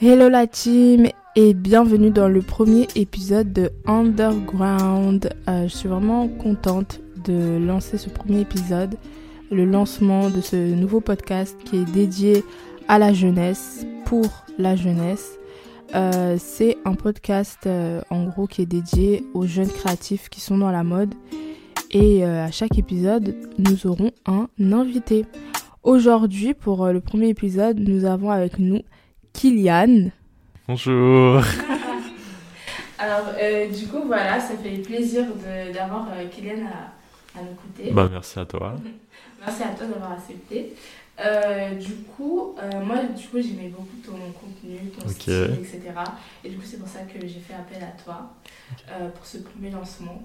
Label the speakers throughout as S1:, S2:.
S1: Hello la team et bienvenue dans le premier épisode de Underground. Euh, je suis vraiment contente de lancer ce premier épisode, le lancement de ce nouveau podcast qui est dédié à la jeunesse, pour la jeunesse. Euh, c'est un podcast euh, en gros qui est dédié aux jeunes créatifs qui sont dans la mode et à chaque épisode nous aurons un invité. Aujourd'hui pour le premier épisode nous avons avec nous Kylian.
S2: Bonjour.
S1: Alors, euh, du coup, voilà, ça fait plaisir d'avoir euh, Kylian à, à nous écouter.
S2: Bah, merci à toi.
S1: merci à toi d'avoir accepté. Euh, du coup, moi, du coup, j'aimais beaucoup ton contenu, ton style, etc. Et du coup, c'est pour ça que j'ai fait appel à toi pour ce premier lancement.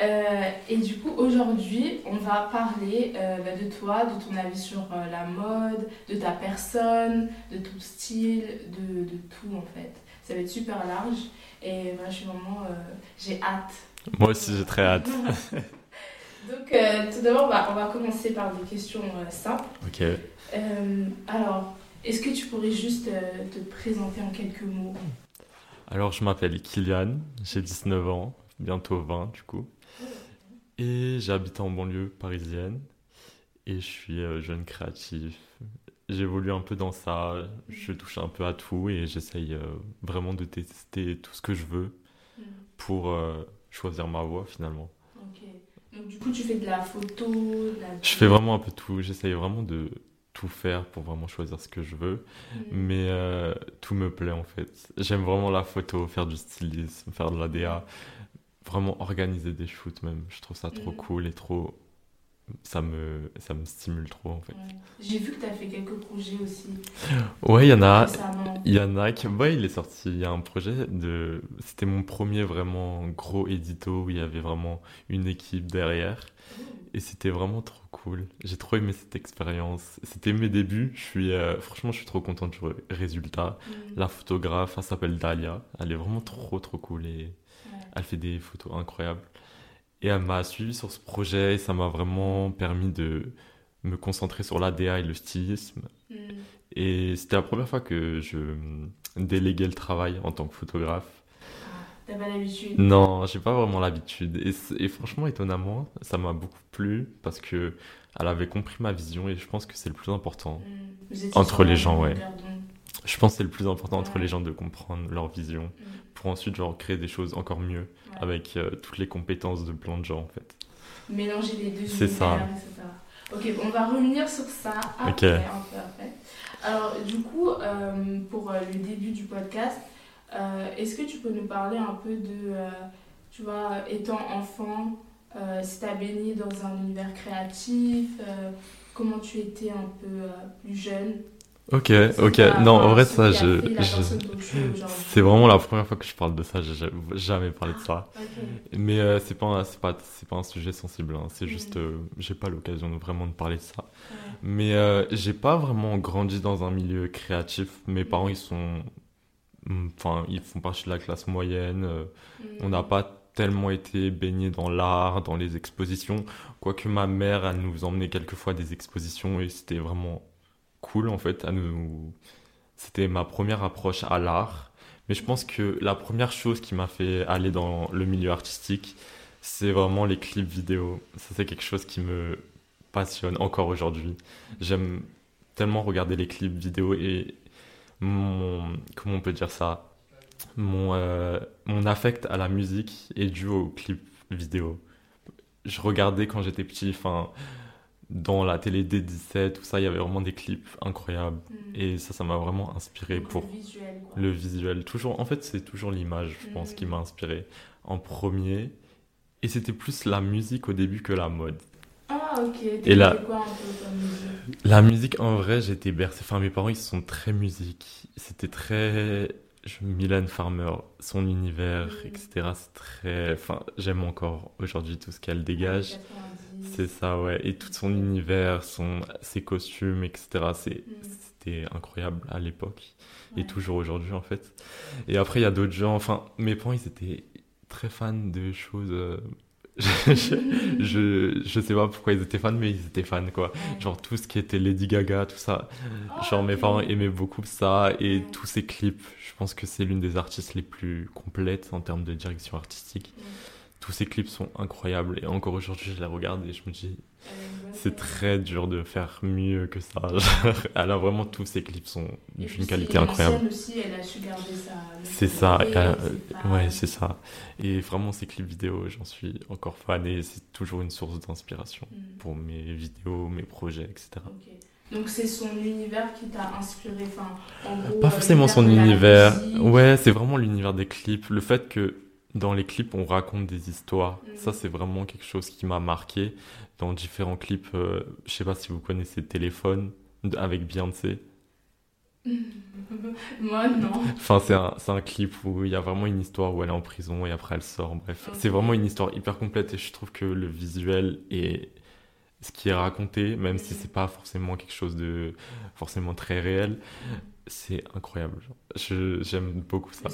S1: Euh, et du coup, aujourd'hui, on va parler euh, bah, de toi, de ton avis sur euh, la mode, de ta personne, de ton style, de, de, tout en fait. Ça va être super large et bah, je suis vraiment. j'ai hâte.
S2: Moi aussi, j'ai très hâte.
S1: Donc, tout d'abord, bah, on va commencer par des questions simples.
S2: Ok.
S1: alors, est-ce que tu pourrais juste te présenter en quelques mots?
S2: Alors, je m'appelle Kylian, j'ai 19 ans, bientôt 20 du coup. Et j'habite en banlieue parisienne. Et je suis euh, jeune créatif. J'évolue un peu dans ça. Je touche un peu à tout et j'essaye euh, vraiment de tester tout ce que je veux mm. pour euh, choisir ma voie finalement.
S1: Ok. Donc du coup, tu fais de la photo
S2: Je fais vraiment un peu tout. J'essaye vraiment de tout faire pour vraiment choisir ce que je veux. Mm. Mais tout me plaît en fait. J'aime vraiment la photo, faire du stylisme, faire de la DA vraiment organiser des shoots même. Je trouve ça trop mm. cool et trop... Ça me, ça me stimule trop en fait.
S1: J'ai vu que tu as fait quelques projets aussi.
S2: Ouais, il y en a. Il y en a qui... Ouais, il est sorti. Il y a un projet de... C'était mon premier vraiment gros édito où il y avait vraiment une équipe derrière. Et c'était vraiment trop cool. J'ai trop aimé cette expérience. C'était mes débuts. Je suis, euh, franchement, je suis trop content du résultat. Mm. La photographe, elle s'appelle Dalia. Elle est vraiment trop, trop cool. Et elle fait des photos incroyables. Et elle m'a suivi sur ce projet et ça m'a vraiment permis de me concentrer sur l'ADA et le stylisme. Mm. Et c'était la première fois que je déléguais le travail en tant que photographe.
S1: Ah, t'as pas l'habitude?
S2: Non, j'ai pas vraiment l'habitude. Et, franchement, étonnamment, ça m'a beaucoup plu parce que elle avait compris ma vision et je pense que c'est le plus important mm. entre les gens, ouais. Je pense que c'est le plus important entre les gens de comprendre leur vision mm. pour ensuite genre créer des choses encore mieux avec euh, toutes les compétences de plein de gens en fait.
S1: Mélanger les deux C'est ça. Ok, on va revenir sur ça après, un peu après. Alors du coup, euh, pour euh, le début du podcast, est-ce que tu peux nous parler un peu de, tu vois, étant enfant, si tu as baigné dans un univers créatif, comment tu étais un peu plus jeune?
S2: Ok, ok. non, en vrai, ça, je, c'est vraiment la première fois que je parle de ça. J'ai jamais parlé de ça. Mais euh, c'est pas, c'est pas, c'est pas un sujet sensible. Hein. C'est juste, euh, j'ai pas l'occasion de vraiment de parler de ça. Mais euh, j'ai pas vraiment grandi dans un milieu créatif. Mes parents, ils sont, mm, enfin, ils font partie de la classe moyenne. On n'a pas tellement été baigné dans l'art, dans les expositions. Quoique ma mère, elle nous emmenait quelquefois des expositions et c'était vraiment cool en fait. C'était ma première approche à l'art. Mais je pense que la première chose qui m'a fait aller dans le milieu artistique, c'est vraiment les clips vidéo. Ça, c'est quelque chose qui me passionne encore aujourd'hui. J'aime tellement regarder les clips vidéo et mon. Comment on peut dire ça? Mon, euh, mon affect à la musique est dû aux clips vidéo. Je regardais quand j'étais petit, enfin dans la télé D17, tout ça, il y avait vraiment des clips incroyables. Mm. Et ça, ça m'a vraiment inspiré pour
S1: le visuel.
S2: Le visuel. Toujours, en fait, c'est toujours l'image, je pense, qui mm. m'a inspiré en premier. Et c'était plus la musique au début que la mode.
S1: Ah, ok. Et la... quoi un peu
S2: musique? La musique, en vrai, j'étais bercé. Enfin, mes parents, ils sont très musique. C'était très. Mylène Farmer, son univers, mm. etc. C'est très. Enfin, j'aime encore aujourd'hui tout ce qu'elle dégage. C'est ça, ouais. Et tout son univers, son, ses costumes, etc. Mm. C'était incroyable à l'époque. Et toujours aujourd'hui, en fait. Et après, il y a d'autres gens. Enfin, mes parents, ils étaient très fans de choses. Euh, je, je, je, sais pas pourquoi ils étaient fans, mais ils étaient fans, quoi. Genre tout ce qui était Lady Gaga, tout ça.
S1: Oh,
S2: Genre mes
S1: ok.
S2: parents aimaient beaucoup ça et
S1: Ouais.
S2: tous ces clips. Je pense que c'est l'une des artistes les plus complètes en termes de direction artistique.
S1: Ouais.
S2: Tous ces clips sont incroyables et encore aujourd'hui je les regarde et je me dis
S1: bonne
S2: c'est très dur de faire mieux que ça. Genre, elle a vraiment tous ces clips sont d'une qualité incroyable.
S1: ancienne aussi, elle a su garder sa.
S2: C'est ça, euh, ouais, c'est ça. Et vraiment, ces clips vidéo, j'en suis encore fan et c'est toujours une source d'inspiration
S1: Mm.
S2: pour mes vidéos, mes projets, etc.
S1: Donc c'est son univers qui t'a inspiré, enfin, en gros.
S2: Pas
S1: euh,
S2: forcément son univers. Ouais, c'est vraiment l'univers des clips. Le fait que dans les clips, on raconte des histoires.
S1: Mhm.
S2: Ça, c'est vraiment quelque chose qui m'a marqué dans différents clips. euh, je sais pas si vous connaissez Téléphone avec Beyoncé.
S1: Moi, non.
S2: Enfin, c'est un, un clip où il y a vraiment une histoire où elle est en prison et après elle sort. Bref, c'est vraiment une histoire hyper complète et je trouve que le visuel et ce qui est raconté, même si
S1: Mhm.
S2: c'est pas forcément quelque chose de forcément très réel, c'est incroyable. j'aime beaucoup ça.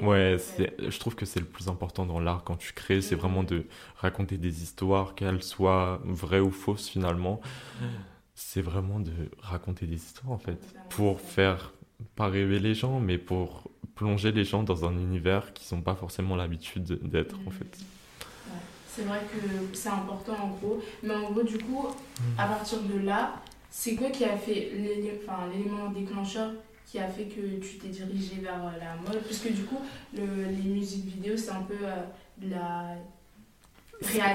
S2: Ouais, je trouve que c'est le plus important dans l'art quand tu crées, c'est
S1: Mhm.
S2: vraiment de raconter des histoires, qu'elles soient vraies ou fausses finalement. C'est vraiment de raconter des histoires en fait, pour faire pas rêver les gens, mais pour plonger les gens dans un univers qu'ils n'ont pas forcément l'habitude d'être en fait.
S1: Ouais. C'est vrai que c'est important en gros. Mais en gros, du coup,
S2: Mm.
S1: à partir de là, c'est quoi qui a fait l'élément déclencheur qui a fait que tu t'es dirigé vers euh, la mode Puisque du coup, le- les musiques vidéo, c'est un peu euh, de la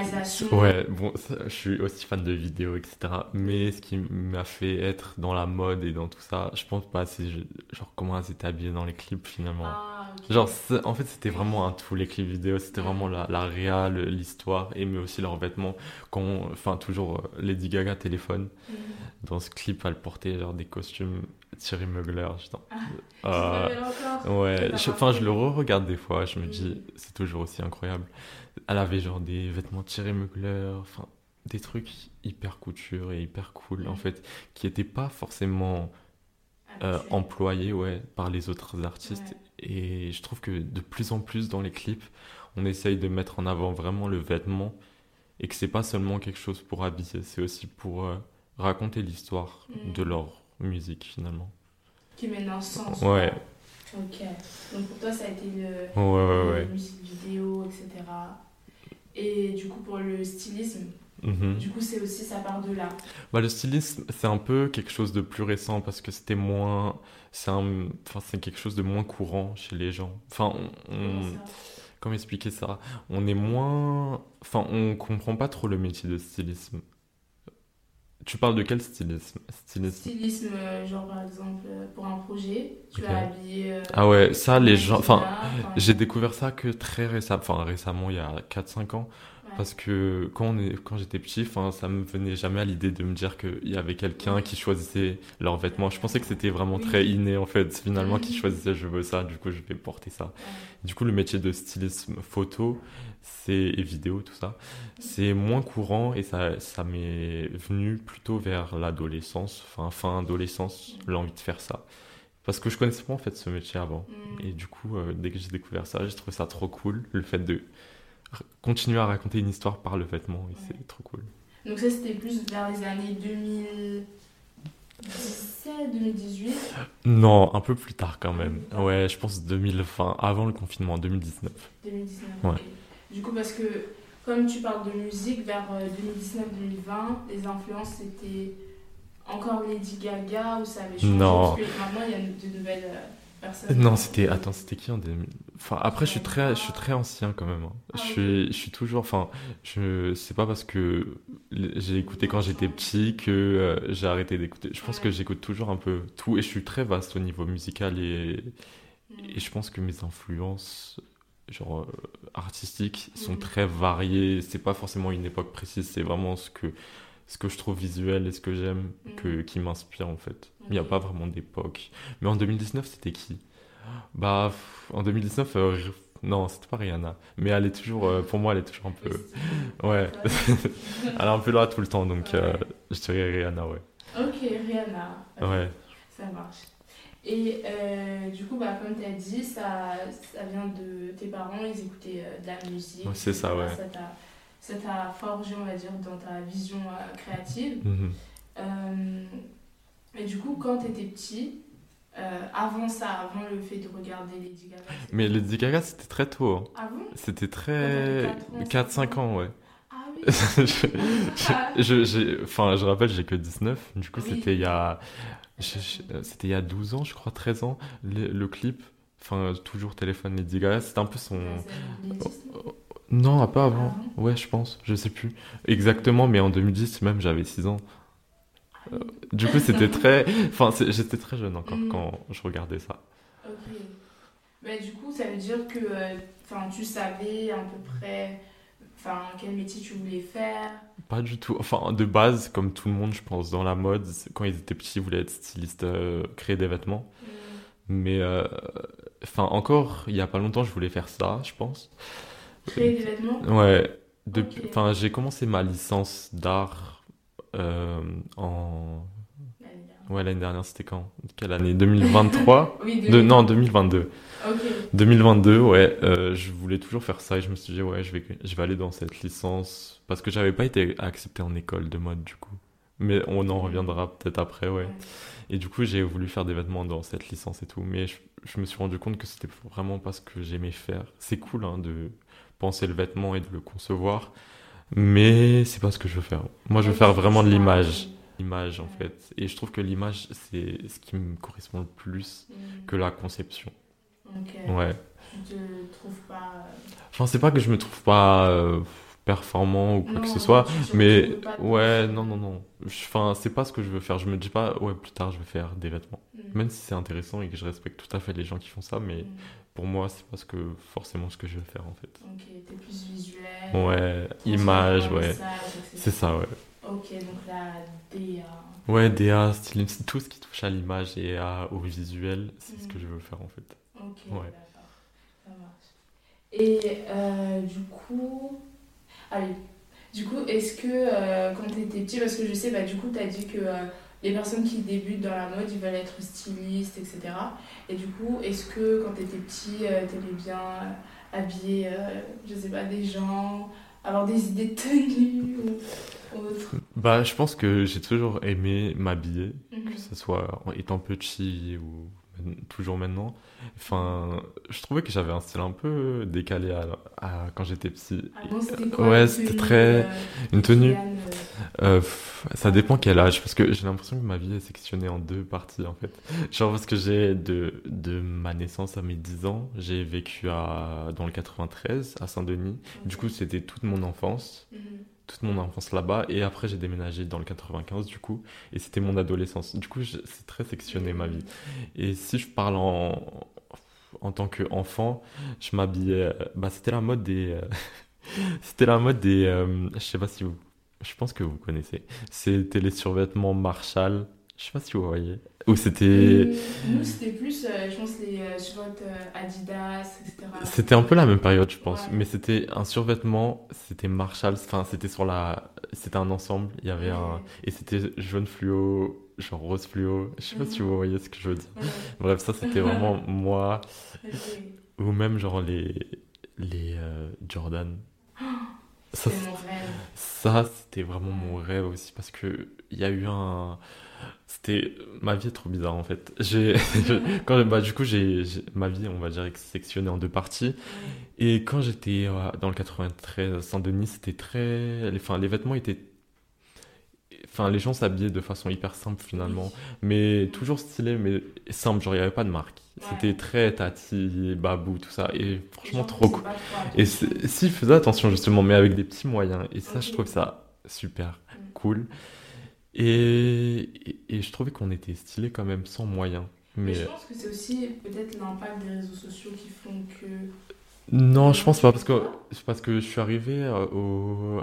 S1: réalisation.
S2: Ouais, bon, ça, je suis aussi fan de vidéos, etc. Mais ce qui m'a fait être dans la mode et dans tout ça, je pense pas, c'est genre comment elle s'était habillée dans les clips finalement.
S1: Ah.
S2: Genre, en fait, c'était vraiment un tout, les clips vidéo. C'était vraiment la, la réal, l'histoire, et mais aussi leurs vêtements. Quand, enfin, toujours euh, Lady Gaga téléphone.
S1: Mhm.
S2: Dans ce clip, elle portait genre des costumes Thierry Mugler.
S1: Ah,
S2: Euh, ouais, je- enfin, je le re-regarde des fois. Je me dis, c'est toujours aussi incroyable. Elle avait genre des vêtements Thierry Mugler, enfin, des trucs hyper couture et hyper cool, en fait, qui n'étaient pas forcément euh, employés ouais, par les autres artistes.
S1: Ouais.
S2: Et je trouve que de plus en plus dans les clips, on essaye de mettre en avant vraiment le vêtement et que c'est pas seulement quelque chose pour habiller, c'est aussi pour euh, raconter l'histoire
S1: Mhm.
S2: de leur musique finalement.
S1: Qui mène un sens.
S2: Ouais.
S1: Ok. Donc pour toi, ça a été le,
S2: Ouais, ouais,
S1: la
S2: ouais.
S1: musique vidéo, etc. Et du coup, pour le stylisme,
S2: Mhm.
S1: du coup, c'est aussi, ça part de là.
S2: Bah, le stylisme, c'est un peu quelque chose de plus récent parce que c'était moins. C'est un... enfin, c'est quelque chose de moins courant chez les gens. Enfin, on-
S1: comment
S2: expliquer ça? On est moins. Enfin, on comprend pas trop le métier de stylisme. Tu parles de quel stylisme? Stylisme.
S1: Stylisme, euh, genre par exemple, euh, pour un projet, tu
S2: Ok.
S1: vas habiller. euh,
S2: Ah ouais, ça, les gens. Enfin, j'ai découvert ça que très récemment. Enfin, récemment, il y a 4-5 ans.
S1: Ouais.
S2: Parce que quand, on est, quand j'étais petit, ça me venait jamais à l'idée de me dire qu'il y avait quelqu'un qui choisissait leurs vêtements. Je pensais que c'était vraiment
S1: Oui.
S2: très inné en fait, finalement, qui choisissait je veux ça, du coup je vais porter ça.
S1: Ouais.
S2: Du coup, le métier de stylisme photo c'est, et vidéo, tout ça, c'est moins courant et ça, ça m'est venu plutôt vers l'adolescence, fin adolescence, l'envie de faire ça. Parce que je connaissais pas en fait ce métier avant.
S1: Mm.
S2: Et du coup, euh, dès que j'ai découvert ça, j'ai trouvé ça trop cool, le fait de continuer à raconter une histoire par le vêtement, et
S1: Ouais.
S2: c'est trop cool.
S1: Donc ça, c'était plus vers les années 2017, 2018.
S2: Non, un peu plus tard quand même. Ouais, je pense 2020, avant le confinement, 2019.
S1: 2019.
S2: Ouais.
S1: Du coup, parce que comme tu parles de musique, vers euh, 2019-2020, les influences c'était encore Lady Gaga ou ça avait changé
S2: Non.
S1: Parce que maintenant, il y a de nouvelles euh, personnes.
S2: Non, c'était. Attends, c'était qui en 2000 Enfin, après, je suis très, je suis très ancien quand même. hein.
S1: Ah,
S2: Je suis, je suis toujours. Enfin, je. C'est pas parce que j'ai écouté quand j'étais petit que euh, j'ai arrêté d'écouter. Je pense que j'écoute toujours un peu tout et je suis très vaste au niveau musical et,
S1: Mm.
S2: et je pense que mes influences, genre euh, artistiques, sont
S1: Mhm.
S2: très variées. C'est pas forcément une époque précise. C'est vraiment ce que ce que je trouve visuel et ce que j'aime que,
S1: Mhm.
S2: qui m'inspire en fait. Il n'y a pas vraiment d'époque. Mais en 2019, c'était qui? Bah, en 2019, euh, non, c'était pas Rihanna. Mais elle est toujours, euh, pour moi, elle est toujours un peu. Ouais, elle est un peu là tout le temps, donc euh, je dirais Rihanna, ouais.
S1: Ok, Rihanna.
S2: Ouais.
S1: Ça marche. Et euh, du coup, bah, comme tu as dit, ça, ça vient de tes parents, ils écoutaient euh, de la musique.
S2: Ouais, c'est ça, ouais.
S1: Ça t'a forgé, on va dire, dans ta vision créative. Euh, et du coup, quand tu étais petit, euh, avant ça, avant le fait de regarder Lady Gaga.
S2: Mais Lady Gaga, c'était très tôt. hein.
S1: Ah bon?
S2: C'était très.
S1: t'avais
S2: 4-5 ans, ouais.
S1: Ah oui
S2: je,
S1: Ah.
S2: je, enfin, je rappelle, j'ai que 19. Du coup,
S1: Oui.
S2: c'était il y a. C'était il y a 12 ans, je crois, 13 ans. Le, le clip, enfin, toujours téléphone Lady Gaga, c'était un peu son.
S1: 2010, non
S2: peu avant.
S1: Avant
S2: Ouais, je pense, je sais plus exactement, mais en 2010, même, j'avais 6 ans.
S1: Oui.
S2: Du coup, c'était très. Enfin, j'étais très jeune encore
S1: Mm.
S2: quand je regardais ça.
S1: Ok. Mais du coup, ça veut dire que euh, enfin, tu savais à peu près enfin, quel métier tu voulais faire?
S2: Pas du tout. Enfin, de base, comme tout le monde, je pense, dans la mode, quand ils étaient petits, ils voulaient être stylistes, euh, créer des vêtements. Mais, euh, enfin, encore, il y a pas longtemps, je voulais faire ça, je pense.
S1: Créer des vêtements?
S2: Ouais. J'ai commencé ma licence d'art euh, en.
S1: l'année dernière.
S2: Ouais, l'année dernière, c'était quand? Quelle année? 2023?
S1: Oui,
S2: De, non, 2022.
S1: Ok.
S2: 2022, ouais, euh, je voulais toujours faire ça et je me suis dit, ouais, je vais, je vais aller dans cette licence parce que j'avais pas été accepté en école de mode, du coup. Mais on en reviendra peut-être après, ouais. Et du coup, j'ai voulu faire des vêtements dans cette licence et tout. Mais je, je me suis rendu compte que c'était vraiment pas ce que j'aimais faire. C'est cool, hein, de penser le vêtement et de le concevoir. Mais c'est pas ce que je veux faire. Moi, je veux faire vraiment de l'image. L'image, en fait. Et je trouve que l'image, c'est ce qui me correspond le plus
S1: Mm.
S2: que la conception.
S1: Ok.
S2: Ouais.
S1: Tu te trouves pas. euh,
S2: Enfin, c'est pas que je me trouve pas euh, performant ou quoi
S1: non,
S2: que ce soit, mais ouais, non, non, non. Enfin, c'est pas ce que je veux faire. Je me dis pas, ouais, plus tard, je vais faire des vêtements.
S1: Mm.
S2: Même si c'est intéressant et que je respecte tout à fait les gens qui font ça, mais
S1: Mm.
S2: pour moi, c'est pas ce que, forcément ce que je veux faire, en fait.
S1: Ok, t'es plus visuel.
S2: Ouais, image, ouais. C'est ça, ouais.
S1: Ok, donc la DA.
S2: Ouais, DA, style, tout ce qui touche à l'image et à, au visuel, c'est ce que
S1: Mm.
S2: je veux faire, en fait.
S1: Ok,
S2: Ouais.
S1: d'accord. Ça marche. Et euh, du coup. Allez. Du coup, est-ce que euh, quand tu étais petit, parce que je sais, bah, du coup, tu as dit que euh, les personnes qui débutent dans la mode, ils veulent être stylistes, etc. Et du coup, est-ce que quand tu étais petit, tu aimais bien euh, habiller, euh, je sais pas, des gens, avoir des idées de tenue ou autre?
S2: Bah, je pense que j'ai toujours aimé m'habiller,
S1: Mhm.
S2: que ce soit en étant petit ou toujours maintenant. Enfin, je trouvais que j'avais un style un peu décalé à, à quand j'étais petit.
S1: Ah bon, c'était quoi
S2: Ouais, c'était très-
S1: euh,
S2: Une tenue,
S1: euh,
S2: euh, ça dépend quel âge, parce que j'ai l'impression que ma vie est sectionnée en deux parties en fait. Genre parce que j'ai de, de ma naissance à mes 10 ans, j'ai vécu à, dans le 93 à Saint-Denis. Du coup, c'était toute mon enfance,
S1: mhm.
S2: Toute mon enfance là-bas, et après j'ai déménagé dans le 95 du coup, et c'était mon adolescence. Du coup, c'est très sectionné ma vie. Et si je parle en, en tant qu'enfant, je m'habillais. euh, Bah, c'était la mode des. euh, c'était la mode des. euh, je sais pas si vous. Je pense que vous connaissez. C'était les survêtements Marshall. Je sais pas si vous voyez. Ou c'était.
S1: Nous, c'était plus, euh, je pense, les euh, survêtements, euh, Adidas, etc.
S2: C'était un peu la même période, je pense.
S1: Ouais.
S2: Mais c'était un survêtement. C'était Marshall. Enfin, c'était sur la. C'était un ensemble. Il y avait un. Et c'était jaune fluo, genre rose fluo. Je sais pas si vous voyez ce que je veux dire.
S1: Ouais,
S2: Bref, ça c'était vraiment moi. Ou même genre les, les euh, Jordan.
S1: Rêve.
S2: ça c'était vraiment mon rêve aussi parce que il y a eu un... C'était... Ma vie est trop bizarre en fait. J'ai... quand, bah, du coup, j'ai, ma vie, on va dire, est sectionnée en deux parties. Et quand j'étais euh, dans le 93 à Saint-Denis, c'était très... les- Enfin, les vêtements étaient... Enfin, les gens s'habillaient de façon hyper simple finalement. Mais toujours stylé, mais simple. Genre, il n'y avait pas de marque. C'était très tati, babou, tout ça. Et franchement, trop cool. Et
S1: tout.
S2: c'est- si, faisais attention justement, mais avec des petits moyens. Et ça, je trouve ça super cool. Et, et, et je trouvais qu'on était stylé quand même sans moyens.
S1: Mais je pense que c'est aussi peut-être l'impact des réseaux sociaux qui font que.
S2: non, je pense pas parce que parce que je suis arrivé euh, au,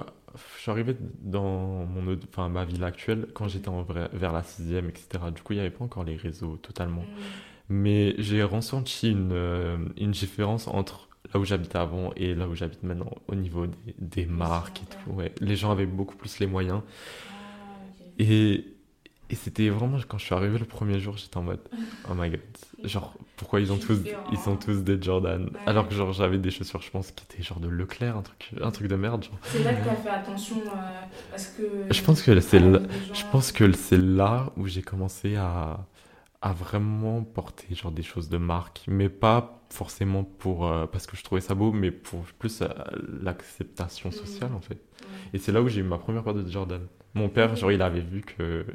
S2: je suis arrivé dans mon, enfin ma ville actuelle quand j'étais en vrai- vers la sixième, etc. Du coup, il n'y avait pas encore les réseaux totalement.
S1: Mm.
S2: Mais j'ai ressenti une, euh, une différence entre là où j'habitais avant et là où j'habite maintenant au niveau des, des marques et tout. Ouais. Les gens avaient beaucoup plus les moyens. Et, Et c'était vraiment, quand je suis arrivé le premier jour, j'étais en mode, oh my god, genre, pourquoi ils ont tous, ils sont tous des Jordan. Alors que genre, j'avais des chaussures, je pense, qui étaient genre de Leclerc, un truc, un truc de merde.
S1: C'est là que tu as fait attention, euh, parce que...
S2: Je pense que c'est là, je pense que c'est là où j'ai commencé à, à vraiment porter genre des choses de marque, mais pas forcément pour, euh, parce que je trouvais ça beau, mais pour plus euh, l'acceptation sociale, en fait. Et c'est là où j'ai eu ma première paire de Jordan. Mon père, genre, il avait vu que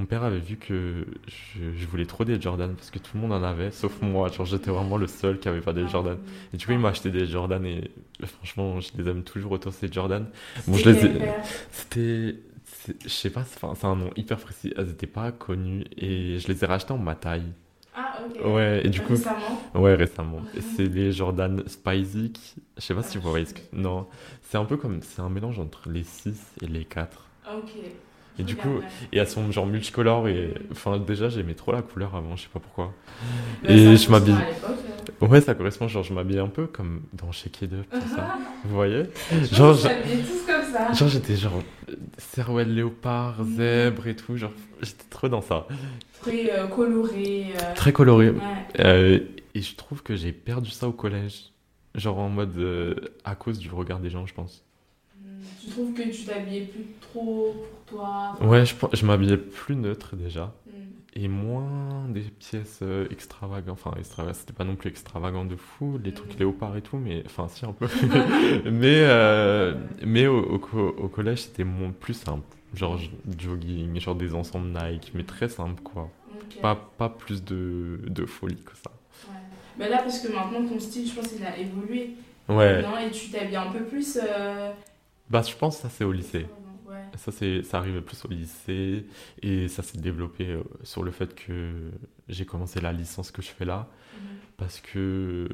S2: mon père avait vu que je, voulais trop des Jordan parce que tout le monde en avait, sauf moi. Genre, j'étais vraiment le seul qui avait pas des Jordan. Et du coup, il m'a acheté des Jordan et franchement, je les aime toujours autant ces Jordan.
S1: Bon, je les
S2: C'était. Je sais pas, c'est un nom hyper précis. Elles étaient pas connues et je les ai rachetés en ma taille.
S1: Ah, ok.
S2: Ouais, et du coup.
S1: Récemment
S2: Ouais, récemment. c'est les Jordan Spicy. Je sais pas si vous voyez ce que. Non. C'est un peu comme. C'est un mélange entre les 6 et les 4.
S1: Ok.
S2: Et du coup, et elles sont genre multicolores et enfin déjà j'aimais trop la couleur avant, je sais pas pourquoi. et je m'habille.
S1: Hein.
S2: Ouais, ça correspond, genre je m'habille un peu comme dans Shake It Up, tout ça. Vous voyez Genre,
S1: ça.
S2: genre j'étais genre serwell léopard, mm. zèbre et tout, genre j'étais trop dans ça.
S1: Très euh, coloré. Euh.
S2: Très coloré. Euh, et je trouve que j'ai perdu ça au collège. Genre en mode à cause du regard des gens, je pense.
S1: Tu trouves que tu t'habillais plus trop pour toi
S2: Ouais, je, je m'habillais plus neutre déjà.
S1: Hmm.
S2: Et moins des pièces extravagantes. Enfin, extravagantes, c'était pas non plus extravagant de fou, les trucs hmm. léopards et tout, mais enfin, si, un peu. mais euh, mais au, au, collège, c'était plus simple. Genre jogging, genre des ensembles Nike, mais très simple quoi. Pas, pas plus de, de folie que ça.
S1: Ouais. Mais là, parce que maintenant, ton style, je pense qu'il a évolué.
S2: Ouais.
S1: Non, et tu t'habilles un peu plus. Euh,
S2: bah, je pense que ça, c'est au lycée. Ça, c'est, ça arrivait plus au lycée et ça s'est développé euh, sur le fait que j'ai commencé la licence que je fais là.
S1: Mhm.
S2: Parce que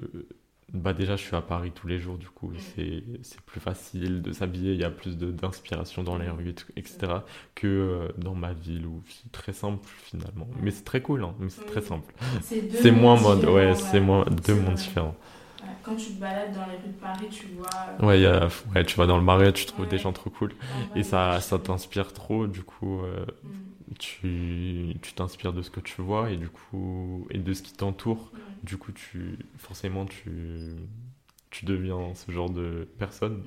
S2: bah déjà, je suis à Paris tous les jours, du coup,
S1: mhm.
S2: c'est, c'est plus facile de s'habiller, il y a plus de, d'inspiration dans les rues, etc., que euh, dans ma ville où c'est très simple finalement. Mais c'est très cool, hein, mais c'est très simple.
S1: C'est,
S2: moins mode, ouais, c'est moins deux mondes différents
S1: quand tu te balades dans les rues de Paris, tu vois.
S2: Ouais, y a, ouais tu vas dans le marais, tu trouves des gens trop cool. et ça, ça t'inspire trop, du coup, euh, mm. Tu, tu t'inspires de ce que tu vois et du coup, et de ce qui t'entoure. Du coup, tu, forcément, tu, tu deviens ce genre de personne.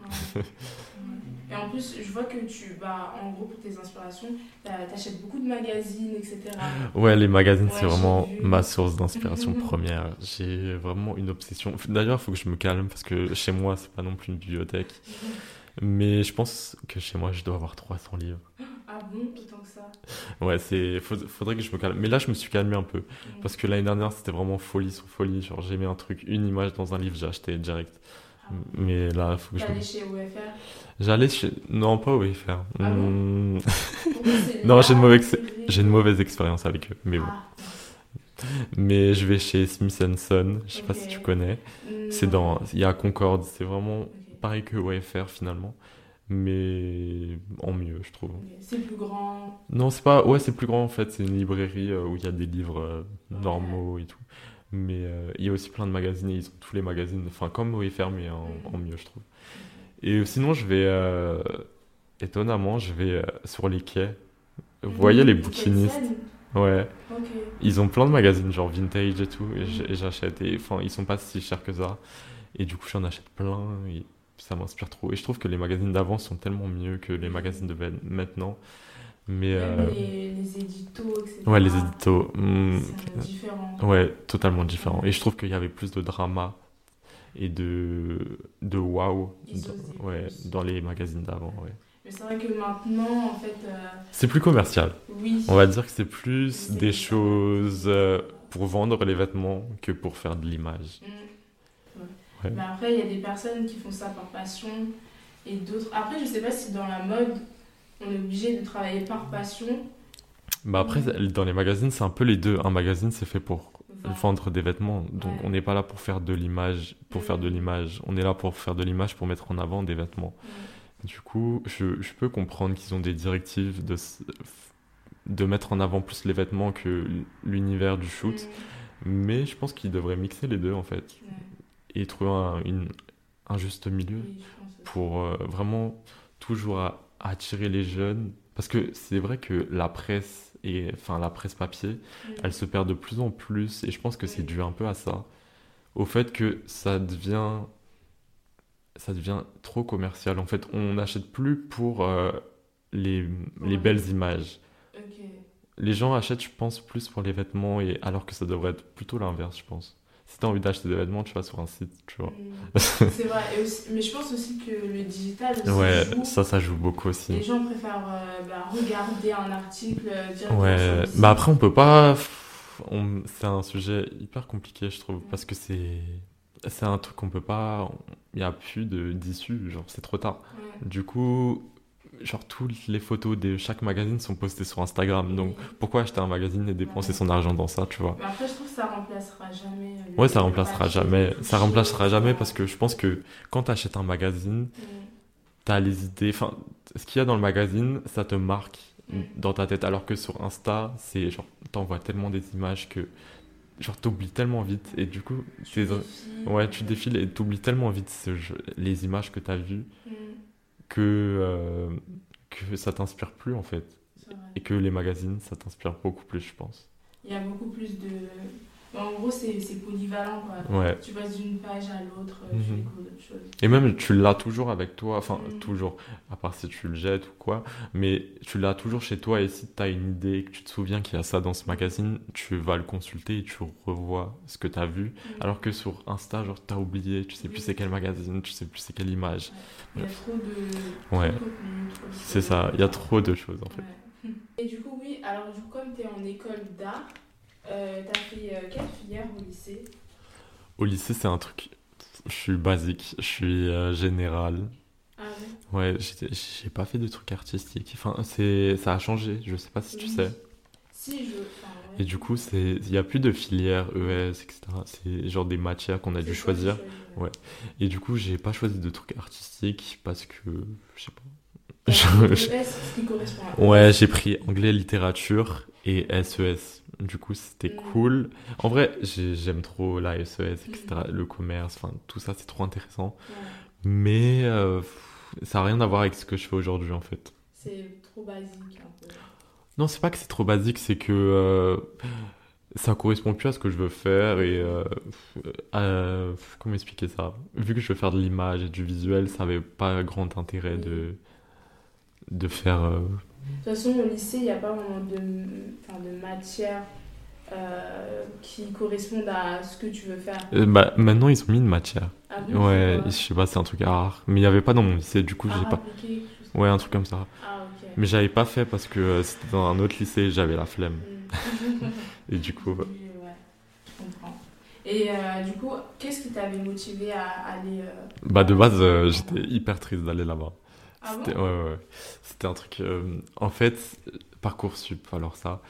S1: Et en plus, je vois que tu, bah, en gros, pour tes inspirations, t'achètes beaucoup de magazines, etc.
S2: Ouais, les magazines, c'est vraiment ma source d'inspiration première. J'ai vraiment une obsession. D'ailleurs, il faut que je me calme parce que chez moi, c'est pas non plus une bibliothèque. Mais je pense que chez moi, je dois avoir 300 livres.
S1: Ah bon, autant que ça
S2: Ouais, c'est faudrait que je me calme. Mais là, je me suis calmé un peu. Parce que l'année dernière, c'était vraiment folie sur folie. Genre, j'ai mis un truc, une image dans un livre, j'ai acheté direct. Ah. Mais là, il faut que je.
S1: J'allais chez OFR
S2: J'allais chez. Non, pas OFR.
S1: Ah
S2: hmm. non, j'ai une, mauvaise... j'ai une mauvaise expérience avec eux. Mais bon. Ah. Mais je vais chez Smith Son, je sais pas si tu connais. C'est dans. Il y a Concorde, c'est vraiment pareil que OFR finalement mais en mieux, je trouve.
S1: C'est plus grand
S2: Non, c'est pas. Ouais, c'est plus grand en fait. C'est une librairie euh, où il y a des livres euh, normaux et tout. Mais euh, il y a aussi plein de magazines. ils ont tous les magazines, enfin, comme OFR, mais en, en, mieux, je trouve. Et sinon, je vais. étonnamment, je vais sur les quais. Vous voyez les bouquinistes Ouais. Ils ont plein de magazines, genre vintage et tout. Et j'achète. Et enfin, ils sont pas si chers que ça. Et du coup, j'en achète plein. Et ça m'inspire trop. Et je trouve que les magazines d'avant sont tellement mieux que les magazines de maintenant. Mais
S1: euh... les, les, éditos, etc.
S2: Ouais, les éditos. Hmm,
S1: c'est différent.
S2: Ouais, totalement différent. Et je trouve qu'il y avait plus de drama et de, de wow dans, ouais, dans les magazines d'avant. Ouais.
S1: Mais c'est vrai que maintenant, en fait. Euh...
S2: C'est plus commercial.
S1: Oui.
S2: On va dire que c'est plus des choses euh, pour vendre les vêtements que pour faire de l'image.
S1: Mmh. Mais après, il y a des personnes qui font ça par passion et d'autres. Après, je sais pas si dans la mode, on est obligé de travailler par passion.
S2: Bah après, dans les magazines, c'est un peu les deux. Un magazine, c'est fait pour vendre des vêtements. Donc, on n'est pas là pour faire de l'image, pour faire de mm. l'image. On est là pour faire de l'image, pour mettre en avant des vêtements. Du coup, je, je peux comprendre qu'ils ont des directives de, de mettre en avant plus les vêtements que l'univers du shoot. Mais je pense qu'ils devraient mixer les deux, en fait et trouver un, une, un juste milieu pour euh, vraiment toujours attirer les jeunes Parce que c'est vrai que la presse, et, enfin la presse papier, elle se perd de plus en plus, et je pense que c'est dû un peu à ça. Au fait que ça devient, ça devient trop commercial. En fait, on n'achète plus pour euh, les, belles images. Les gens achètent, je pense, plus pour les vêtements, et alors que ça devrait être plutôt l'inverse, je pense. Si t'as envie d'acheter des vêtements, tu vas sur un site, tu vois.
S1: C'est vrai. Et aussi- mais je pense aussi que le digital aussi
S2: Ouais,
S1: joue.
S2: ça, ça joue beaucoup aussi.
S1: Les gens préfèrent euh, bah, regarder un article euh, directement
S2: Ouais,
S1: sur
S2: bah après on peut pas. on- C'est un sujet hyper compliqué, je trouve, parce que c'est c'est un truc qu'on peut pas. Il y a plus de d'issue, genre c'est trop tard.
S1: Ouais.
S2: Du coup, genre toutes les photos de chaque magazine sont postées sur Instagram. Donc pourquoi acheter un magazine et dépenser son argent dans ça, tu vois
S1: Mais après, je trouve que ça remplacera jamais. euh, le-
S2: Ouais, ça remplacera jamais. Ça remplacera jamais parce que je pense que quand tu achètes un magazine,
S1: Mm.
S2: t'as les idées. Enfin, ce qu'il y a dans le magazine, ça te marque dans ta tête. Alors que sur Insta, c'est genre, t'envoies tellement des images que, genre, t'oublies tellement vite. Et du coup,
S1: Tu défiles,
S2: ouais, tu défiles et t'oublies tellement vite ce jeu- les images que t'as vues
S1: mm,
S2: que, euh, que ça t'inspire plus en fait. Et que les magazines, ça t'inspire beaucoup plus, je pense.
S1: Il y a beaucoup plus de. En gros, c'est polyvalent quoi.
S2: Ouais.
S1: Tu passes d'une page à l'autre, euh, tu
S2: Mhm.
S1: découvres d'autres choses.
S2: Et même, tu l'as toujours avec toi, enfin,
S1: Mm.
S2: toujours, à part si tu le jettes ou quoi, mais tu l'as toujours chez toi et si tu as une idée, que tu te souviens qu'il y a ça dans ce magazine, tu vas le consulter et tu revois ce que tu as vu.
S1: Mm.
S2: Alors que sur Insta, genre, t'as oublié, tu sais plus c'est quel magazine, tu sais plus c'est quelle image.
S1: Il y a trop de.
S2: Ouais. C'est ça, il y a trop de choses en fait.
S1: Et du coup, oui, alors du coup, comme tu es en école d'art, euh, tu as fait euh, quelle filière au lycée?
S2: Au lycée, c'est un truc, je suis basique, je suis euh, général.
S1: Ah ouais?
S2: Ouais, j'ai pas fait de trucs artistiques. Enfin, ça a changé, je sais pas si tu sais.
S1: Si, je. enfin, ouais.
S2: Et du coup, il y a plus de filière ES, etc. C'est genre des matières qu'on a dû choisir.
S1: choisis,
S2: Ouais. Et du coup, j'ai pas choisi de trucs artistiques parce que, je sais pas.
S1: Ouais,
S2: Je- je- j'ai pris anglais, littérature et SES. Du coup, c'était
S1: Mm.
S2: cool. En vrai, j'ai- j'aime trop la SES, etc.
S1: Mm.
S2: Le commerce, enfin, tout ça, c'est trop intéressant. Mais euh, ça a rien à voir avec ce que je fais aujourd'hui, en fait.
S1: C'est trop basique un peu.
S2: Non, c'est pas que c'est trop basique, c'est que euh, ça correspond plus à ce que je veux faire et euh, euh, comment expliquer ça? Vu que je veux faire de l'image et du visuel, ça avait pas grand intérêt de de faire. euh,
S1: De toute façon, au lycée, il n'y a pas vraiment de, enfin, de matière euh, qui correspondent à ce que tu veux faire.
S2: bah, maintenant, ils ont mis une matière.
S1: Ah
S2: Ouais, je sais pas, c'est un truc rare, mais il y avait pas dans mon lycée, du coup, j'ai
S1: Art
S2: pas.
S1: appliqué,
S2: Ouais, un truc comme ça.
S1: Ah, ok.
S2: Mais j'avais pas fait parce que c'était dans un autre lycée, et j'avais la flemme.
S1: Mm.
S2: Et du coup,
S1: Oui, ouais, je comprends. Et euh, du coup, qu'est-ce qui t'avait motivé à aller. euh,
S2: bah de base, euh, j'étais hyper triste d'aller là-bas.
S1: Ah
S2: C'était ouais, ouais, un truc. euh, en fait, Parcoursup, alors ça.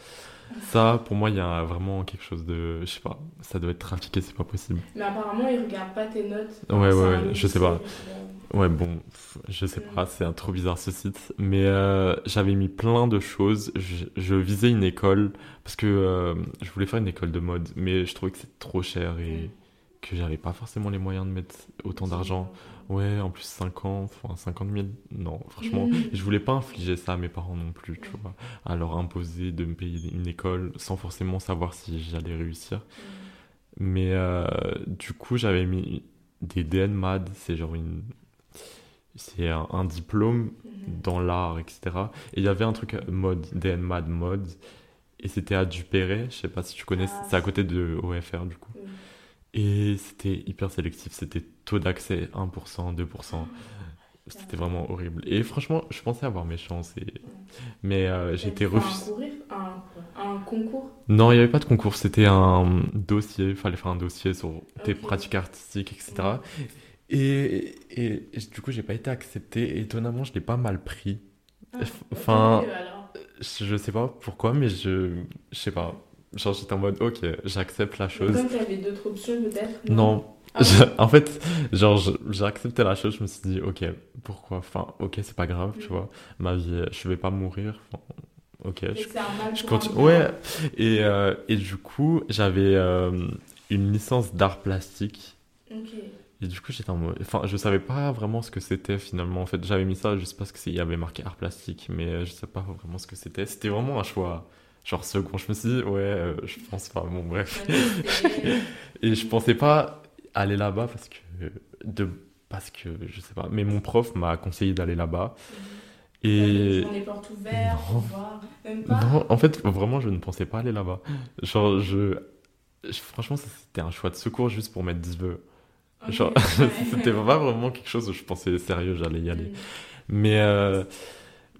S2: Ça, pour moi, il y a vraiment quelque chose de. Je sais pas, ça doit être trafiqué, c'est pas possible.
S1: Mais apparemment, ils regardent pas tes notes.
S2: Ouais,
S1: C'est
S2: ouais, je sais pas.
S1: c'est-
S2: Ouais, bon, je sais
S1: Mm.
S2: pas, c'est un trop bizarre ce site. Mais euh, j'avais mis plein de choses. Je, je visais une école parce que euh, je voulais faire une école de mode, mais je trouvais que c'était trop cher et que j'avais pas forcément les moyens de mettre autant d'argent. Ouais, en plus 50, enfin 50 000, non, franchement,
S1: Mm.
S2: je voulais pas infliger ça à mes parents non plus, tu vois, à leur imposer de me payer une école sans forcément savoir si j'allais réussir. Mais euh, du coup, j'avais mis des DNMAD, c'est genre une. C'est un, un diplôme
S1: Mhm.
S2: dans l'art, etc. Et il y avait un truc euh, mode, DNMAD mode, et c'était à Dupéret, je sais pas si tu connais,
S1: Ah,
S2: c'est à côté de OFR du coup. Et c'était hyper sélectif, c'était taux d'accès 1%, 2%. C'était vraiment horrible. Et franchement, je pensais avoir mes chances. Et... Mais euh, j'ai été
S1: un
S2: refusé.
S1: Un, un concours?
S2: Non, il n'y avait pas de concours, c'était un dossier. Il fallait faire un dossier sur tes pratiques artistiques, etc. Et, et, et du coup, j'ai pas été accepté. Et étonnamment, je l'ai pas mal pris.
S1: Ah,
S2: Enfin. Je, je sais pas pourquoi, mais je, je sais pas. Genre, j'étais en mode, ok, j'accepte la chose.
S1: Tu avais d'autres options, peut-être
S2: Non.
S1: Ah
S2: Je- en fait, genre, je- j'ai accepté la chose, je me suis dit, ok, pourquoi? Enfin, ok, c'est pas grave, tu
S1: Mm.
S2: vois. Ma vie, je vais pas mourir. Enfin, ok,
S1: Et
S2: je, je continue. Ouais. Et, euh, et du coup, j'avais euh, une licence d'art plastique.
S1: Ok.
S2: Et du coup, j'étais en mode. Enfin, je savais pas vraiment ce que c'était finalement. En fait, j'avais mis ça juste parce qu'il y avait marqué art plastique, mais euh, je sais pas vraiment ce que c'était. C'était vraiment un choix. Genre second, je me suis dit, ouais, euh, je pense pas. Bon, bref. et je pensais pas aller là-bas parce que. De... Parce que, je sais pas. Mais mon prof m'a conseillé d'aller là-bas.
S1: Mhm. Et. les portes ouvertes, non. Voir. Même pas.
S2: Non, en fait, vraiment, je ne pensais pas aller là-bas. Genre, je. Franchement, c'était un choix de secours juste pour mettre 10 vœux. Genre, c'était pas vraiment quelque chose où je pensais sérieux, j'allais y aller. Mm. Mais, euh,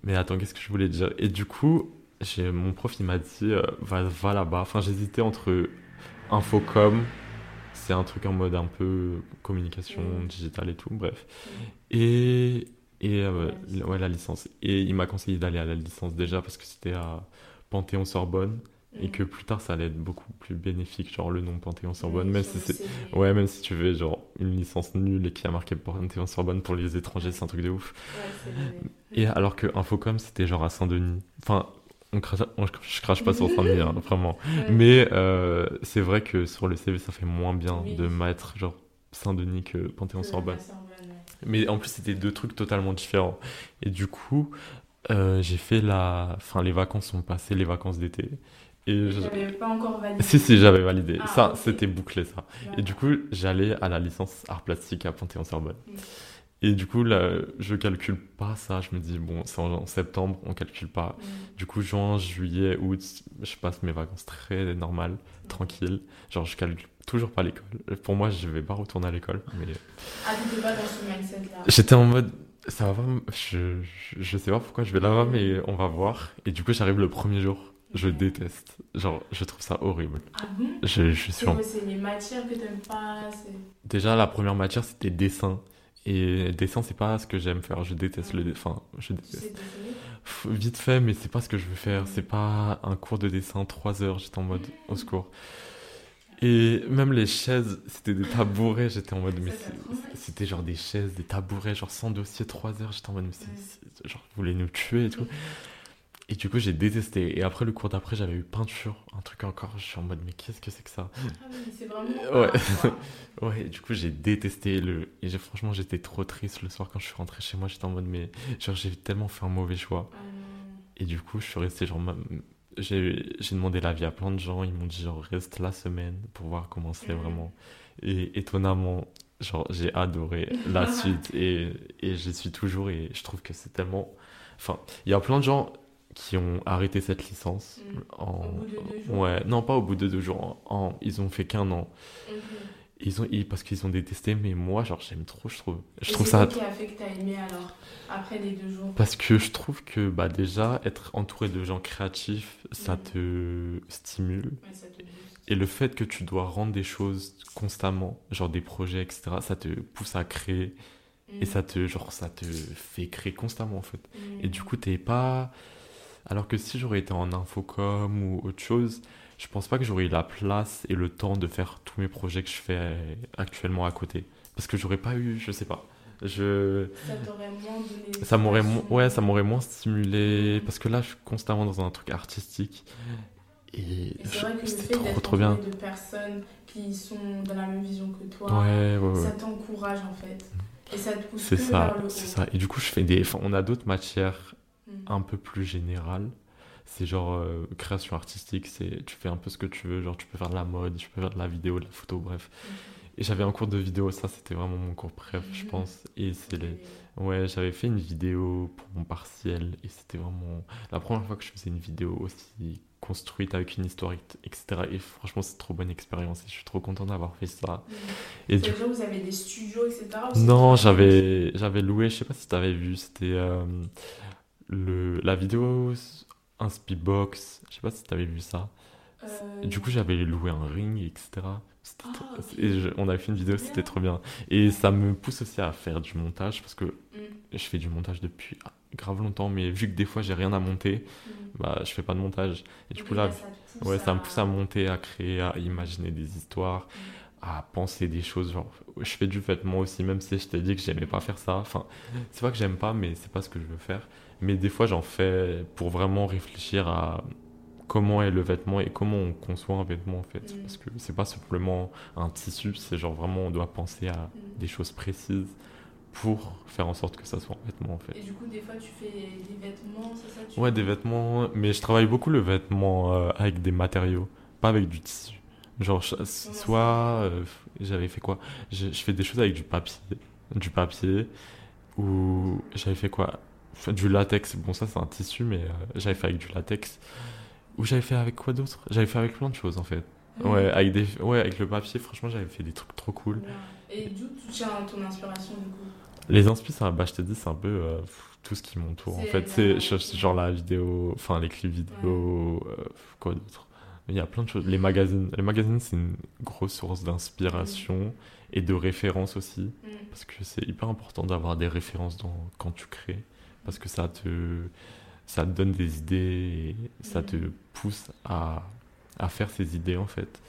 S2: mais attends, qu'est-ce que je voulais dire? Et du coup, mon prof, il m'a dit, euh, va, va là-bas. Enfin, j'hésitais entre Infocom, c'est un truc en mode un peu communication mm. digitale et tout, bref. Mm. Et, et euh, ouais, la licence. Et il m'a conseillé d'aller à la licence déjà parce que c'était à Panthéon-Sorbonne et mm. que plus tard ça allait être beaucoup plus bénéfique genre le nom Panthéon Sorbonne même si c'est ouais même si tu veux genre une licence nulle et qui a marqué Panthéon Sorbonne pour les étrangers c'est un truc de ouf et alors que Infocom c'était genre à Saint-Denis enfin on crache, je crache pas sur Saint-Denis hein, vraiment. Mais euh, c'est vrai que sur le CV ça fait moins bien de mettre genre Saint-Denis que Panthéon Sorbonne. mais en plus c'était deux trucs totalement différents. Et du coup euh, j'ai fait la enfin les vacances sont passées les vacances d'été.
S1: Et je... pas encore validé.
S2: Si, si, j'avais validé. Ah, ça, c'était bouclé, ça. Et du coup, j'allais à la licence art plastique à Panthéon-Sorbonne. Mm. Et du coup, là, je calcule pas ça. Je me dis, bon, c'est en, septembre, on calcule pas. Mm. Du coup, juin, juillet, août, je passe mes vacances très normales, mm. tranquilles. Genre, je calcule toujours pas l'école. Pour moi, je vais pas retourner à l'école. Mais...
S1: Ah, t'étais pas dans ce mindset-là
S2: J'étais en mode, ça va pas. Je, je, je sais pas pourquoi je vais là-bas, mais on va voir. Et du coup, j'arrive le premier jour. Je déteste. Genre, je trouve ça horrible.
S1: Ah bon?
S2: Je, je suis
S1: C'est les matières que t'aimes pas
S2: Déjà, la première matière, c'était dessin. Et dessin, c'est pas ce que j'aime faire. Je déteste le dessin. Je déteste. Vite fait, mais c'est pas ce que je veux faire. C'est pas un cours de dessin, 3 heures. J'étais en mode au secours. Et même les chaises, c'était des tabourets. J'étais en mode, mais c'était genre des chaises, des tabourets, genre sans dossier, 3 heures. J'étais en mode, mais genre, vous voulez nous tuer et tout. Et du coup, j'ai détesté. Et après, le cours d'après, j'avais eu peinture, un truc encore. Je suis en mode, mais qu'est-ce que c'est que ça?
S1: Ah c'est vraiment.
S2: Ouais. ouais, du coup, j'ai détesté le. Et franchement, j'étais trop triste le soir quand je suis rentré chez moi. J'étais en mode, mais genre, j'ai tellement fait un mauvais choix. Ah et du coup, je suis resté genre. J'ai demandé l'avis à plein de gens. Ils m'ont dit, genre, reste la semaine pour voir comment c'est vraiment. Et étonnamment, genre, j'ai adoré la suite. Et, et j'y suis toujours. Et je trouve que c'est tellement. Enfin, il y a plein de gens qui ont arrêté cette licence.
S1: Mm. En... Au bout de deux jours.
S2: Ouais, non, pas au bout de deux jours. En... Ils ont fait qu'un an. Ils ont, parce qu'ils ont détesté, mais moi, genre, j'aime trop, je trouve. Je
S1: Et
S2: trouve ça.
S1: Qu'est-ce qui a fait que t'as aimé alors, après les deux jours?
S2: Parce que je trouve que, bah, déjà, être entouré de gens créatifs, ça mm. te stimule.
S1: Ouais, ça te
S2: Et le fait que tu dois rendre des choses constamment, genre des projets, etc., ça te pousse à créer. Et mm. ça te, genre, ça te fait créer constamment, en fait. Et du coup, t'es pas alors que si j'aurais été en infocom ou autre chose, je pense pas que j'aurais eu la place et le temps de faire tous mes projets que je fais actuellement à côté. Parce que j'aurais pas eu, je sais pas. Je...
S1: Ça t'aurait moins donné.
S2: Ça m'aurait ouais, ça m'aurait moins stimulé. Parce que là, je suis constamment dans un truc artistique.
S1: Et, c'est vrai que le fait trop, trop bien. de personnes qui sont dans la même vision que toi, ça t'encourage en fait. Et ça te pousse
S2: C'est ça, c'est ça. Et du coup, je fais des. Enfin, on a d'autres matières Mm. un peu plus général. C'est genre euh, création artistique, c'est tu fais un peu ce que tu veux, genre tu peux faire de la mode, tu peux faire de la vidéo, de la photo, bref. Mm. Et j'avais un cours de vidéo, ça c'était vraiment mon cours préf, je mm. pense. Et c'est les... Ouais, j'avais fait une vidéo pour mon partiel et c'était vraiment la première fois que je faisais une vidéo aussi construite avec une histoire, etc. Et franchement, c'est trop bonne expérience et je suis trop content d'avoir fait ça.
S1: Et du coup, vous avez des studios, etc.
S2: Non, j'avais j'avais loué, je sais pas si tu avais vu, c'était euh, le, la vidéo un speedbox, je sais pas si tu avais vu ça.
S1: Euh,
S2: du coup, j'avais loué un ring, etc.
S1: Ah,
S2: Et on avait fait une vidéo, c'était trop bien. Et ça me pousse aussi à faire du montage parce que
S1: mm.
S2: je fais du montage depuis grave longtemps, mais vu que des fois j'ai rien à monter, mm. bah je fais pas de montage. Et du coup, là, ça ouais, ça me pousse à monter, à créer, à imaginer des histoires. Mm. à penser des choses genre je fais du vêtement aussi même si je t'ai dit que j'aimais pas faire ça enfin c'est pas que j'aime pas mais c'est pas ce que je veux faire mais des fois, j'en fais pour vraiment réfléchir à comment est le vêtement et comment on conçoit un vêtement en fait.
S1: Mm.
S2: Parce que c'est pas simplement un tissu, c'est genre vraiment on doit penser à
S1: Mm.
S2: des choses précises pour faire en sorte que ça soit un vêtement en fait.
S1: Et du coup, des fois, tu fais des vêtements, c'est ça tu
S2: Ouais, des vêtements, mais je travaille beaucoup le vêtement euh, avec des matériaux, pas avec du tissu. Genre, je- soit euh, j'avais fait quoi? Je, je fais des choses avec du papier, du papier, ou j'avais fait quoi? Enfin, Du latex. Bon, ça c'est un tissu, mais euh, j'avais fait avec du latex. Ou j'avais fait avec quoi d'autre? J'avais fait avec plein de choses en fait.
S1: Mm.
S2: Ouais, avec des, ouais, avec le papier. Franchement, j'avais fait des trucs trop cool.
S1: Ouais. Et d'où tu tiens ton inspiration du coup?
S2: Les inspi, ça, bah, je te dis, c'est un peu euh, tout ce qui m'entoure en fait. C'est genre la vidéo, enfin les clips vidéo, euh, quoi d'autre? Il y a plein de choses. Les magazines, les magazines, c'est une grosse source d'inspiration et de référence aussi.
S1: Mm.
S2: Parce que c'est hyper important d'avoir des références dans, quand tu crées. Parce que ça te, ça te donne des idées et ça te pousse à, à faire ces idées en fait.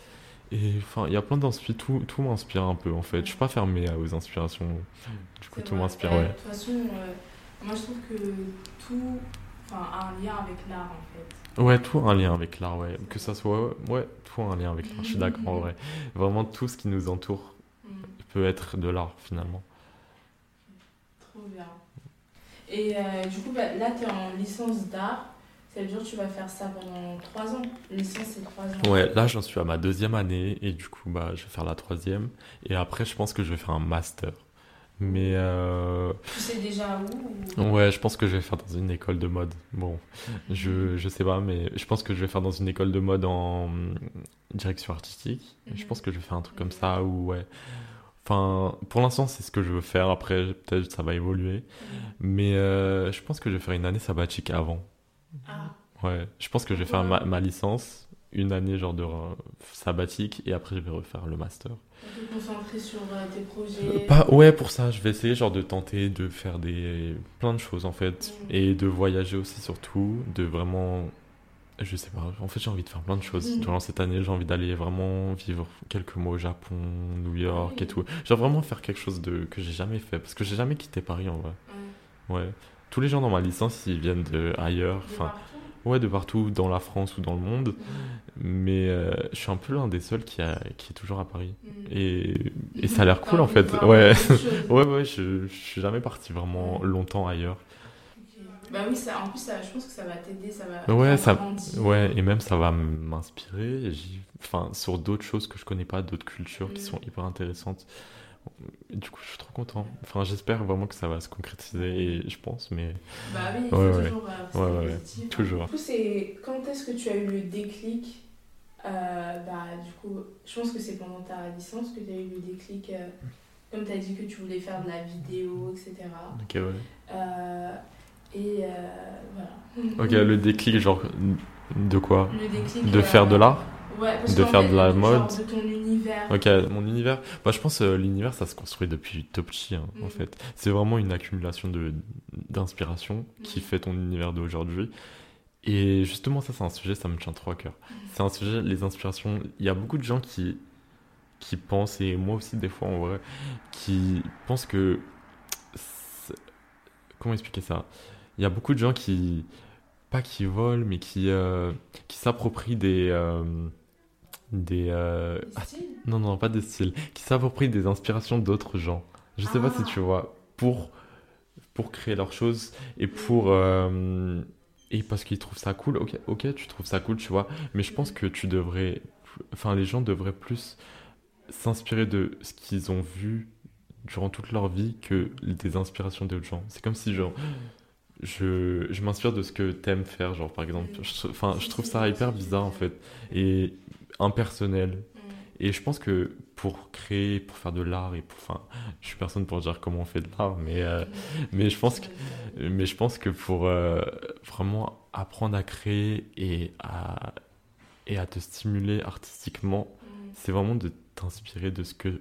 S2: Et enfin, il y a plein d'inspirations. Tout, tout m'inspire un peu en fait. Je suis pas fermé aux inspirations. Du coup, tout m'inspire, ouais.
S1: De toute façon, euh, moi je trouve que tout a un lien avec l'art en fait.
S2: Ouais, tout a un lien avec l'art, ouais. Que ça soit, ouais, tout a un lien avec l'art. Je suis d'accord, en vrai. Vraiment, tout ce qui nous entoure
S1: Mm.
S2: peut être de l'art finalement.
S1: Trop bien. Et euh, du coup, bah, là tu es en licence d'art. Ça veut dire que tu vas faire ça pendant 3 ans? Licence, c'est 3 ans.
S2: Ouais, là, j'en suis à ma deuxième année et du coup, bah, je vais faire la troisième. Et après, je pense que je vais faire un master. Mais euh,
S1: Tu sais déjà où ou-
S2: ouais, je pense que je vais faire dans une école de mode. Bon, je, je sais pas, mais je pense que je vais faire dans une école de mode en direction artistique. Je
S1: Mhm.
S2: pense que je vais faire un truc comme ça ou ouais. Enfin, pour l'instant, c'est ce que je veux faire. Après, peut-être ça va évoluer. Mais euh, je pense que je vais faire une année sabbatique avant.
S1: Ah,
S2: Ouais, je pense que je vais faire ma, ma licence, une année genre de euh, sabbatique, et après je vais refaire le master.
S1: te concentrer sur euh, tes projets.
S2: Pas, ouais, pour ça, je vais essayer genre de tenter de faire des plein de choses en fait,
S1: Mm.
S2: et de voyager aussi surtout, de vraiment, je sais pas, en fait j'ai envie de faire plein de choses.
S1: Mm.
S2: Durant cette année, j'ai envie d'aller vraiment vivre quelques mois au Japon, New York
S1: oui.
S2: et tout. Genre vraiment faire quelque chose de que j'ai jamais fait, parce que j'ai jamais quitté Paris en vrai.
S1: Ouais.
S2: Ouais. Tous les gens dans ma licence, ils viennent de ailleurs,
S1: De
S2: enfin,
S1: partout.
S2: ouais, de partout dans la France ou dans le monde.
S1: Mm.
S2: Mais euh, je suis un peu l'un des seuls qui, a, qui est toujours à Paris.
S1: Mm.
S2: Et, et ça a l'air
S1: T'as
S2: cool en fait. Ouais, ouais, ouais, je, je suis jamais parti vraiment longtemps ailleurs.
S1: Bah oui, ça, en plus, ça, je pense que ça va t'aider, ça va
S2: Ouais,
S1: faire
S2: ça, ouais, et même ça va m'inspirer. Enfin, sur d'autres choses que je connais pas, d'autres cultures qui
S1: Mm.
S2: sont hyper intéressantes. Du coup, je suis trop content. Enfin, j'espère vraiment que ça va se concrétiser, et je pense, mais
S1: Bah oui,
S2: Ouais, ouais.
S1: toujours euh,
S2: Ouais, ouais, ouais.
S1: positif.
S2: toujours.
S1: Du coup, c'est quand est-ce que tu as eu le déclic euh, Bah, du coup, je pense que c'est pendant ta licence que tu as eu le déclic. euh, comme tu as dit que tu voulais faire de la vidéo, etc.
S2: Ok, ouais.
S1: Euh, et euh, voilà.
S2: Ok, le déclic, genre, de quoi
S1: Le déclic.
S2: De
S1: euh,
S2: faire de l'art
S1: Ouais, parce
S2: De faire de la mode
S1: de ton univers.
S2: Ok, mon univers. Bah, je pense que l'univers, ça se construit depuis tout petit, hein, en
S1: Mm.
S2: fait. C'est vraiment une accumulation de d'inspiration qui
S1: Mm.
S2: fait ton univers d'aujourd'hui. Et justement, ça, c'est un sujet, ça me tient trop à cœur.
S1: Mm.
S2: C'est un sujet, les inspirations. Il y a beaucoup de gens qui, qui pensent, et moi aussi, des fois, en vrai, qui pensent que. Comment expliquer ça? Il y a beaucoup de gens qui. Pas qui volent, mais qui, euh, qui s'approprient des. euh, des. euh,
S1: Le style
S2: non, non, pas des styles. Qui s'approprient des inspirations d'autres gens. Je sais pas si
S1: Ah.
S2: tu vois. Pour, pour créer leurs choses et pour. et parce qu'ils trouvent ça cool. Ok, ok, tu trouves ça cool, tu vois. Mais je pense que tu devrais. Enfin, les gens devraient plus s'inspirer de ce qu'ils ont vu durant toute leur vie que des inspirations d'autres gens. C'est comme si, genre. Je, je m'inspire de ce que t'aimes faire, genre par exemple. Je, enfin, je trouve ça hyper bizarre en fait. Et impersonnel.
S1: Mm.
S2: Et je pense que pour créer, pour faire de l'art, et pour, enfin, je suis personne pour dire comment on fait de l'art, mais, euh, mais, je pense que, mais je pense que pour euh, vraiment apprendre à créer et à, et à te stimuler artistiquement,
S1: Mm.
S2: c'est vraiment de t'inspirer de ce que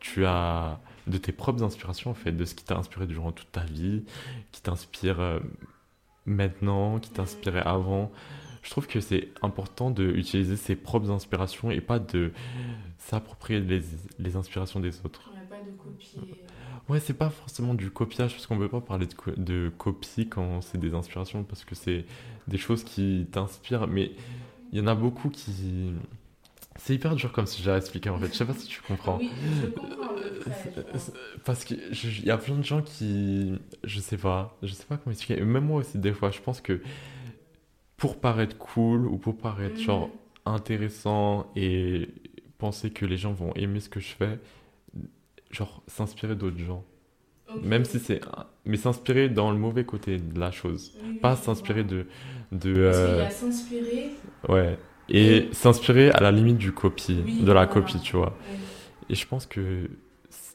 S2: tu as, de tes propres inspirations en fait, de ce qui t'a inspiré durant toute ta vie, qui t'inspire euh, maintenant, qui t'inspirait avant. Je trouve que c'est important d'utiliser ses propres inspirations et pas de s'approprier les, les inspirations des autres.
S1: Ouais, pas de copier.
S2: Ouais, c'est pas forcément du copiage, parce qu'on peut pas parler de, co- de copie quand c'est des inspirations, parce que c'est des choses qui t'inspirent, mais il y en a beaucoup qui. C'est hyper dur comme sujet à expliquer en fait. Je sais pas si tu comprends.
S1: Oui, je comprends pense.
S2: Parce que il y a plein de gens qui. Je sais pas. Je sais pas comment expliquer. Et Même moi aussi, des fois, je pense que pour paraître cool ou pour paraître genre intéressant et penser que les gens vont aimer ce que je fais, genre s'inspirer d'autres gens. Même si c'est. Mais s'inspirer dans le mauvais côté de la chose. Pas s'inspirer de. de
S1: Parce qu'il y
S2: euh,
S1: a s'inspirer.
S2: Ouais. Et s'inspirer à la limite du copie,
S1: Oui,
S2: de la
S1: voilà.
S2: copie, tu vois.
S1: Ouais.
S2: Et je pense que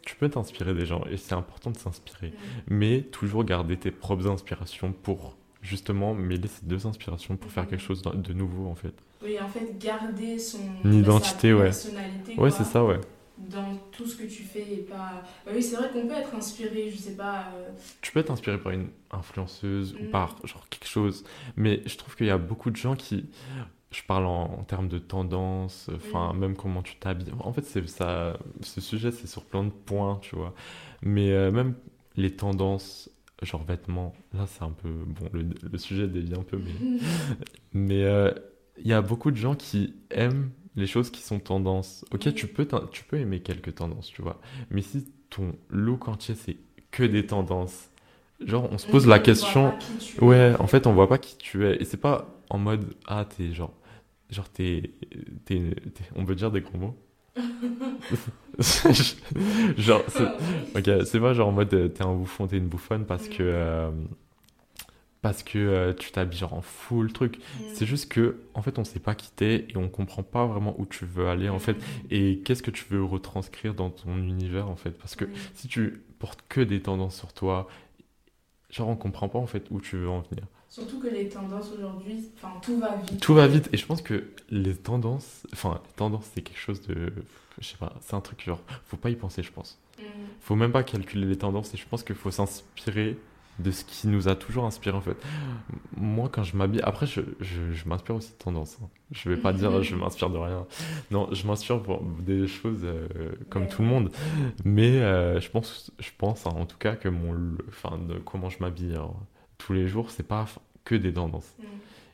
S2: tu peux t'inspirer des gens et c'est important de s'inspirer.
S1: Ouais.
S2: Mais toujours garder tes propres inspirations pour justement mêler ces deux inspirations pour faire quelque chose de nouveau en fait.
S1: Oui, en fait, garder son
S2: Une identité,
S1: sa
S2: ouais.
S1: personnalité,
S2: Ouais,
S1: quoi,
S2: c'est ça, ouais.
S1: Dans tout ce que tu fais et pas. Bah oui, c'est vrai qu'on peut être inspiré, je sais pas. euh,
S2: Tu peux être inspiré par une influenceuse ou
S1: Mhm.
S2: par genre quelque chose, mais je trouve qu'il y a beaucoup de gens qui. Je parle en, en termes de tendance, enfin,
S1: Mhm.
S2: même comment tu t'habilles. En fait, c'est ça, ce sujet, c'est sur plein de points, tu vois. Mais euh, même les tendances, genre vêtements, là, c'est un peu. Bon, le, le sujet dévie un peu, mais. Mais euh, il y a beaucoup de gens qui aiment les choses qui sont tendances. Ok,
S1: Oui.
S2: tu, peux tu peux aimer quelques tendances, tu vois. Mais si ton look entier, c'est que des tendances, genre, on se pose
S1: on
S2: la question. Ouais, en fait, on voit pas qui tu es. Et c'est pas en mode, ah, t'es genre. Genre, t'es. On peut dire des gros mots Genre, c'est- Ok, c'est pas genre en mode t'es un bouffon, t'es une bouffonne parce que. euh, parce que euh, tu t'habilles genre en full truc.
S1: Mm.
S2: C'est juste que, en fait, on sait pas qui t'es et on comprend pas vraiment où tu veux aller, en fait. Et qu'est-ce que tu veux retranscrire dans ton univers, en fait? Parce que si tu portes que des tendances sur toi, genre, on comprend pas, en fait, où tu veux en venir.
S1: Surtout que les tendances aujourd'hui, enfin, tout va vite.
S2: Tout va vite. Et je pense que les tendances, enfin, les tendances, c'est quelque chose de. Je sais pas, c'est un truc genre. Faut pas y penser, je pense.
S1: Mm.
S2: Faut même pas calculer les tendances et je pense qu'il faut s'inspirer de ce qui nous a toujours inspiré en fait. Moi quand je m'habille, après je, je, je m'inspire aussi de tendances. hein. Je vais pas dire je m'inspire de rien. Non, je m'inspire pour des choses euh, comme
S1: Ouais.
S2: tout le monde. Mais euh, je pense, je pense hein, en tout cas que mon, enfin comment je m'habille hein, tous les jours, c'est pas que des tendances.
S1: Mm.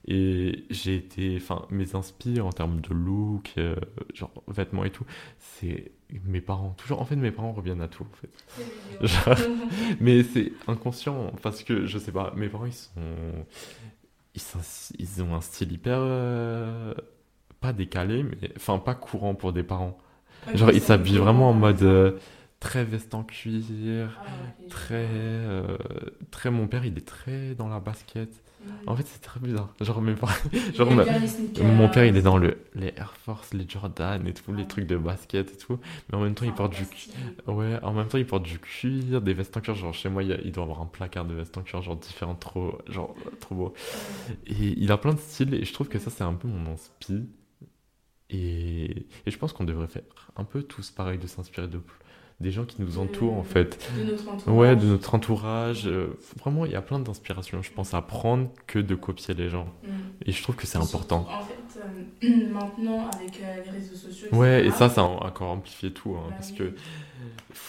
S2: Et j'ai été, enfin, mes inspires en termes de look, euh, genre vêtements et tout, c'est mes parents. Toujours, en fait, mes parents reviennent à tout, en fait. Genre- Mais c'est inconscient parce que je sais pas, mes parents ils sont. Ils, sont- ils ont un style hyper. euh, pas décalé, mais. Enfin, pas courant pour des parents. Genre, ils s'habillent
S1: me
S2: vraiment en
S1: fait
S2: mode euh, très veste en cuir.
S1: Ah,
S2: Très. très. Mon père, il est très dans la basket. En fait, c'est très bizarre. Genre, mes parents.
S1: Il
S2: genre, ma-. Mon père, il est dans le, les Air Force, les Jordan et tout, les
S1: Ah.
S2: trucs de basket et tout. Mais en même temps, il
S1: Ah,
S2: porte du. Ouais, en même temps, il porte du cuir, des vestes en cuir. Genre, chez moi, il, doit avoir un placard de vestes en cuir, genre différents, trop, genre, trop beau. Et il a plein de styles, et je trouve que ça, c'est un peu mon inspi. Et, et je pense qu'on devrait faire un peu tous pareil, de s'inspirer de des gens qui nous entourent, en fait.
S1: De notre entourage.
S2: Ouais, de notre entourage. euh, vraiment, il y a plein d'inspirations, je pense, à prendre que de copier les gens.
S1: Mm.
S2: Et je trouve que c'est important.
S1: En fait, euh, maintenant, avec euh, les réseaux sociaux.
S2: Ouais, et ça, ça a encore amplifié tout, hein,
S1: Bah
S2: parce
S1: oui.
S2: que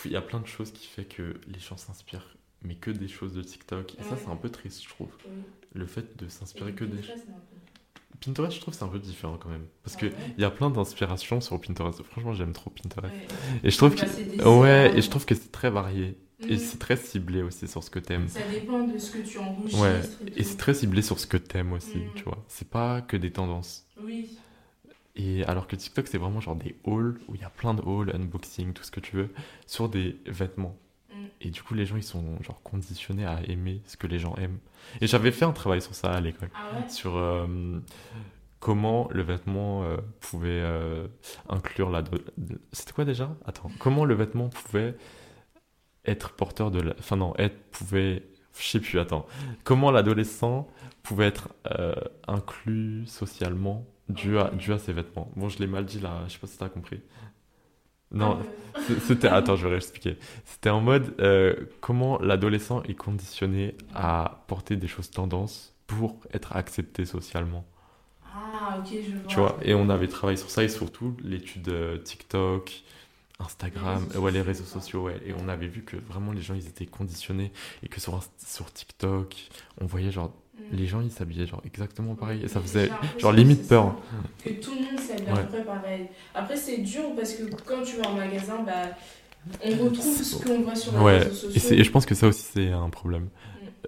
S2: il y a plein de choses qui fait que les gens s'inspirent, mais que des choses de TikTok. Et ça, c'est un peu triste, je trouve.
S1: oui.
S2: Le fait de s'inspirer que des
S1: peu-
S2: Pinterest, je trouve, c'est un peu différent quand même, parce
S1: Ah
S2: que
S1: ouais
S2: il y a plein d'inspirations sur Pinterest. Franchement, j'aime trop Pinterest.
S1: Ouais.
S2: Et je trouve
S1: Bah,
S2: que ouais, et je trouve que c'est très varié et
S1: Mm.
S2: c'est très ciblé aussi sur ce que t'aimes.
S1: Ça dépend de ce que tu enregistres.
S2: Ouais,
S1: et
S2: et c'est très ciblé sur ce que t'aimes aussi,
S1: Mm.
S2: tu vois. C'est pas que des tendances.
S1: Oui.
S2: Et alors que TikTok, c'est vraiment genre des hauls où il y a plein de hauls, unboxing, tout ce que tu veux, sur des vêtements. Et du coup, les gens, ils sont genre conditionnés à aimer ce que les gens aiment. Et j'avais fait un travail sur ça à l'école,
S1: Ah ouais?
S2: Sur euh, comment le vêtement euh, pouvait euh, inclure la... C'était quoi déjà? Attends. Comment le vêtement pouvait être porteur de la... Enfin non, être pouvait... Je sais plus, attends. Comment l'adolescent pouvait être inclus socialement dû à, dû à ses vêtements? Bon, je l'ai mal dit là, je sais pas si t'as compris. Non,
S1: Ah,
S2: C'était. Attends, je vais réexpliquer. C'était en mode euh, comment l'adolescent est conditionné à porter des choses tendances pour être accepté socialement.
S1: Ah, ok, je vois.
S2: Tu vois Et on avait travaillé sur ça et surtout l'étude euh, TikTok, Instagram,
S1: Les réseaux
S2: ouais, les
S1: sociaux,
S2: réseaux sociaux, ouais. Et on avait vu que vraiment les gens ils étaient conditionnés et que sur, sur TikTok, on voyait genre les gens ils s'habillaient genre exactement pareil et ça faisait genre limite peur.
S1: Que tout le monde s'habille à peu près pareil. Après c'est dur parce que quand tu vas en magasin, bah, on retrouve ce qu'on voit sur les
S2: ouais.
S1: réseaux sociaux.
S2: Et, et, je pense que ça aussi c'est un problème. Mm.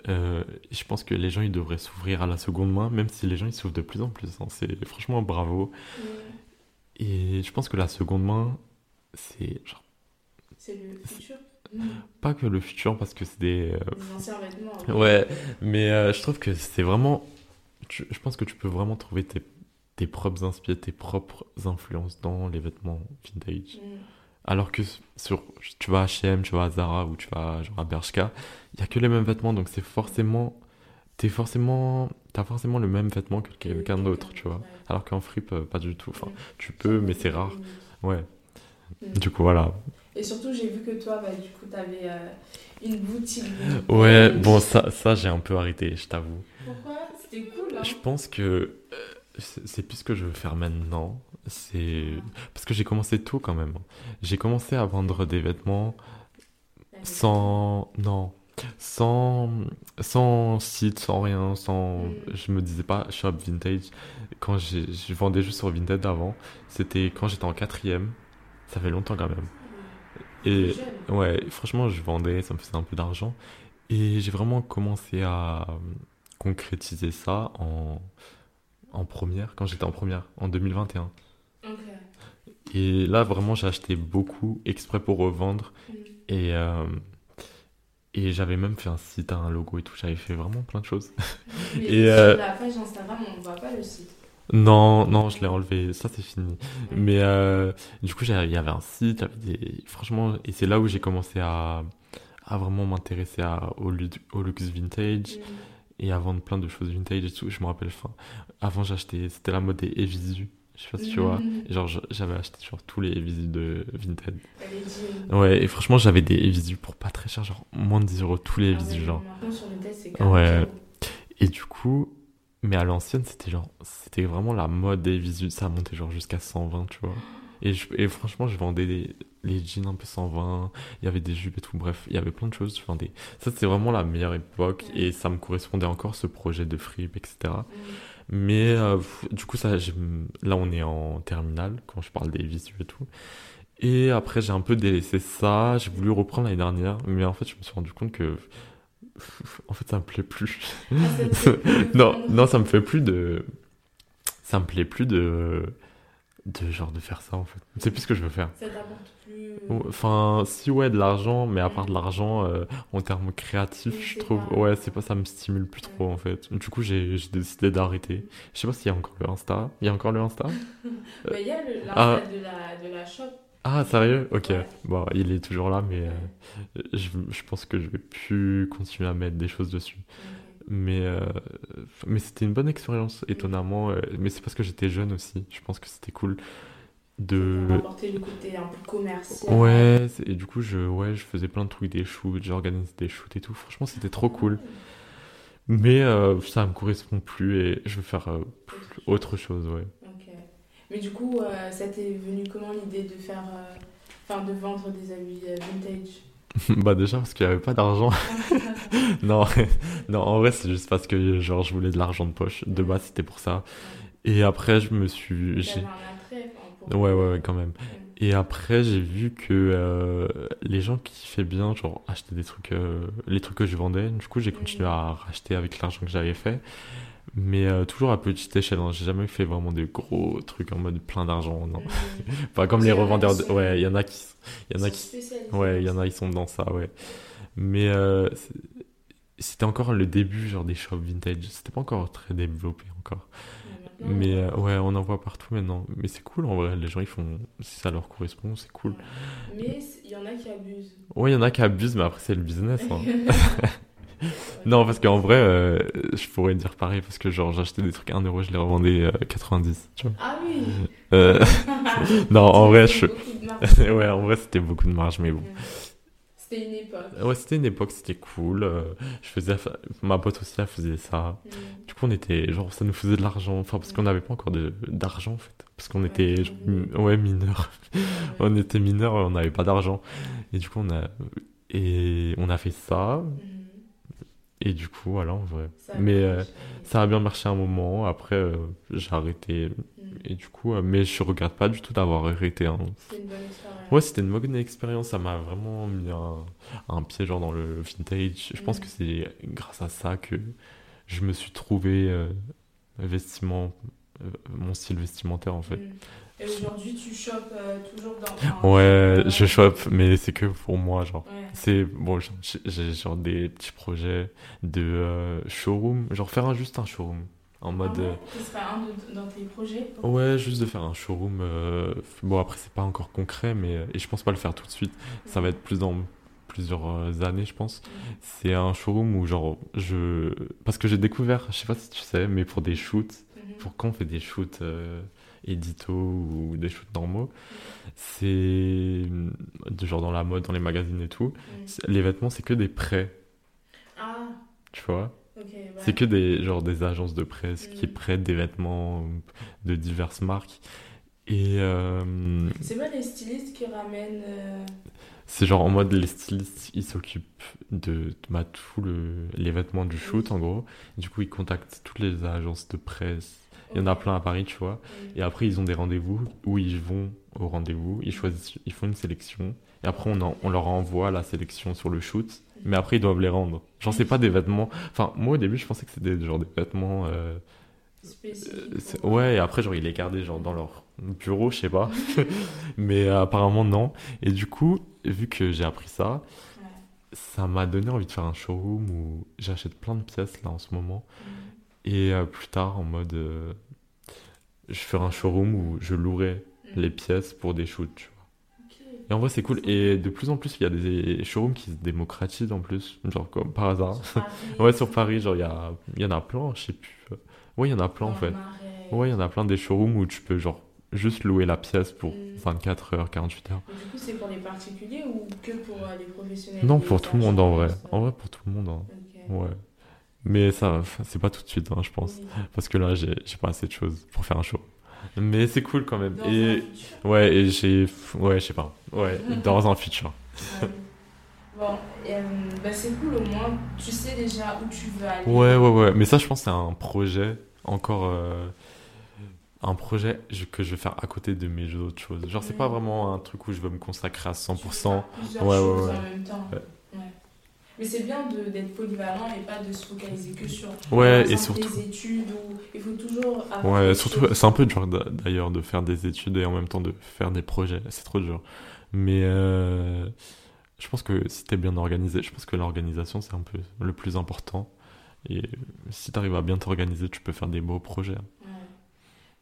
S2: Euh, je pense que les gens ils devraient s'ouvrir à la seconde main, même si les gens ils s'ouvrent de plus en plus. Hein. C'est franchement bravo. Mm. Et je pense que la seconde main, c'est genre.
S1: C'est le futur.
S2: Pas que le futur, parce que c'est des.
S1: Euh, des anciens vêtements.
S2: Ouais, mais euh, je trouve que c'est vraiment. je pense que tu peux vraiment trouver tes, tes propres inspirations, tes propres influences dans les vêtements vintage. Mm. Alors que sur, tu vas à H&M, tu vas à Zara ou tu vas genre à Bershka, il y a que les mêmes vêtements, donc c'est forcément, t'es forcément, t'as forcément le même vêtement que quelqu'un d'autre, tu vois. Alors qu'en fripe, euh, pas du tout. Enfin, tu peux, mais c'est rare. Ouais. Mm. Du coup, voilà.
S1: Et surtout, j'ai vu que toi, bah, du coup, t'avais euh, une boutique.
S2: Ouais, bon, ça, ça j'ai un peu arrêté, je t'avoue.
S1: Pourquoi? C'était cool, hein
S2: Je pense que euh, c'est plus ce que je veux faire maintenant. C'est parce que j'ai commencé tôt quand même. J'ai commencé à vendre des vêtements sans non sans sans site sans rien sans mm. je me disais pas shop vintage quand je vendais juste sur Vinted avant c'était quand j'étais en quatrième ça fait longtemps quand même et ouais, franchement, je vendais, ça me faisait un peu d'argent. Et j'ai vraiment commencé à concrétiser ça en, en première, quand j'étais en première, en 2021. Et là, vraiment, j'ai acheté beaucoup exprès pour revendre. Mm. Et, euh, et j'avais même fait un site, un logo et tout. J'avais fait vraiment plein de choses.
S1: Mais et sur euh, la page Instagram, on ne voit pas le site.
S2: Non, non, je l'ai enlevé. Ça, c'est fini. Mais euh, du coup, il y avait un site, des... franchement, et c'est là où j'ai commencé à, à vraiment m'intéresser au, au luxe vintage mm. et à vendre plein de choses vintage et tout. Je me rappelle, enfin, avant, j'achetais, c'était la mode des Evisu. Je sais pas si tu vois. Mm. Genre, j'avais acheté genre tous les Evisu de Vinted. Ouais, et franchement, j'avais des Evisu pour pas très cher, genre moins de 10 euros tous les Evisu, genre. Ouais. Et du coup, mais à l'ancienne, c'était genre, c'était vraiment la mode des visuels. Ça montait genre jusqu'à 120, tu vois. Et, et franchement, je vendais les jeans un peu 120. Il y avait des jupes et tout. Bref, il y avait plein de choses. Je vendais. Ça, c'était vraiment la meilleure époque. Et ça me correspondait encore, ce projet de frip, etc. Mais euh, du coup, ça, là, on est en terminale quand je parle des visuels et tout. Et après, j'ai un peu délaissé ça. J'ai voulu reprendre l'année dernière. Mais en fait, je me suis rendu compte que en fait, ça me plaît plus. Ah, non, non, ça me fait plus de. Ça me plaît plus de. De genre de faire ça en fait. C'est plus ce que je veux faire.
S1: Ça t'apporte plus.
S2: Enfin, si ouais, de l'argent, mais à part de l'argent, euh, en termes créatifs, je trouve. Ouais, c'est pas ça me stimule plus trop en fait. Du coup, j'ai décidé d'arrêter. Je sais pas s'il y a encore le Insta. Il y a encore le Insta?
S1: Bah, Il y a l'Insta ah. de, la, de la shop.
S2: Ah, sérieux? Ok. Bon, il est toujours là, mais euh, je, je, pense que je vais plus continuer à mettre des choses dessus. Mais, euh, mais c'était une bonne expérience, étonnamment. Euh, mais c'est parce que j'étais jeune aussi. Je pense que c'était cool de.
S1: Apporter le côté un peu commercial.
S2: Ouais, et du coup, je, ouais, je faisais plein de trucs, des shoots, j'organisais des shoots et tout. Franchement, c'était trop cool. Mais ça me correspond plus et je veux faire autre chose, ouais.
S1: Mais du coup, euh, ça t'est venu comment l'idée de faire, euh, enfin, de vendre des habits euh, vintage?
S2: Bah déjà parce qu'il n'y avait pas d'argent. non, non, en vrai c'est juste parce que genre je voulais de l'argent de poche. De base c'était pour ça. Et après je me suis... J'ai... Ouais, ouais, ouais, quand même. Et après, j'ai vu que les gens qui fait bien, genre, acheter des trucs, les trucs que je vendais. Du coup, j'ai continué à racheter avec l'argent que j'avais fait mais euh, toujours à petite échelle. Hein. J'ai jamais fait vraiment des gros trucs en mode plein d'argent, non. pas comme les revendeurs. De... Ouais, il y en a qui, y en a qui, ouais, il y en a qui sont dans ça, ouais. Mais euh, c'était encore le début, genre des shops vintage. C'était pas encore très développé encore. Mais euh, ouais, on en voit partout maintenant. Mais c'est cool en vrai, les gens ils font. Si ça leur correspond, c'est cool.
S1: Mais il y en a qui abusent.
S2: Ouais, il y en a qui abusent, mais après c'est le business. Hein. non, parce qu'en vrai, euh, je pourrais dire pareil, parce que genre j'achetais des trucs à 1€, je les revendais 90. Euh, tu vois.
S1: Ah oui
S2: euh... Non, en vrai, je... ouais, en vrai, c'était beaucoup de marge, mais bon.
S1: C'était une époque.
S2: Ouais, c'était une époque, c'était cool. Euh, je faisais, ma pote aussi, elle faisait ça. Mm. Du coup, on était, genre, ça nous faisait de l'argent. Enfin, parce qu'on n'avait pas encore d'argent, en fait. Parce qu'on était, ouais, mineurs. on était mineurs, on n'avait pas d'argent. Et du coup, on a, et on a fait ça. Mm. Et du coup, voilà, en vrai. mais euh, ça a bien marché un moment. Après, euh, j'ai arrêté. Mm. Et du coup, euh, mais je regrette pas du tout d'avoir arrêté. Hein.
S1: C'était une bonne expérience.
S2: Ouais, c'était une bonne expérience. Ça m'a vraiment mis un, un, pied genre dans le vintage. Je pense mm. que c'est grâce à ça que je me suis trouvé vestiment, mon style vestimentaire en fait. Mm.
S1: Et aujourd'hui, tu chopes toujours dans.
S2: ouais, je chope, mais c'est que pour moi, genre. C'est bon, j'ai genre des petits projets de euh, showroom, genre faire un, juste un showroom. En mode. Ah
S1: ouais euh, Ce un dans tes projets
S2: Ouais, juste de faire un showroom. bon, après, c'est pas encore concret, mais. Et je pense pas le faire tout de suite. Ça va être plus dans plusieurs années, je pense. C'est un showroom où, genre, je. Parce que j'ai découvert, je sais pas si tu sais, mais pour des shoots, mhm. pour quand on fait des shoots édito ou des shoots normaux, c'est genre dans la mode, dans les magazines et tout. Mm. Les vêtements, c'est que des prêts.
S1: Ah.
S2: Tu vois? C'est que des, genre, des agences de presse qui mm. prêtent des vêtements de diverses marques. Et. Euh,
S1: c'est pas les stylistes qui ramènent. Euh,
S2: c'est genre en mode les stylistes ils s'occupent de bah, tous le, les vêtements du shoot en gros. du coup ils contactent toutes les agences de presse il y en a plein à Paris, tu vois. Et après, ils ont des rendez-vous où ils vont au rendez-vous, ils choisissent, ils font une sélection. Et après, on, on leur envoie la sélection sur le shoot. Mais après, ils doivent les rendre. J'en sais pas des vêtements. Enfin, moi, au début, je pensais que c'était genre des vêtements. Euh...
S1: euh
S2: ouais, et après, genre, ils les gardaient genre dans leur bureau, je sais pas. mais euh, apparemment, non. Et du coup, vu que j'ai appris ça, ça m'a donné envie de faire un showroom où j'achète plein de pièces là en ce moment. Et euh, plus tard, en mode. Euh, je ferai un showroom où je louerai mm. les pièces pour des shoots, tu vois. Et en vrai, c'est cool. Et de plus en plus, il y a des showrooms qui se démocratisent en plus, genre comme par hasard. ouais, sur Paris, genre, il y, a, y en a plein, je sais plus. Ouais, il y en a plein en fait. Ouais, il y en a plein des showrooms où tu peux, genre, juste louer la pièce pour 24 mm. heures, 48 heures.
S1: du coup, c'est pour les particuliers ou que pour euh, les professionnels
S2: Non, pour tout le monde en vrai. En vrai, pour tout le monde. Hein. Ouais. Mais ça, c'est pas tout de suite, hein, je pense. Parce que là, j'ai pas assez de choses pour faire un show. Mais c'est cool quand même. et ouais, et j'ai. Ouais, je sais pas. Ouais, dans un futur.
S1: Bon, euh, bah c'est cool au moins, tu sais déjà où tu veux aller.
S2: Ouais, ouais, ouais. Mais ça, je pense c'est un projet encore. Euh, un projet que je vais faire à côté de mes autres choses. Genre, c'est pas vraiment un truc où je veux me consacrer à 100%.
S1: ouais, ouais, ouais. En même temps. Mais c'est bien d'être polyvalent et pas de se focaliser que sur
S2: ouais, et surtout...
S1: les études. Ou... Il faut toujours
S2: Ouais, surtout, c'est un peu dur d'ailleurs de faire des études et en même temps de faire des projets. C'est trop dur. Mais euh, je pense que si tu es bien organisé, je pense que l'organisation c'est un peu le plus important. Et si tu arrives à bien t'organiser, tu peux faire des beaux projets.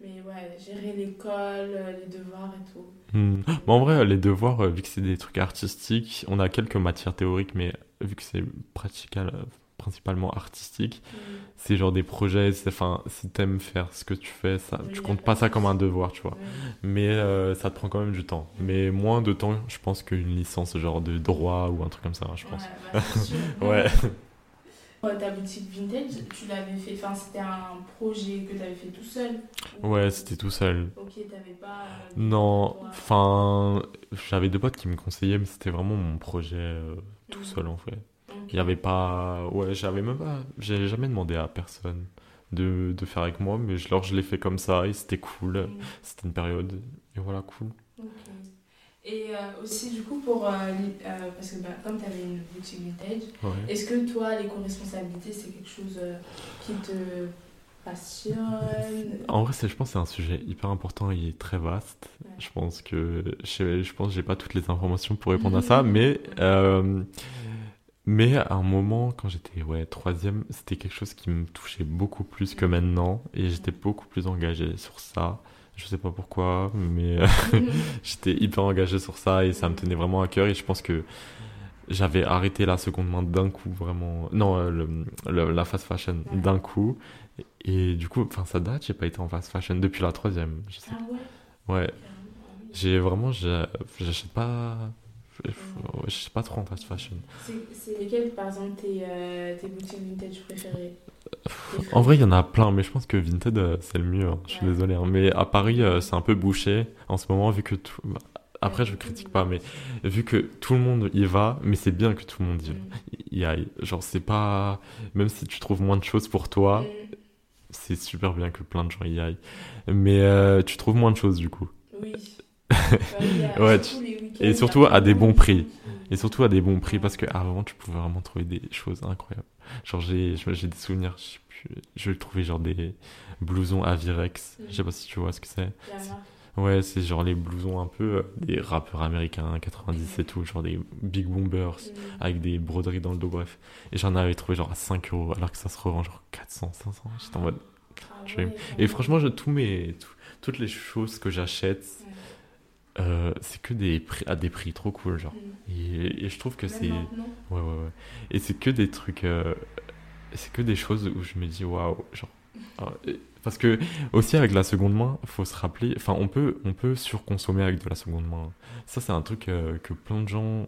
S1: Mais ouais, gérer l'école, euh, les devoirs et tout.
S2: Hmm. en vrai, les devoirs, euh, vu que c'est des trucs artistiques, on a quelques matières théoriques, mais vu que c'est euh, principalement artistique, hmm. c'est genre des projets, enfin, si t'aimes faire ce que tu fais, ça, tu comptes pas ça comme un devoir, tu vois. Mais ça te prend quand même du temps. Mais moins de temps, je pense, qu'une licence genre de droit ou un truc comme ça, je pense.
S1: Ouais. Bah, ta boutique vintage, tu l'avais fait, enfin c'était un projet que tu avais fait tout seul
S2: Ouais, c'était tout seul.
S1: Ok, t'avais pas. Euh,
S2: non, enfin, j'avais deux potes qui me conseillaient, mais c'était vraiment mon projet euh, tout mhm. seul en fait. Il y avait pas. Ouais, j'avais même pas. J'ai jamais demandé à personne de, de, faire avec moi, mais je, alors je l'ai fait comme ça et c'était cool. Mhm. C'était une période, et voilà, cool.
S1: Et euh, aussi, du coup, pour. Euh, euh, parce que bah, comme tu avais une boutique vintage, est-ce que toi, l'éco-responsabilité, c'est quelque chose qui te
S2: En vrai, je pense que c'est un sujet hyper important et très vaste. Je pense que. Je, je pense j'ai pas toutes les informations pour répondre à ça, mais. mais à un moment, quand j'étais ouais, troisième, c'était quelque chose qui me touchait beaucoup plus que maintenant et j'étais beaucoup plus engagé sur ça. Je sais pas pourquoi, mais euh, j'étais hyper engagé sur ça et ça me tenait vraiment à cœur. Et je pense que j'avais arrêté la seconde main d'un coup, vraiment. Non, euh, le, la fast fashion d'un coup. Et, du coup, enfin, ça date, j'ai pas été en fast fashion depuis la troisième. Je sais. Ah ouais? Ouais. J'ai vraiment, j'achète pas je sais pas trop en fast fashion.
S1: C'est lesquelles, par exemple, tes, euh, tes boutiques vintage préférées?
S2: En vrai, il y en a plein, mais je pense que Vinted, euh, c'est le mieux. Hein. Je suis désolé. Hein. Mais à Paris, euh, c'est un peu bouché en ce moment, vu que tout... Bah, après, je critique pas, mais vu que tout le monde y va, mais c'est bien que tout le monde y,
S1: Mm.
S2: y aille. Genre, c'est pas. Même si tu trouves moins de choses pour toi,
S1: Mm.
S2: C'est super bien que plein de gens y aillent. Mais euh, tu trouves moins de choses du coup.
S1: Oui.
S2: Ouais,
S1: surtout
S2: et surtout à des bons prix. Et surtout à des bons prix, parce qu'avant, tu pouvais vraiment trouver des choses incroyables. Genre, j'ai des souvenirs, je je vais trouver genre des blousons Avirex. Je sais pas si tu vois ce que c'est. Ouais, c'est genre les blousons un peu euh, des rappeurs américains 90 et tout, genre des big bombers
S1: Mm.
S2: avec des broderies dans le dos, bref. Et j'en avais trouvé genre à 5 euros alors que ça se revend genre 400, 500. J'étais en mode.
S1: Ah ouais.
S2: Et franchement, je, tous mes, tout- toutes les choses que j'achète,
S1: Ouais.
S2: euh, c'est que des prix, à des prix trop cool, genre.
S1: Mm.
S2: Et, et je trouve que c'est. Ouais, ouais, ouais. Et c'est que des trucs. euh, C'est que des choses où je me dis waouh. Genre. ah, et- Parce que, aussi avec la seconde main, faut se rappeler. Enfin, on peut, on peut surconsommer avec de la seconde main. Ça, c'est un truc euh, que plein de gens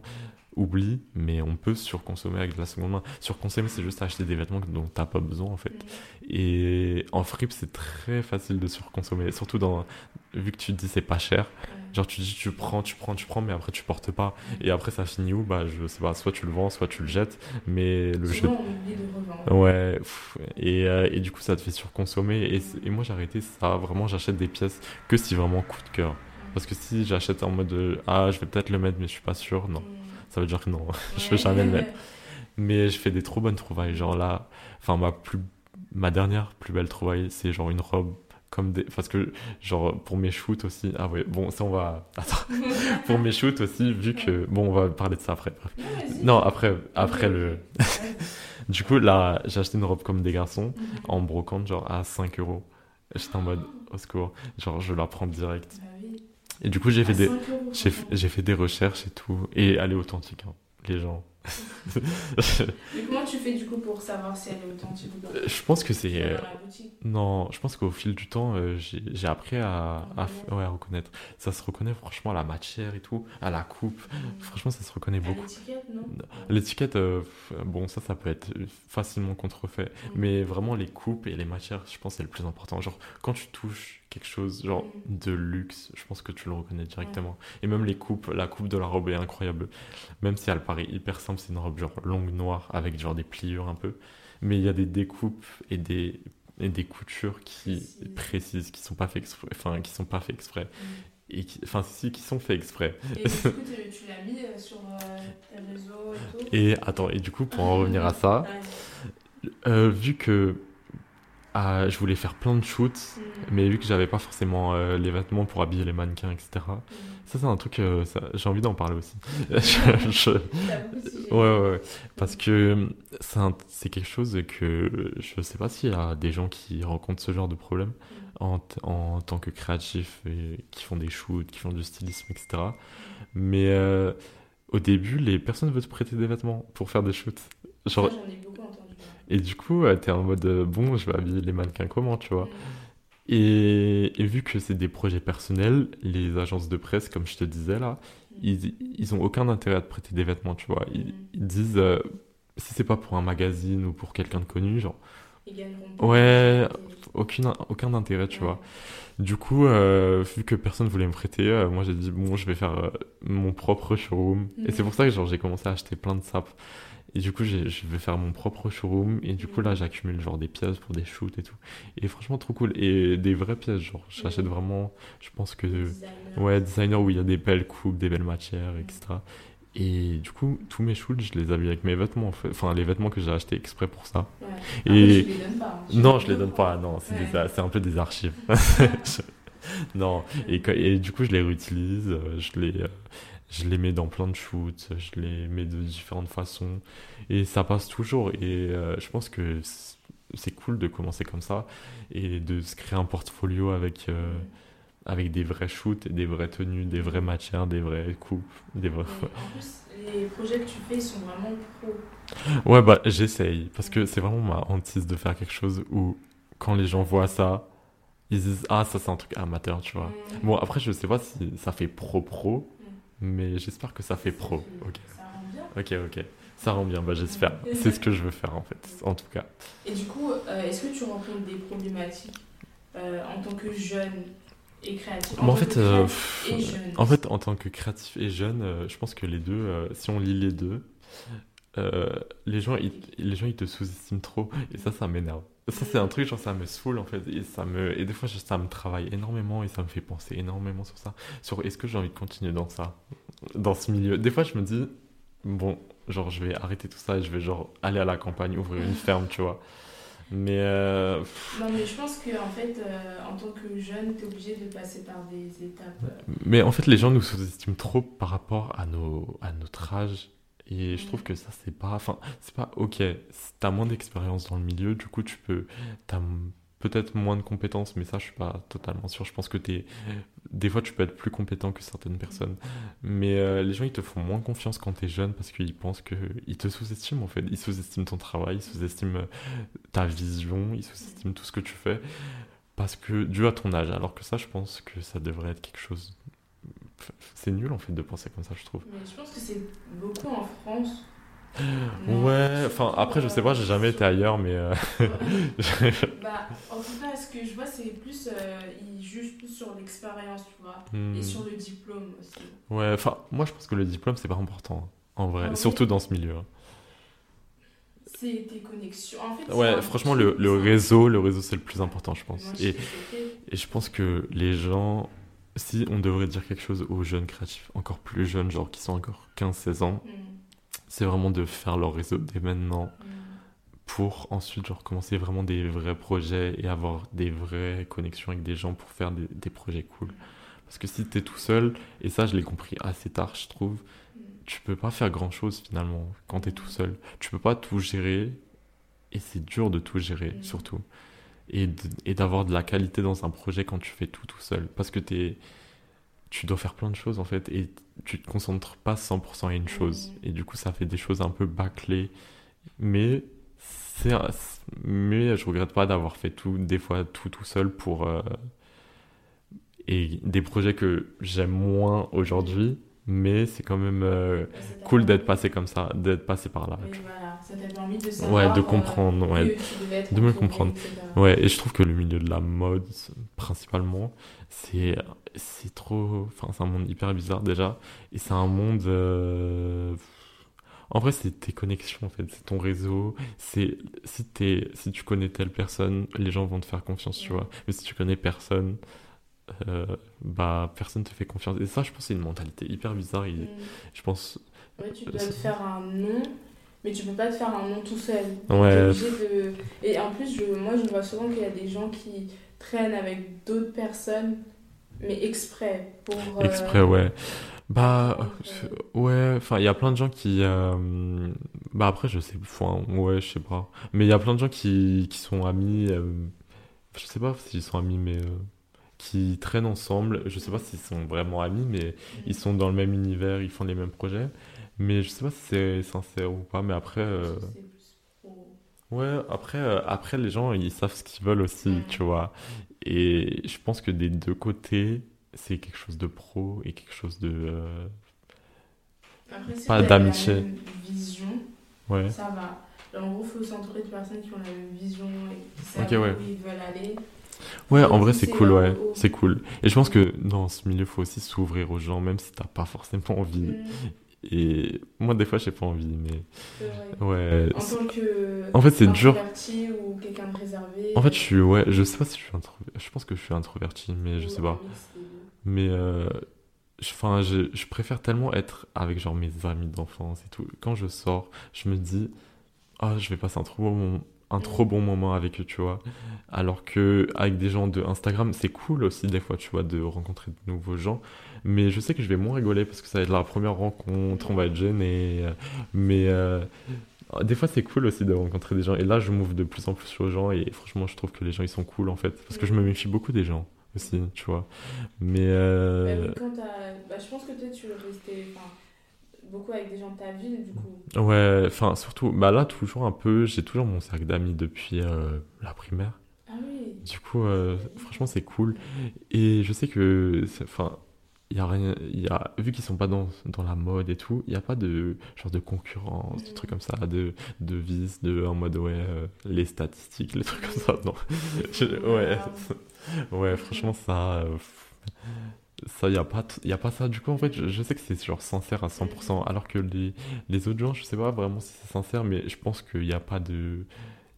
S2: oublient, mais on peut surconsommer avec de la seconde main. Surconsommer, c'est juste acheter des vêtements dont t'as pas besoin, en fait. Et en fripe, c'est très facile de surconsommer. Surtout dans. Vu que tu te dis c'est pas cher. Genre, tu dis tu prends, tu prends, tu prends, mais après tu portes pas. Et après, ça finit où? Bah, je sais pas, soit tu le vends, soit tu le jettes. Mais le jeu.
S1: De revendre.
S2: Ouais, pff, et, euh, et du coup, ça te fait surconsommer. Et moi, j'ai arrêté ça. Vraiment, j'achète des pièces que si vraiment coup de cœur. Parce que si j'achète en mode euh, ah, je vais peut-être le mettre, mais je suis pas sûr, non. Ça veut dire que non, je vais jamais le mettre. Mais je fais des trop bonnes trouvailles. Genre là, enfin, ma, plus, ma dernière plus belle trouvaille, c'est genre une robe. Comme des... Parce que, genre, pour mes shoots aussi. Ah ouais, bon, ça on va. Attends. pour mes shoots aussi, vu que. Bon, on va parler de ça après.
S1: Non,
S2: après, après le. Du coup, là, j'ai acheté une robe comme des garçons
S1: Mhm.
S2: en brocante, genre à 5 euros. J'étais en mode au secours. Genre, je la prends direct. Et du coup, j'ai fait des.
S1: 5 euros,
S2: J'ai fait des recherches et tout. Et elle est authentique, hein, les gens.
S1: Mais comment tu fais du coup pour savoir si elle est authentique ou pas?
S2: Je pense que c'est. euh,
S1: dans la boutique.
S2: Non, je pense qu'au fil du temps, euh, j'ai j'ai appris à, à,
S1: reconnaître.
S2: ouais, à reconnaître. Ça se reconnaît franchement à la matière et tout, à la coupe. Franchement, ça se reconnaît
S1: À
S2: beaucoup.
S1: l'étiquette, non?
S2: L'étiquette, euh, bon, ça, ça peut être facilement contrefait. Mais vraiment, les coupes et les matières, je pense, c'est le plus important. Genre, quand tu touches quelque chose, genre, de luxe, je pense que tu le reconnais directement. Et même les coupes, la coupe de la robe est incroyable. Même si elle paraît hyper simple, c'est une robe, genre, longue, noire, avec, genre, des pliures un peu. Mais il y a des découpes et des, et des coutures qui,
S1: Précises.
S2: précises, qui sont pas fait exprès, enfin, qui sont pas fait exprès.
S1: Mm.
S2: Et qui, enfin, si, qui sont fait exprès.
S1: Et du coup, tu l'as mis euh, sur euh, tes réseaux et tout?
S2: Et attends, et du coup, pour en revenir à ça. Euh, vu que ah, je voulais faire plein de shoots,
S1: Mm.
S2: mais vu que j'avais pas forcément euh, les vêtements pour habiller les mannequins, etc.
S1: Mm.
S2: Ça, c'est un truc, euh, ça- j'ai envie d'en parler aussi. Je- je-. Ouais, ouais, ouais. Parce que c'est un- c'est quelque chose que je sais pas s'il y a des gens qui rencontrent ce genre de problème en, t- en tant que créatifs et qui font des shoots, qui font du stylisme, etc. Mais euh, au début, les personnes veulent te prêter des vêtements pour faire des shoots. Genre,
S1: Ça, J'en ai beaucoup entendu.
S2: Et du coup, euh, t'es en mode euh, bon, je vais habiller les mannequins comment, tu vois.
S1: Mm.
S2: Et, et vu que c'est des projets personnels, les agences de presse, comme je te disais là, ils, ils ont aucun intérêt à te prêter des vêtements, tu vois. Ils,
S1: Mhm.
S2: ils disent, euh, si c'est pas pour un magazine ou pour quelqu'un de connu, genre,
S1: Ils.
S2: Ouais,
S1: Et-
S2: aucun, aucun intérêt, tu
S1: Ouais.
S2: vois. Du coup, euh, vu que personne voulait me prêter, euh, moi j'ai dit, bon, je vais faire mon propre showroom. Et c'est pour ça que genre, j'ai commencé à acheter plein de sapes. Et du coup, je vais faire mon propre showroom. Et du coup, là, j'accumule genre des pièces pour des shoots et tout. Et franchement, trop cool. Et des vraies pièces, genre, j'achète vraiment, je pense que,
S1: Designer.
S2: ouais, designer où il y a des belles coupes, des belles matières, etc. Et du coup, tous mes shoots, je les habille avec mes vêtements, en fait. Enfin, les vêtements que j'ai achetés exprès pour ça.
S1: Ouais.
S2: Et-
S1: Après, tu les donnes pas. hein.
S2: Non, je les donne pas, non, c'est
S1: Ouais.
S2: un peu des archives. non, et, et du coup, je les réutilise, euh, je les, euh, je les mets dans plein de shoots, je les mets de différentes façons, et ça passe toujours. Et euh, je pense que c'est cool de commencer comme ça, et de se créer un portfolio avec, euh, avec des vrais shoots, des vraies tenues, des vraies matières, des vraies coupes, des vrais...
S1: En plus, les projets que tu fais, ils sont vraiment pro.
S2: Ouais, bah j'essaye, parce que c'est vraiment ma hantise de faire quelque chose où, quand les gens voient ça, ils disent Ah, ça c'est un truc amateur, tu vois.
S1: Mm.
S2: Bon, après, je sais pas si ça fait pro-pro, mais j'espère que ça fait pro. Ok,
S1: Ça rend bien.
S2: ok, ok. Ça rend bien, bah j'espère. C'est ce que je veux faire en fait, en tout cas.
S1: Et du coup, euh, est-ce que tu rencontres des problématiques euh, en tant que jeune et créatif
S2: en, fait, euh, en fait, en tant que créatif et jeune, je pense que les deux, si on lit les deux, les gens, ils, les gens, ils te sous-estiment trop, et ça, ça m'énerve. Ça, c'est un truc, genre, ça me saoule, en fait, et ça me, et des fois, ça me travaille énormément, et ça me fait penser énormément sur ça, sur est-ce que j'ai envie de continuer dans ça, dans ce milieu. Des fois, je me dis, bon, genre, je vais arrêter tout ça, et je vais, genre, aller à la campagne, ouvrir une ferme, tu vois. Mais. Euh,
S1: non, mais je pense qu'en en fait, euh, en tant que jeune, tu es obligé de passer par des étapes.
S2: Mais en fait, les gens nous sous-estiment trop par rapport à, nos, à notre âge. Et je trouve que ça, c'est pas. Enfin, c'est pas ok. T'as moins d'expérience dans le milieu, du coup, tu peux. As peut-être moins de compétences, mais ça, je suis pas totalement sûr. Je pense que es... des fois, tu peux être plus compétent que certaines personnes. Mais euh, les gens, ils te font moins confiance quand tu es jeune parce qu'ils pensent qu'ils te sous-estiment, en fait. Ils sous-estiment ton travail, ils sous-estiment euh, ta vision, ils sous-estiment tout ce que tu fais parce que dû à ton âge. Alors que ça, je pense que ça devrait être quelque chose. C'est nul, en fait, de penser comme ça, je trouve.
S1: Mais je pense que c'est beaucoup en France
S2: Ouais, enfin après je sais pas, j'ai jamais été ailleurs, mais. Euh,
S1: bah, en tout cas, ce que je vois, c'est plus. Euh, ils jugent plus sur l'expérience, tu vois, et hmm. sur le diplôme aussi.
S2: Ouais, enfin, moi je pense que le diplôme c'est pas important, en vrai, ah surtout dans ce milieu. Hein.
S1: C'est tes connexions. En fait,
S2: ouais, franchement, le, le réseau, le réseau c'est le plus important, je pense. et, et je pense que les gens si on devrait dire quelque chose aux jeunes créatifs, encore plus jeunes, genre qui sont encore 15-16 ans, hmm c'est vraiment de faire leur réseau dès maintenant mm. pour ensuite genre commencer vraiment des vrais projets et avoir des vraies connexions avec des gens pour faire des, projets cool. Parce que si tu es tout seul, et ça je l'ai compris assez tard je trouve, mm. tu peux pas faire grand chose finalement quand tu es tout seul. Tu peux pas tout gérer et c'est dur de tout gérer mm. surtout. Et d'avoir de, la qualité dans un projet quand tu fais tout tout seul. Parce que tu es tu dois faire plein de choses en fait et tu te concentres pas 100% à une chose. Et du coup ça fait des choses un peu bâclées. Mais mais je regrette pas d'avoir fait tout des fois tout tout seul pour euh, et des projets que j'aime moins aujourd'hui mais c'est quand même euh, cool d'être passé comme ça d'être passé par là
S1: ça t'a permis de savoir
S2: ouais de comprendre ouais de me comprendre ouais et je trouve que le milieu de la mode principalement c'est c'est trop. Enfin, c'est un monde hyper bizarre déjà. Et c'est un monde. Euh, en vrai, c'est tes connexions en fait, c'est ton réseau. C'est si es... si tu connais telle personne, les gens vont te faire confiance, tu vois. Mais si tu connais personne, euh, bah personne te fait confiance. Et ça, je pense, c'est une mentalité hyper bizarre. Et mm. Je pense.
S1: Ouais, tu dois te faire un nom, mais tu peux pas te faire un nom tout seul.
S2: Ouais.
S1: De... Et en plus, je... moi, je vois souvent qu'il y a des gens qui traînent avec d'autres personnes mais exprès pour.
S2: Euh, exprès, ouais. Bah, euh, ouais, enfin, il y a plein de gens qui. Euh, bah, après, je sais, enfin, ouais, je sais pas. Mais il y a plein de gens qui, qui sont amis. Je sais pas s'ils sont amis, mais. Qui traînent ensemble. Je sais pas s'ils sont vraiment amis, mais ils sont dans le même univers, ils font les mêmes projets. Mais je sais pas si c'est sincère ou pas, mais après. Ouais, après, après, les gens, ils savent ce qu'ils veulent aussi, tu vois. Et je pense que des deux côtés, c'est quelque chose de pro et quelque chose de. Euh,
S1: pas d'amitié. vision, ouais. ça va. en gros, il faut s'entourer de personnes qui ont la même vision et qui savent où ils veulent aller.
S2: Ouais, en vrai, c'est cool, ouais. C'est cool. Et je pense que dans ce milieu, il faut aussi s'ouvrir aux gens, même si t'as pas forcément envie. Mm. Et moi, des fois, j'ai pas envie, mais. Ouais.
S1: En tant que.
S2: En fait, c'est dur.
S1: ou quelqu'un de réservé.
S2: En fait, je suis. Ouais, je sais pas si je suis introverti. Je pense que je suis introverti, mais je sais pas. Mais. Euh... Enfin, je, je, préfère tellement être avec genre mes amis d'enfance et tout. Quand je sors, je me dis, ah, je vais passer un trop bon, un trop bon moment avec eux, tu vois. Alors que avec des gens de Instagram, c'est cool aussi des fois, tu vois, de rencontrer de nouveaux gens. Mais je sais que je vais moins rigoler parce que ça va être la première rencontre, on va être jeune et. Mais. Euh, des fois, c'est cool aussi de rencontrer des gens. Et là, je m'ouvre de plus en plus aux gens. Et franchement, je trouve que les gens, ils sont cool en fait. Parce que je me méfie beaucoup des gens aussi, tu vois. Mais. Euh...
S1: Bah, bah, je pense que tu veux rester beaucoup avec des gens de ta ville, du coup.
S2: Ouais, enfin, surtout. Bah là, toujours un peu. J'ai toujours mon cercle d'amis depuis euh, la primaire.
S1: Ah oui.
S2: Du coup, euh, franchement, c'est cool. Et je sais que. Enfin il y a rien y a vu qu'ils sont pas dans, dans la mode et tout il n'y a pas de genre de concurrence de trucs comme ça de de vis de en mode ouais euh, les statistiques les trucs comme ça non ouais ouais franchement ça ça, il n'y a, pas y a pas ça. Du coup, en fait, je, sais que c'est genre sincère à 100%, alors que les, les autres gens, je sais pas vraiment si c'est sincère, mais je pense qu'il n'y a pas de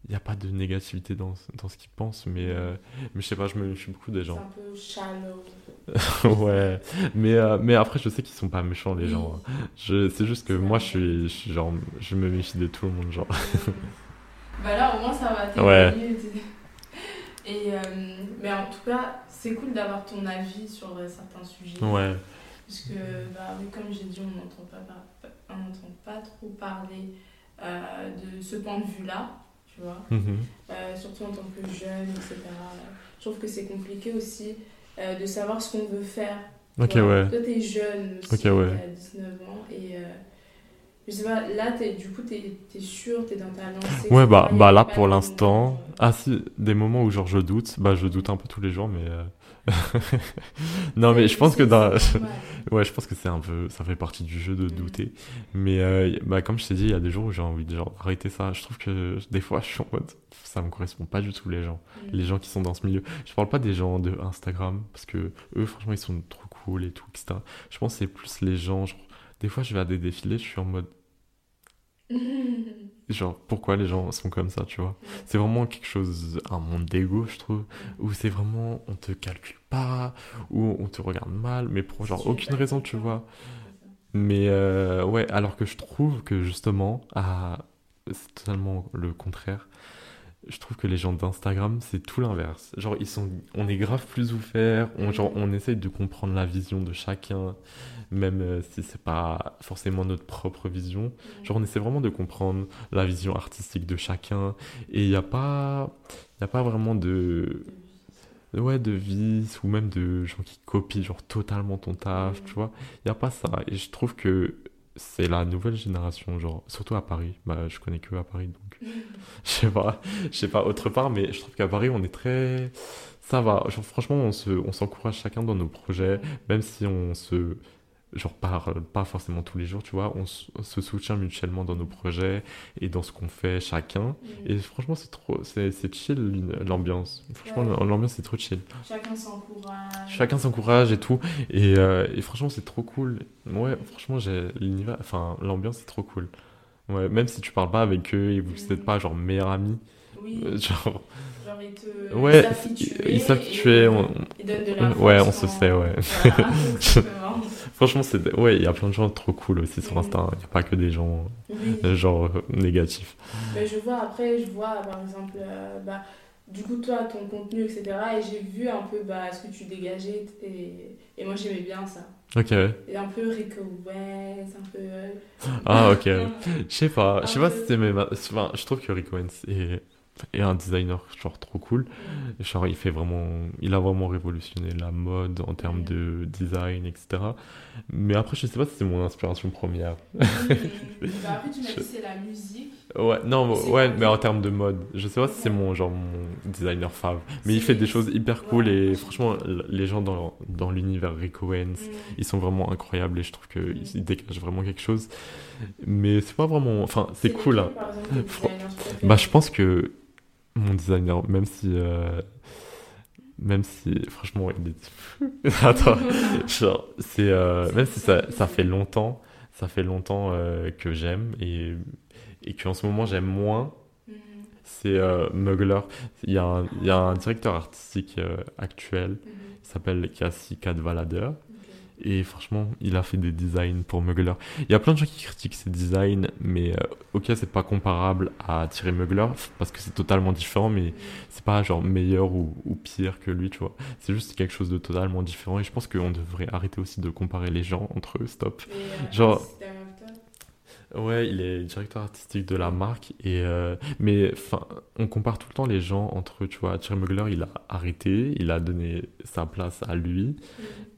S2: il n'y a pas de négativité dans, dans ce qu'ils pensent, mais, euh, mais je sais pas, je me méfie beaucoup des gens.
S1: C'est un peu shallow.
S2: ouais, mais, euh, mais après, je sais qu'ils sont pas méchants, les gens. C'est juste que moi, je suis, je genre, je me méfie de tout le monde, genre.
S1: bah là, au moins, ça va ouais. Et, euh, mais en tout cas, c'est cool d'avoir ton avis sur certains sujets.
S2: Ouais.
S1: Parce que, bah, oui, comme j'ai dit, on n'entend pas, pas trop parler de ce point de vue-là tu vois. Mhm. Euh, surtout en tant que jeune, etc. Je trouve que c'est compliqué aussi euh, de savoir ce qu'on veut faire.
S2: Ok, ouais.
S1: Toi, t'es jeune aussi, ouais. 19 ans, et euh, je sais pas, là, es, du coup, t'es es sûr, t'es dans ta lancée.
S2: Ouais, bah, bah là, pour l'instant, ah si, des moments où genre je doute, bah je doute un peu tous les jours, mais non, mais je pense que dans... ouais, je pense que c'est un peu, ça fait partie du jeu de douter. Mais euh, bah, comme je t'ai dit, il y a des jours où j'ai envie de genre arrêter ça. Je trouve que des fois, je suis en mode, ça me correspond pas du tout les gens, mm. les gens qui sont dans ce milieu. Je parle pas des gens de Instagram parce que eux, franchement, ils sont trop cool et tout, etc. Je pense que c'est plus les gens. Genre, des fois, je vais à des défilés, je suis en mode. genre pourquoi les gens sont comme ça tu vois? C'est vraiment quelque chose un monde d'ego je trouve où c'est vraiment on te calcule pas ou on te regarde mal mais pour genre aucune raison tu vois. Mais euh, ouais alors que je trouve que justement ah, c'est totalement le contraire je trouve que les gens d'Instagram, c'est tout l'inverse. Genre, ils sont, on est grave plus ouverts, on, genre, on essaye de comprendre la vision de chacun, même euh, si c'est pas forcément notre propre vision. Genre, on essaie vraiment de comprendre la vision artistique de chacun, et il n'y a pas, a pas vraiment de, ouais, de vice, ou même de gens qui copient, genre, totalement ton taf, tu vois. Il n'y a pas ça, et je trouve que c'est la nouvelle génération, genre, surtout à Paris. Bah, je connais que à Paris, donc je sais pas, je sais pas autre part, mais je trouve qu'à Paris, on est très. Ça va, genre, franchement, on s'encourage on chacun dans nos projets, même si on se genre pas, pas forcément tous les jours, tu vois, on, se soutient mutuellement dans nos projets et dans ce qu'on fait chacun. Et franchement, c'est trop, c'est chill l'ambiance. Franchement, l'ambiance c'est trop chill.
S1: Chacun s'encourage.
S2: Chacun s'encourage et tout. Et, euh, et franchement, c'est trop cool. Ouais, franchement, j'ai l'univers, enfin, l'ambiance c'est trop cool. Ouais, même si tu parles pas avec eux et vous n'êtes mm. pas genre meilleurs amis.
S1: Oui. Euh,
S2: genre,
S1: ils te
S2: ouais, ils savent tuer.
S1: On... Ils donnent de la
S2: Ouais, on se sait, ouais. Franchement, c'est ouais, il y a plein de gens trop cool aussi sur Insta. Il n'y a pas que des gens euh, genre euh, négatifs.
S1: Mais je vois après, je vois par exemple, euh, bah, du coup toi ton contenu etc. Et j'ai vu un peu bah, ce que tu dégageais et, et moi j'aimais bien ça.
S2: Ok.
S1: Et un peu Rico Wentz, un peu.
S2: Ah ok. Je sais pas, je sais pas si c'est mes. Enfin, je trouve que Rico Wentz est et un designer genre trop cool. Genre il fait vraiment, il a vraiment révolutionné la mode en termes de design, etc. Mais après je sais pas si c'est mon inspiration première.
S1: bah après tu m'as dit c'est la musique.
S2: Ouais, non, ouais, mais en termes de mode, je sais pas si c'est mon genre mon designer fave, mais il fait des choses hyper cool et franchement les gens dans, dans l'univers Rico Owens, mm. ils sont vraiment incroyables et je trouve qu'ils dégagent vraiment quelque chose. Mais c'est pas vraiment, enfin c'est cool. Hein. Bah je pense que mon designer, même si. Euh, même si, franchement, il est. Attends, genre, c'est. Euh, même si ça, ça, fait longtemps, ça fait longtemps euh, que j'aime et, et qu'en ce moment j'aime moins, mm-hmm. c'est Mugler. Il y, a un, il y, a un directeur artistique actuel, mm-hmm. il s'appelle Cassie Cadvaladeur. Et franchement, il a fait des designs pour Mugler. Il y a plein de gens qui critiquent ses designs, mais euh, ok, c'est pas comparable à Thierry Mugler, parce que c'est totalement différent, mais c'est pas genre meilleur ou, ou, pire que lui, tu vois. C'est juste quelque chose de totalement différent, et je pense qu'on devrait arrêter aussi de comparer les gens entre eux, stop.
S1: Euh,
S2: genre. Ouais, il est directeur artistique de la marque et euh, mais enfin, on compare tout le temps les gens entre eux, tu vois. Thierry Mugler, il a arrêté, il a donné sa place à lui, mm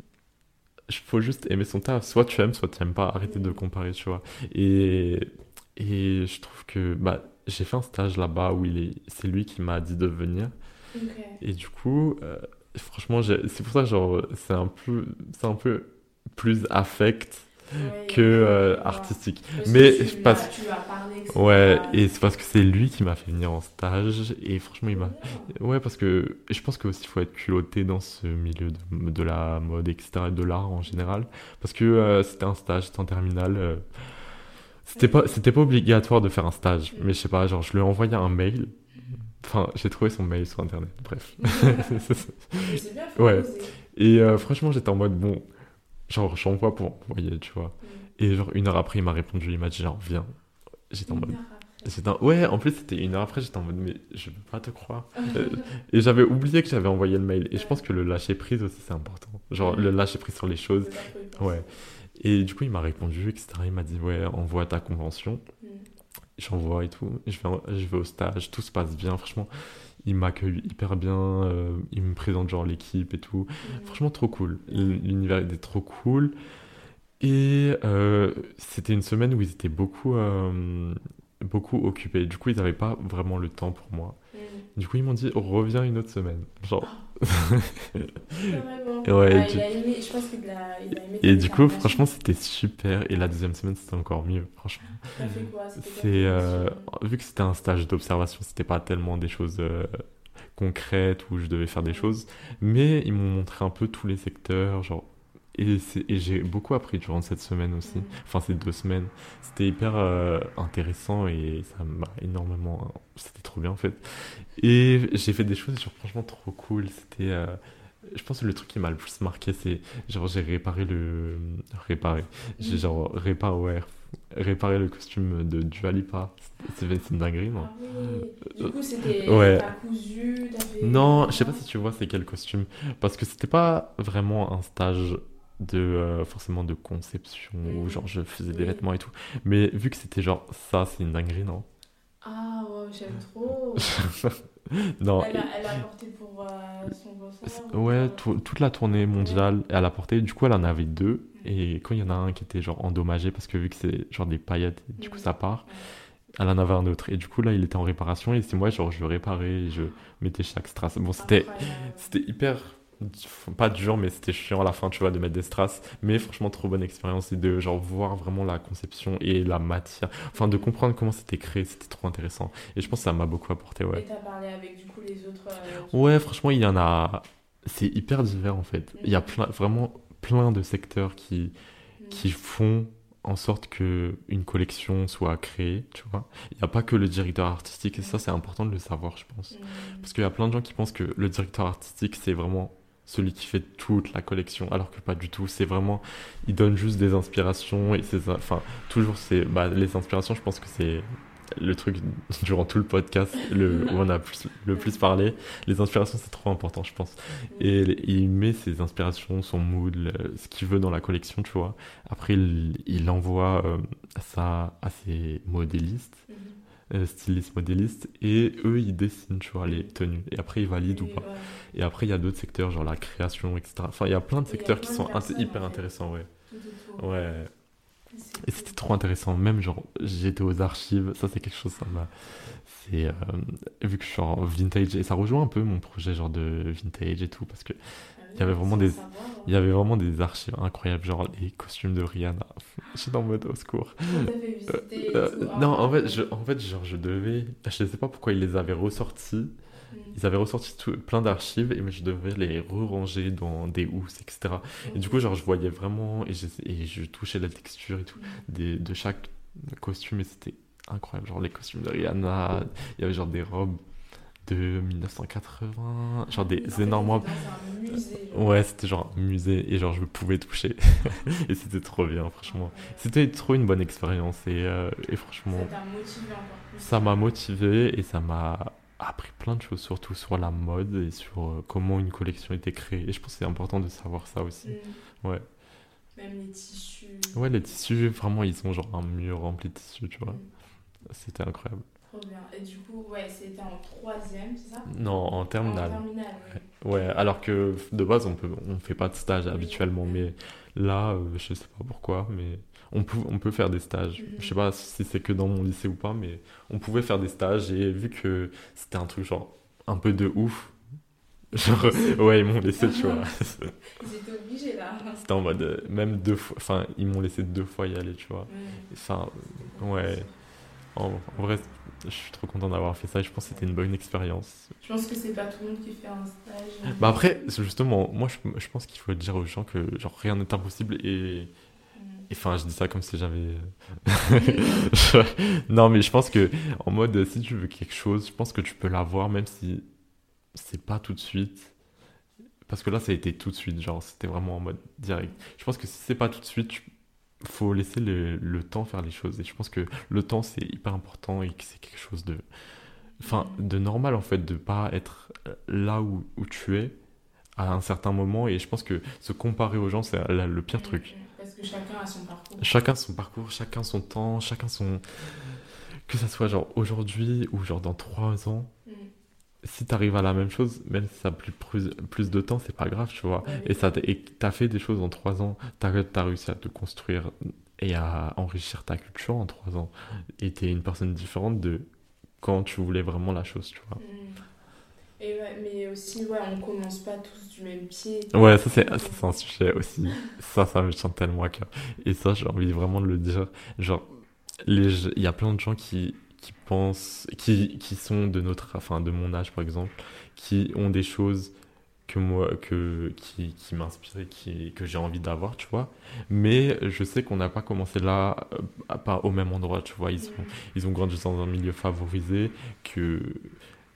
S2: il faut juste aimer son taf. Soit tu aimes, soit tu n'aimes pas. Arrêter de comparer, tu vois. Et, et je trouve que bah, j'ai fait un stage là-bas où il est, c'est lui qui m'a dit de venir. Et du coup, euh, franchement, c'est pour ça genre c'est un peu, c'est un peu plus affect que euh, artistique. Mais passe. Ouais, et c'est parce que c'est lui qui m'a fait venir en stage. Et franchement, il m'a. Ouais, parce que je pense que aussi faut être culotté dans ce milieu de, de la mode, etc., et de l'art en général. Parce que euh, c'était un stage, c'était en terminale. Euh, c'était pas, c'était pas obligatoire de faire un stage. Mais je sais pas, genre, je lui ai envoyé un mail. Enfin, j'ai trouvé son mail sur internet, bref. ouais. Et franchement, j'étais en mode, bon, genre, j'envoie pour envoyer, tu vois. Et genre, une heure après, il m'a répondu, il m'a dit, genre, viens. J'étais en mode. Ouais, en plus, c'était une heure après, j'étais en mode, mais je peux pas te croire. Euh, et j'avais oublié que j'avais envoyé le mail. Et je pense que le lâcher prise aussi, c'est important. Genre, le lâcher prise sur les choses. Ouais. Et du coup, il m'a répondu, etc. Il m'a dit, ouais, envoie ta convention. Mm. J'envoie et tout. Je vais, je vais au stage, tout se passe bien. Franchement, il m'accueille hyper bien. Euh, il me présente, genre, l'équipe et tout. Franchement, trop cool. L'univers était trop cool. Et euh, c'était une semaine où ils étaient beaucoup, euh, beaucoup occupés. Du coup, ils n'avaient pas vraiment le temps pour moi. Du coup, ils m'ont dit reviens une autre semaine. Genre.
S1: Ouais, il a aimé, je pense qu'il a, il a aimé
S2: Et du coup, franchement, c'était super. Et la deuxième semaine, c'était encore mieux, franchement. C'est euh, vu que c'était un stage d'observation, c'était pas tellement des choses concrètes où je devais faire des choses, mais ils m'ont montré un peu tous les secteurs, genre et, j'ai beaucoup appris durant cette semaine aussi, enfin ces deux semaines. C'était hyper euh, intéressant et ça m'a énormément. C'était trop bien en fait. Et j'ai fait des choses genre, franchement trop cool. C'était. Euh, je pense que le truc qui m'a le plus marqué, c'est genre j'ai réparé le. Réparé. J'ai genre réparé, ouais, réparé le costume de Dualipa. C'est une dinguerie, non?
S1: Ah Du coup, c'était ouais. cousu
S2: Non, je sais pas si tu vois c'est quel costume. Parce que c'était pas vraiment un stage de euh, forcément de conception où genre je faisais des vêtements et tout. Mais vu que c'était genre ça c'est une dinguerie non?
S1: Ah ouais j'aime trop.
S2: Non
S1: elle a, elle a porté pour euh, son
S2: ouais toute la tournée mondiale elle a porté. Du coup elle en avait deux. Et quand il y en a un qui était genre endommagé parce que vu que c'est genre des paillettes du coup ça part elle en avait un autre. Et du coup là il était en réparation. Et c'est moi genre je réparais je mettais chaque strass. Bon c'était c'était hyper pas dur mais c'était chiant à la fin tu vois de mettre des strass. Mais franchement trop bonne expérience et de genre voir vraiment la conception et la matière. Enfin de comprendre comment c'était créé c'était trop intéressant. Et je pense que ça m'a beaucoup apporté ouais.
S1: Et t'as parlé avec du coup les autres
S2: euh, ouais franchement il y en a c'est hyper divers en fait. Il y a plein vraiment plein de secteurs qui mm. qui font en sorte que une collection soit créée, tu vois. Il n'y a pas que le directeur artistique, et ça c'est important de le savoir, je pense. Parce qu'il y a plein de gens qui pensent que le directeur artistique c'est vraiment celui qui fait toute la collection, alors que pas du tout. C'est vraiment, il donne juste des inspirations et c'est, enfin, toujours c'est, bah, les inspirations. Je pense que c'est le truc durant tout le podcast où on a plus, le plus parlé. Les inspirations, c'est trop important, je pense. Et, il met ses inspirations, son mood, ce qu'il veut dans la collection, tu vois. Après, il, envoie euh, ça à ses modélistes euh, styliste, modéliste, et eux, ils dessinent, tu vois, les tenues. Et après, ils valident ou pas. Et après, il y a d'autres secteurs, genre la création, etc. Enfin, il y a plein de secteurs qui sont hyper intéressants, ouais. Ouais. Et c'était trop intéressant. Même, genre, j'étais aux archives. Ça, c'est quelque chose, ça m'a. C'est. Euh, vu que je suis en vintage, et ça rejoint un peu mon projet, genre de vintage et tout, parce que il y avait vraiment des il y avait vraiment des archives incroyables genre les costumes de Rihanna. J'étais en mode au secours.
S1: Euh, euh,
S2: non en fait je en fait genre je devais je sais pas pourquoi ils les avaient ressortis. Mm. ils avaient ressorti tout, plein d'archives et je devais les re-ranger dans des housses etc et du coup genre je voyais vraiment et je, et je touchais la texture et tout mm. des, de chaque costume et c'était incroyable. Genre les costumes de Rihanna il y avait genre des robes de 1980, genre des énormes Ouais, c'était genre un musée et genre je pouvais toucher. et c'était trop bien, franchement. C'était trop une bonne expérience et, euh, et franchement. Ça m'a motivé et ça m'a appris plein de choses, surtout sur la mode et sur euh, comment une collection était créée. Et je pense que c'est important de savoir ça aussi.
S1: Ouais. Même les tissus.
S2: Ouais, les tissus, vraiment, ils ont genre un mur rempli de tissus, tu vois. C'était incroyable.
S1: Trop bien. Et du coup, ouais, c'était en troisième, c'est ça?
S2: Non, en terminale.
S1: En terminale,
S2: ouais. alors que de base, on peut, on fait pas de stage habituellement, mais là, euh, je sais pas pourquoi, mais on peut, on peut faire des stages. Je ne Je sais pas si c'est que dans mon lycée ou pas, mais on pouvait faire des stages et vu que c'était un truc genre un peu de ouf, Genre, ouais, ils m'ont laissé, tu vois.
S1: Ils étaient obligés là.
S2: C'était en mode, euh, même deux fois, enfin, ils m'ont laissé deux fois y aller, tu vois. Enfin, ouais. En, en vrai, je suis trop content d'avoir fait ça et je pense que c'était une bonne expérience.
S1: Je pense que c'est pas tout le monde qui fait un stage.
S2: Bah après, justement, moi je, je pense qu'il faut dire aux gens que genre rien n'est impossible et
S1: Mm.
S2: et enfin je dis ça comme si j'avais non mais je pense que en mode si tu veux quelque chose je pense que tu peux l'avoir même si c'est pas tout de suite parce que là ça a été tout de suite genre c'était vraiment en mode direct je pense que si c'est pas tout de suite tu- faut laisser le, le temps faire les choses et je pense que le temps c'est hyper important et que c'est quelque chose de enfin de normal en fait de pas être là où, où tu es à un certain moment et je pense que se comparer aux gens c'est le pire truc
S1: Parce que chacun a son parcours.
S2: chacun son parcours, chacun son temps, chacun son. Que ça soit genre aujourd'hui ou genre dans trois ans. Si t'arrives à la même chose, même si ça a plus, plus, plus de temps, c'est pas grave, tu vois.
S1: Ouais,
S2: Et ça et t'as fait des choses en trois ans, t'as as réussi à te construire et à enrichir ta culture en trois ans. Et t'es une personne différente de quand tu voulais vraiment la chose, tu vois.
S1: Mm. Et ouais, mais aussi, ouais, on commence pas tous du même pied.
S2: Ouais, ça c'est un sujet aussi. Ça, ça me tient tellement à cœur. Et ça, j'ai envie vraiment de le dire. Genre, il y a plein de gens qui, qui pensent, qui, qui sont de notre, enfin, de mon âge par exemple, qui ont des choses que moi, que, qui, qui m'inspirent et qui, que j'ai envie d'avoir, tu vois. Mais je sais qu'on n'a pas commencé là, euh, pas au même endroit, tu vois. Ils sont, ils ont grandi dans un milieu favorisé que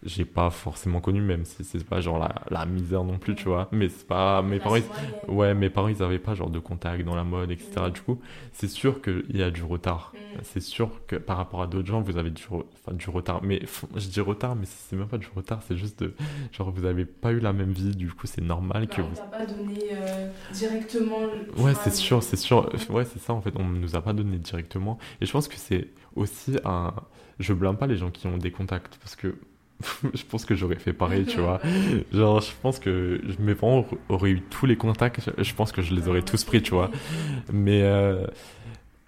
S2: j'ai pas forcément connu, même si c'est pas genre la, la misère non plus, tu vois. Mais c'est pas, mes parents, ils- ouais, mes parents, ils avaient pas genre de contact dans la mode, etc. Du coup, c'est sûr qu'il y a du retard.
S1: Mm.
S2: C'est sûr que par rapport à d'autres gens, vous avez du, re- enfin, du retard. Mais je dis retard, mais c'est même pas du retard, c'est juste de, genre, vous avez pas eu la même vie, du coup, c'est normal que
S1: Bah, on
S2: vous.
S1: pas donné euh, directement.
S2: Ouais, c'est sûr, c'est sûr. Ouais, c'est ça, en fait, on nous a pas donné directement. Et je pense que c'est aussi un. Je blâme pas les gens qui ont des contacts, parce que je pense que j'aurais fait pareil, tu vois. Genre, je pense que mes parents auraient eu tous les contacts, je pense que je les aurais tous pris, tu vois. Mais, euh,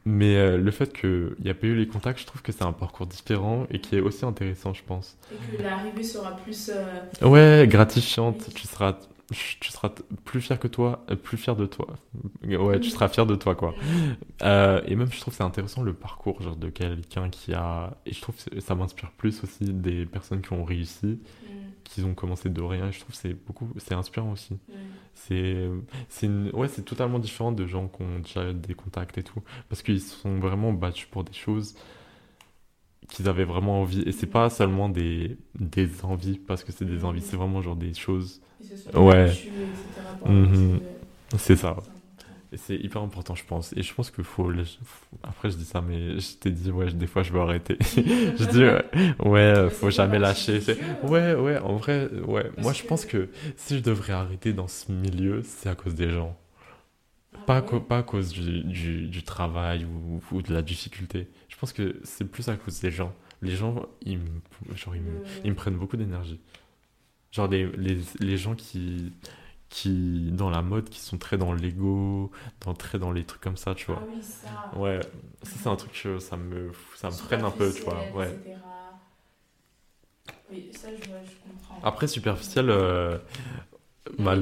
S2: mais euh, le fait qu'il n'y a pas eu les contacts, je trouve que c'est un parcours différent et qui est aussi intéressant, je pense.
S1: Et que l'arrivée sera plus. euh,
S2: Ouais, gratifiante, tu seras, tu seras plus fier que toi, euh, plus fier de toi. Ouais, tu seras fier de toi, quoi. Euh, et même, je trouve que c'est intéressant le parcours genre, de quelqu'un qui a. Et je trouve que ça m'inspire plus aussi des personnes qui ont réussi,
S1: mm,
S2: qui ont commencé de rien. Et je trouve que c'est beaucoup. C'est inspirant aussi.
S1: mm.
S2: C'est, c'est une- ouais, c'est totalement différent de gens qui ont déjà des contacts et tout, parce qu'ils se sont vraiment battus pour des choses qu'ils avaient vraiment envie. Et c'est pas seulement des, des envies, parce que c'est des envies, c'est vraiment genre des choses. Ouais.
S1: de-
S2: C'est ça. Et c'est hyper important, je pense. Et je pense qu'il faut, Après, je dis ça, mais je t'ai dit, ouais, des fois, je veux arrêter. je dis, ouais, ouais, faut jamais lâcher. Ouais, ouais, en vrai, ouais.
S1: Parce
S2: Moi, je
S1: que-
S2: pense que si je devrais arrêter dans ce milieu, c'est à cause des gens.
S1: Ah
S2: Pas, à
S1: ouais.
S2: pas à cause du, du, du travail ou, ou de la difficulté. Je pense que c'est plus à cause des gens. Les gens, ils me, genre, ils me,
S1: Le-
S2: ils me prennent beaucoup d'énergie. Genre les, les, les gens qui, qui, dans la mode, qui sont très dans l'ego, dans, très dans les trucs comme ça, tu
S1: Ah
S2: vois.
S1: oui, ça.
S2: Ouais, ça c'est un truc que ça me, ça me freine un peu, tu vois. Ouais.
S1: etc. Oui, ça, je comprends.
S2: Après, superficiel, euh,
S1: Peu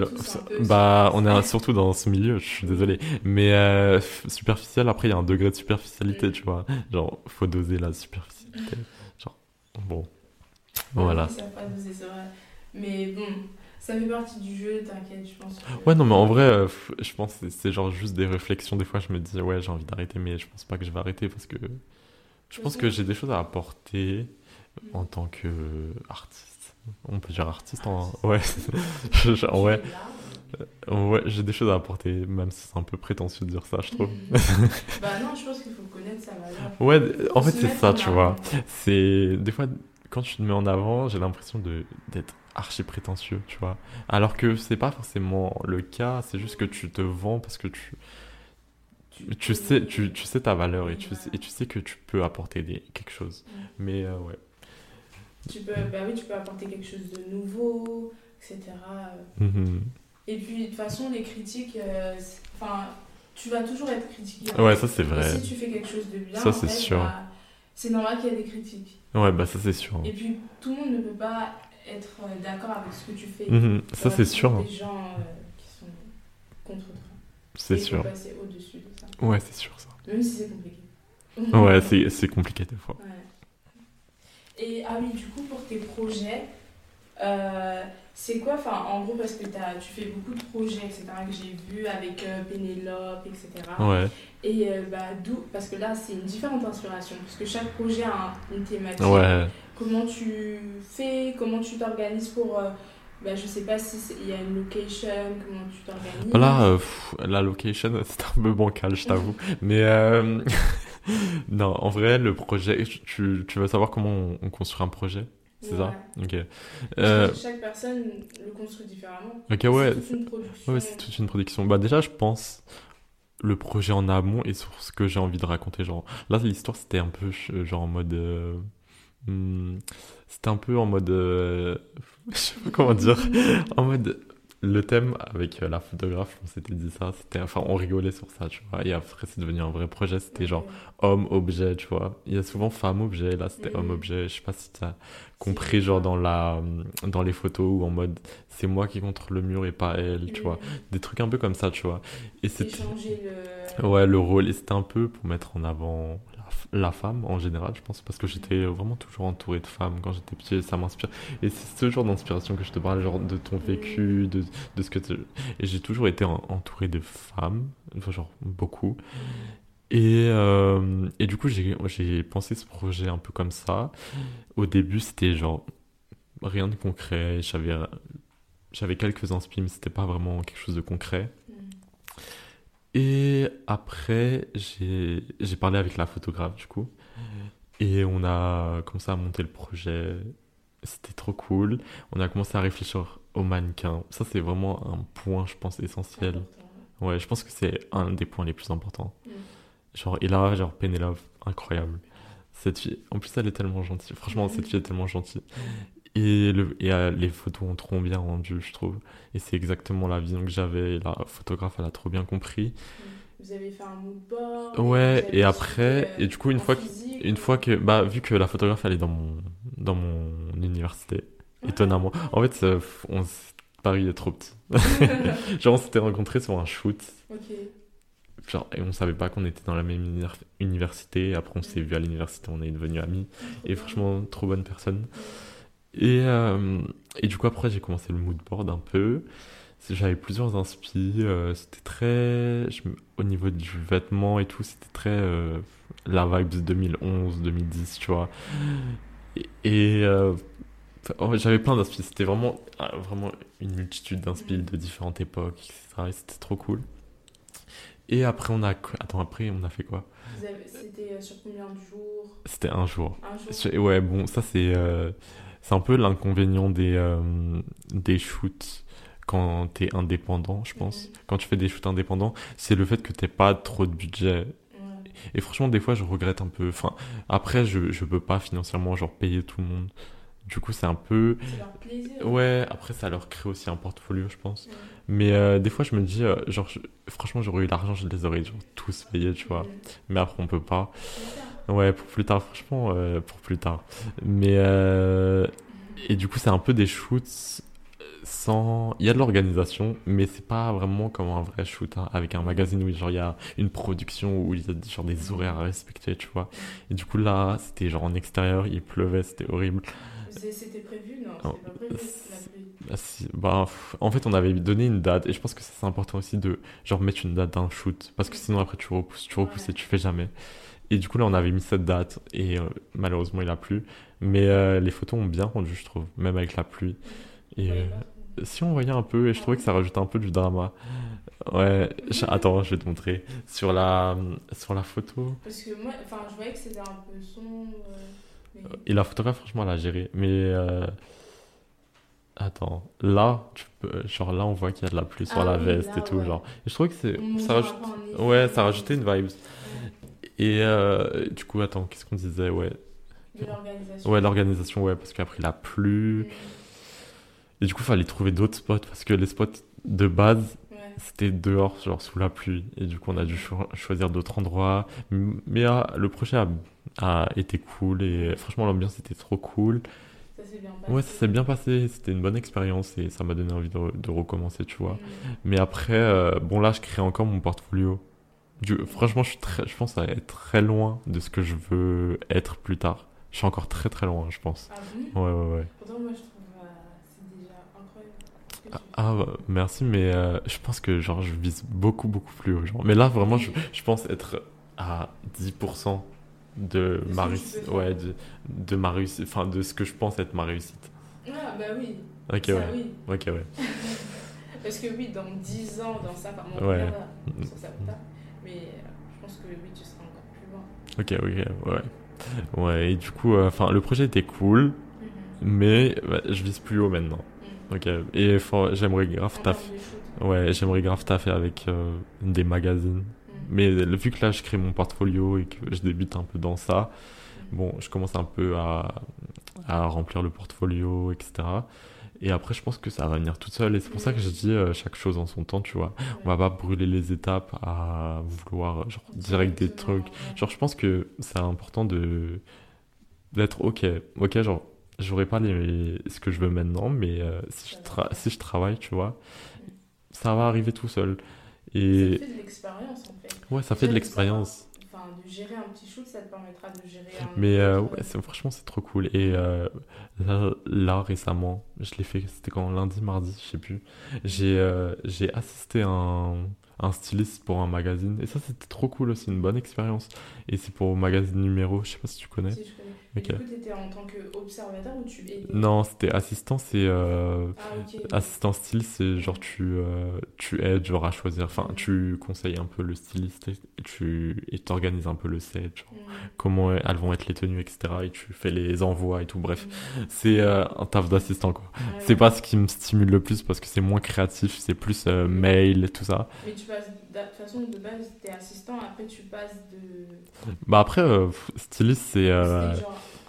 S2: bah, on est surtout dans ce milieu, je suis désolé. Mais euh, superficiel, après, il y a un degré de superficialité,
S1: Mm.
S2: tu vois. Genre, faut doser la superficialité. Genre, bon. Voilà.
S1: oui, ça a pas dosé, c'est vrai. Mais bon, ça fait partie du jeu, t'inquiète, je pense. que-
S2: Ouais, non, mais en vrai, euh, je pense que c'est- genre juste des réflexions. Des fois, je me dis, ouais, j'ai envie d'arrêter, mais je pense pas que je vais arrêter parce que je pense que j'ai des choses à apporter en tant que artiste. On peut dire artiste en. Ouais, Genre, ouais,
S1: là.
S2: ouais j'ai des choses à apporter, même si c'est un peu prétentieux de dire ça, je trouve.
S1: Bah non, je pense qu'il faut connaître sa valeur.
S2: Ouais, en fait, c'est ça, tu vois. C'est des fois quand tu te mets en avant, j'ai l'impression de d'être archi prétentieux, tu vois. Alors que c'est pas forcément le cas, c'est juste que tu te vends parce que tu tu sais tu, tu sais ta valeur et tu sais, et tu sais que tu peux apporter des, quelque chose. Mais euh, ouais.
S1: Tu peux, bah oui, tu peux apporter quelque chose de nouveau, etc.
S2: Mhm.
S1: Et puis, de toute façon, les critiques, euh, c'est- enfin, tu vas toujours être critiqué.
S2: Ouais, ça c'est
S1: Et
S2: vrai.
S1: si tu fais quelque chose de bien,
S2: Ça,
S1: en
S2: c'est
S1: fait,
S2: sûr.
S1: bah, c'est normal qu'il y ait des critiques.
S2: Ouais, bah ça c'est sûr.
S1: Et puis, tout le monde ne peut pas être d'accord avec ce que tu fais.
S2: Mhm, ça, c'est sûr.
S1: Des gens qui sont contre toi.
S2: C'est sûr.
S1: passer au-dessus de ça.
S2: Ouais, c'est sûr ça.
S1: Même si c'est compliqué.
S2: ouais, c'est compliqué des fois.
S1: Ouais. Et ah oui, du coup, pour tes projets, euh, c'est quoi, enfin, en gros, parce que tu fais beaucoup de projets, etc., que j'ai vu avec euh, Pénélope, etc.
S2: Ouais.
S1: Et euh, bah, d'où, parce que là, c'est une différente inspiration, parce que chaque projet a une thématique.
S2: Ouais.
S1: Comment tu fais, comment tu t'organises pour. bah, je sais pas s'il y a une location, comment tu t'organises.
S2: Là, la location, c'est un peu bancal, je t'avoue. Mais non, en vrai, le projet, tu, tu veux savoir comment on construit un projet c'est ça Ok.
S1: Euh... Chaque personne le construit différemment. Ok,
S2: ouais.
S1: C'est toute une production.
S2: Ouais, c'est toute une production. Bah, déjà, je pense le projet en amont et sur ce que j'ai envie de raconter. Genre, là, l'histoire, c'était un peu genre en mode. Euh, hmm, c'était un peu en mode. Euh, je sais pas comment dire. en mode le thème avec euh, la photographe, on s'était dit ça, c'était, enfin, on rigolait sur ça, tu vois. Et après, c'est devenu un vrai projet, c'était genre homme-objet, tu vois. Il y a souvent femme-objet, là, c'était homme-objet. Je sais pas si tu as compris, genre, dans, la, dans les photos ou en mode c'est moi qui contre le mur et pas elle, tu vois. Des trucs un peu comme ça, tu vois. Et
S1: c'est.
S2: Le... Ouais, le rôle. Et c'était un peu pour mettre en avant la femme en général, je pense, parce que j'étais vraiment toujours entouré de femmes quand j'étais petit, ça m'inspire. Et c'est ce genre d'inspiration que je te parle, genre de ton vécu, de, de ce que tu... Et j'ai toujours été entouré de femmes, genre beaucoup. Et, euh, et du coup, j'ai pensé ce projet un peu comme ça. Au début, c'était genre rien de concret. J'avais quelques inspirations, mais c'était pas vraiment quelque chose de concret. Et après, j'ai parlé avec la photographe, du coup. Et on a commencé à monter le projet. C'était trop cool. On a commencé à réfléchir au mannequin. Ça, c'est vraiment un point, je pense, essentiel. Ouais, je pense que c'est un des points les plus importants. Mm. Genre, et là, genre, Pénélope, incroyable. Cette fille, en plus, elle est tellement gentille. Franchement, cette fille est tellement gentille. Et, le, et euh, les photos ont trop bien rendu, je trouve. Et c'est exactement la vision que j'avais. La photographe, elle a trop bien compris.
S1: Vous avez fait un mood board
S2: Ouais, et après, et du coup, une fois, que, une fois que, bah, vu que la photographe, elle est dans mon, dans mon université, étonnamment. En fait, on, Paris est trop petit. Genre, on s'était rencontrés sur un shoot. Genre, et on savait pas qu'on était dans la même université. Après, on s'est vu à l'université, on est devenus amis. Et franchement, trop bonne personne. Et, euh, et du coup, après, j'ai commencé le mood board un peu. J'avais plusieurs inspi. Euh, c'était très. au niveau du vêtement et tout, c'était très. Euh, la vibe 2011-2010, tu vois. Et. j'avais plein d'inspi. C'était vraiment, vraiment une multitude d'inspi de différentes époques, etc. Et c'était trop cool. Et après, on a. Attends, après, on a fait quoi?
S1: C'était sur combien de jours?
S2: C'était un jour. Un jour. Ouais, bon, ça, c'est. C'est un peu l'inconvénient des, euh, des shoots quand tu es indépendant, je pense. Quand tu fais des shoots indépendants, c'est le fait que t'aies pas trop de budget. Et franchement, des fois, je regrette un peu. Enfin, après, je, je peux pas financièrement genre payer tout le monde. Du coup, c'est un peu.
S1: C'est leur plaisir.
S2: Ouais, après, ça leur crée aussi un portfolio, je pense. Mais euh, des fois, je me dis, euh, genre, franchement, j'aurais eu l'argent, je les aurais genre, tous payés, tu vois. Mais après, on peut pas. Ouais, pour plus tard, franchement, euh, pour plus tard. Mais. Euh, et du coup, c'est un peu des shoots sans. Il y a de l'organisation, mais c'est pas vraiment comme un vrai shoot, hein, avec un magazine où genre il y a une production, où il y a genre des horaires à respecter, tu vois. Et du coup, là, c'était genre en extérieur, il pleuvait, c'était horrible.
S1: C'était prévu, non? C'était pas prévu,
S2: bah, si, bah, en fait, on avait donné une date, et je pense que c'est important aussi de genre mettre une date d'un shoot, parce que sinon après tu repousses, tu repousses et tu fais jamais. Et du coup, là, on avait mis cette date et euh, malheureusement, il a plu. Mais euh, les photos ont bien rendu, je trouve, même avec la pluie. Et euh, si on voyait un peu, et je trouvais que ça rajoutait un peu du drama. Ouais, attends, je vais te montrer. Sur la, sur la photo.
S1: Parce que moi, enfin, je voyais que c'était un peu sombre.
S2: Et la photographe, franchement, elle a géré. Mais. Attends, là, tu peux, genre là, on voit qu'il y a de la pluie sur ah la veste et tout, genre. Et je trouvais que c'est, ça rajoute, ouais, ça rajoutait une vibe. Et euh, du coup, attends, qu'est-ce qu'on disait Ouais.
S1: l'organisation.
S2: Ouais, l'organisation, ouais, parce qu'après il a plu. Mm. Et du coup, il fallait trouver d'autres spots parce que les spots de base, c'était dehors, genre sous la pluie. Et du coup, on a dû choisir d'autres endroits. Mais ah, le projet a, a, été cool et franchement, l'ambiance était trop cool.
S1: Ça s'est bien passé.
S2: Ouais, ça s'est bien passé. C'était une bonne expérience et ça m'a donné envie de, de recommencer, tu vois. Mais après, euh, bon, là, je crée encore mon portfolio. Du, franchement, je, suis très, je pense à être très loin de ce que je veux être plus tard. Je suis encore très très loin, je pense.
S1: Ah bon
S2: Ouais, ouais, ouais.
S1: Pourtant, moi, je trouve euh, c'est déjà incroyable.
S2: Ah, ah, bah, merci, mais euh, je pense que genre je vise beaucoup beaucoup plus haut. Genre. Mais là, vraiment, je, je pense être à 10% de ma réussite. Ouais, de, de ma réussite. Enfin, de ce que je pense être ma réussite.
S1: Ah, bah oui.
S2: Ok,
S1: ça,
S2: ouais.
S1: oui.
S2: Ok, ouais.
S1: Parce que oui, dans 10 ans, dans ça, par
S2: Ouais.
S1: verra sur ça plus tard. Mais euh, je pense que oui, tu seras encore plus loin.
S2: Ok, ok, ouais. Ouais, et du coup, euh, enfin, le projet était cool, mais ouais, je vise plus haut maintenant.
S1: Mhm.
S2: Ok, et j'aimerais grave taffer. Ouais, j'aimerais grave taffer avec euh, des magazines.
S1: Mhm.
S2: Mais vu que là, je crée mon portfolio et que je débute un peu dans ça, bon, je commence un peu à, à remplir le portfolio, etc. Et après, je pense que ça va venir tout seul. Et c'est pour ça que je dis euh, chaque chose en son temps, tu vois. On va pas brûler les étapes à vouloir, genre, direct des trucs. Genre, je pense que c'est important de d'être ok. Ok, genre, j'aurai pas les, ce que je veux maintenant, mais euh, si, je tra- si je travaille, tu vois, ça va arriver tout seul.
S1: Ça
S2: Et
S1: fait de l'expérience en fait.
S2: ouais, ça fait de l'expérience.
S1: De gérer un petit shoot, ça te permettra de gérer un.
S2: Mais euh, ouais, c'est- franchement, c'est trop cool. Et euh, là, là, récemment, je l'ai fait, c'était quand lundi, mardi, je sais plus. J'ai euh, j'ai assisté à un, un styliste pour un magazine. Et ça, c'était trop cool aussi, une bonne expérience. Et c'est pour le magazine numéro, je sais pas si tu connais.
S1: Si, je connais. Mais du coup, t'étais en tant qu'observateur ou tu étais
S2: Non, c'était assistant, c'est euh,
S1: Ah,
S2: assistant styliste, c'est genre tu euh, tu aides genre à choisir, enfin tu conseilles un peu le styliste et tu et t'organises un peu le set, genre,
S1: Mhm.
S2: comment elles vont être les tenues, etc. Et tu fais les envois et tout. Bref,
S1: Mhm.
S2: c'est euh, un taf d'assistant quoi.
S1: Ouais,
S2: C'est
S1: ouais.
S2: pas ce qui me stimule le plus parce que c'est moins créatif, c'est plus mail, tout ça.
S1: Mais tu passes, de toute façon, de base, t'es assistant, après tu passes de.
S2: Bah après, euh, styliste, c'est euh,
S1: un-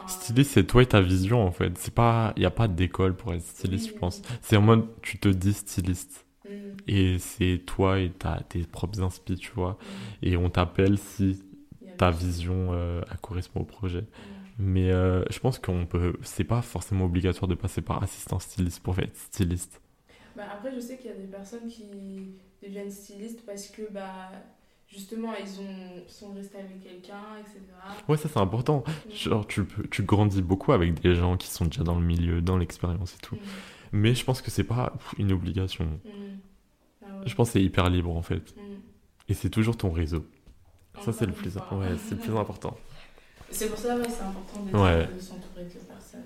S2: styliste, c'est toi et ta vision en fait. C'est pas, y a pas d'école pour être styliste, je pense. C'est en mode, tu te dis styliste.
S1: Mhm.
S2: Et c'est toi et ta, tes propres inspi, tu vois.
S1: Mhm.
S2: Et on t'appelle si
S1: Il
S2: ta vision euh, correspond au projet.
S1: Mhm.
S2: Mais euh, je pense qu'on peut. C'est pas forcément obligatoire de passer par assistant styliste pour être styliste.
S1: Bah, après, je sais qu'il y a des personnes qui deviennent stylistes parce que, bah, justement, ils ont, sont restés avec quelqu'un, etc.
S2: Ouais, ça c'est important. Genre, tu, tu grandis beaucoup avec des gens qui sont déjà dans le milieu, dans l'expérience et tout.
S1: Mhm.
S2: Mais je pense que c'est pas une obligation.
S1: Mhm. Ah ouais.
S2: Je pense que c'est hyper libre en fait.
S1: Mhm.
S2: Et c'est toujours ton réseau. Ça, c'est le plus, ouais, c'est le plus important.
S1: C'est pour ça, ouais, c'est important d'être-
S2: Ouais.
S1: de s'entourer de personnes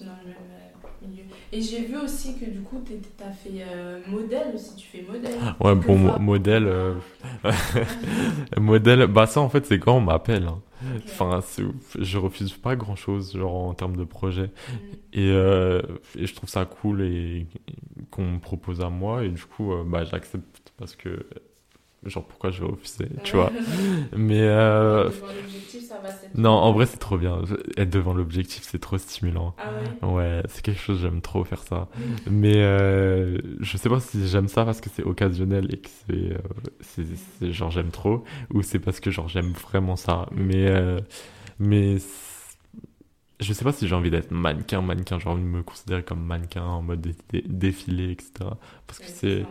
S1: le même euh, milieu. Et j'ai vu aussi que du coup, tu as fait euh, modèle aussi, tu fais modèle.
S2: Ouais,
S1: Que
S2: bon, mo- modèle. euh, modèle, bah ça en fait, c'est quand on m'appelle. hein. Enfin, je refuse pas grand chose, genre en termes de projet. Et, euh, et je trouve ça cool et qu'on me propose à moi. Et du coup, bah j'accepte parce que. Genre, pourquoi je vais refuser, tu vois. Mais. euh,
S1: ça va c'est
S2: Non, en vrai, c'est trop bien. Être devant l'objectif, c'est trop stimulant.
S1: Ah ouais
S2: Ouais, c'est quelque chose, j'aime trop faire ça. Mais euh, je sais pas si j'aime ça parce que c'est occasionnel et que c'est, euh, c'est, c'est genre j'aime trop ou c'est parce que genre j'aime vraiment ça. Mais, euh, mais c'est- je sais pas si j'ai envie d'être mannequin, mannequin, j'ai envie de me considérer comme mannequin en mode dé- dé- défilé, etc. Parce que c'est.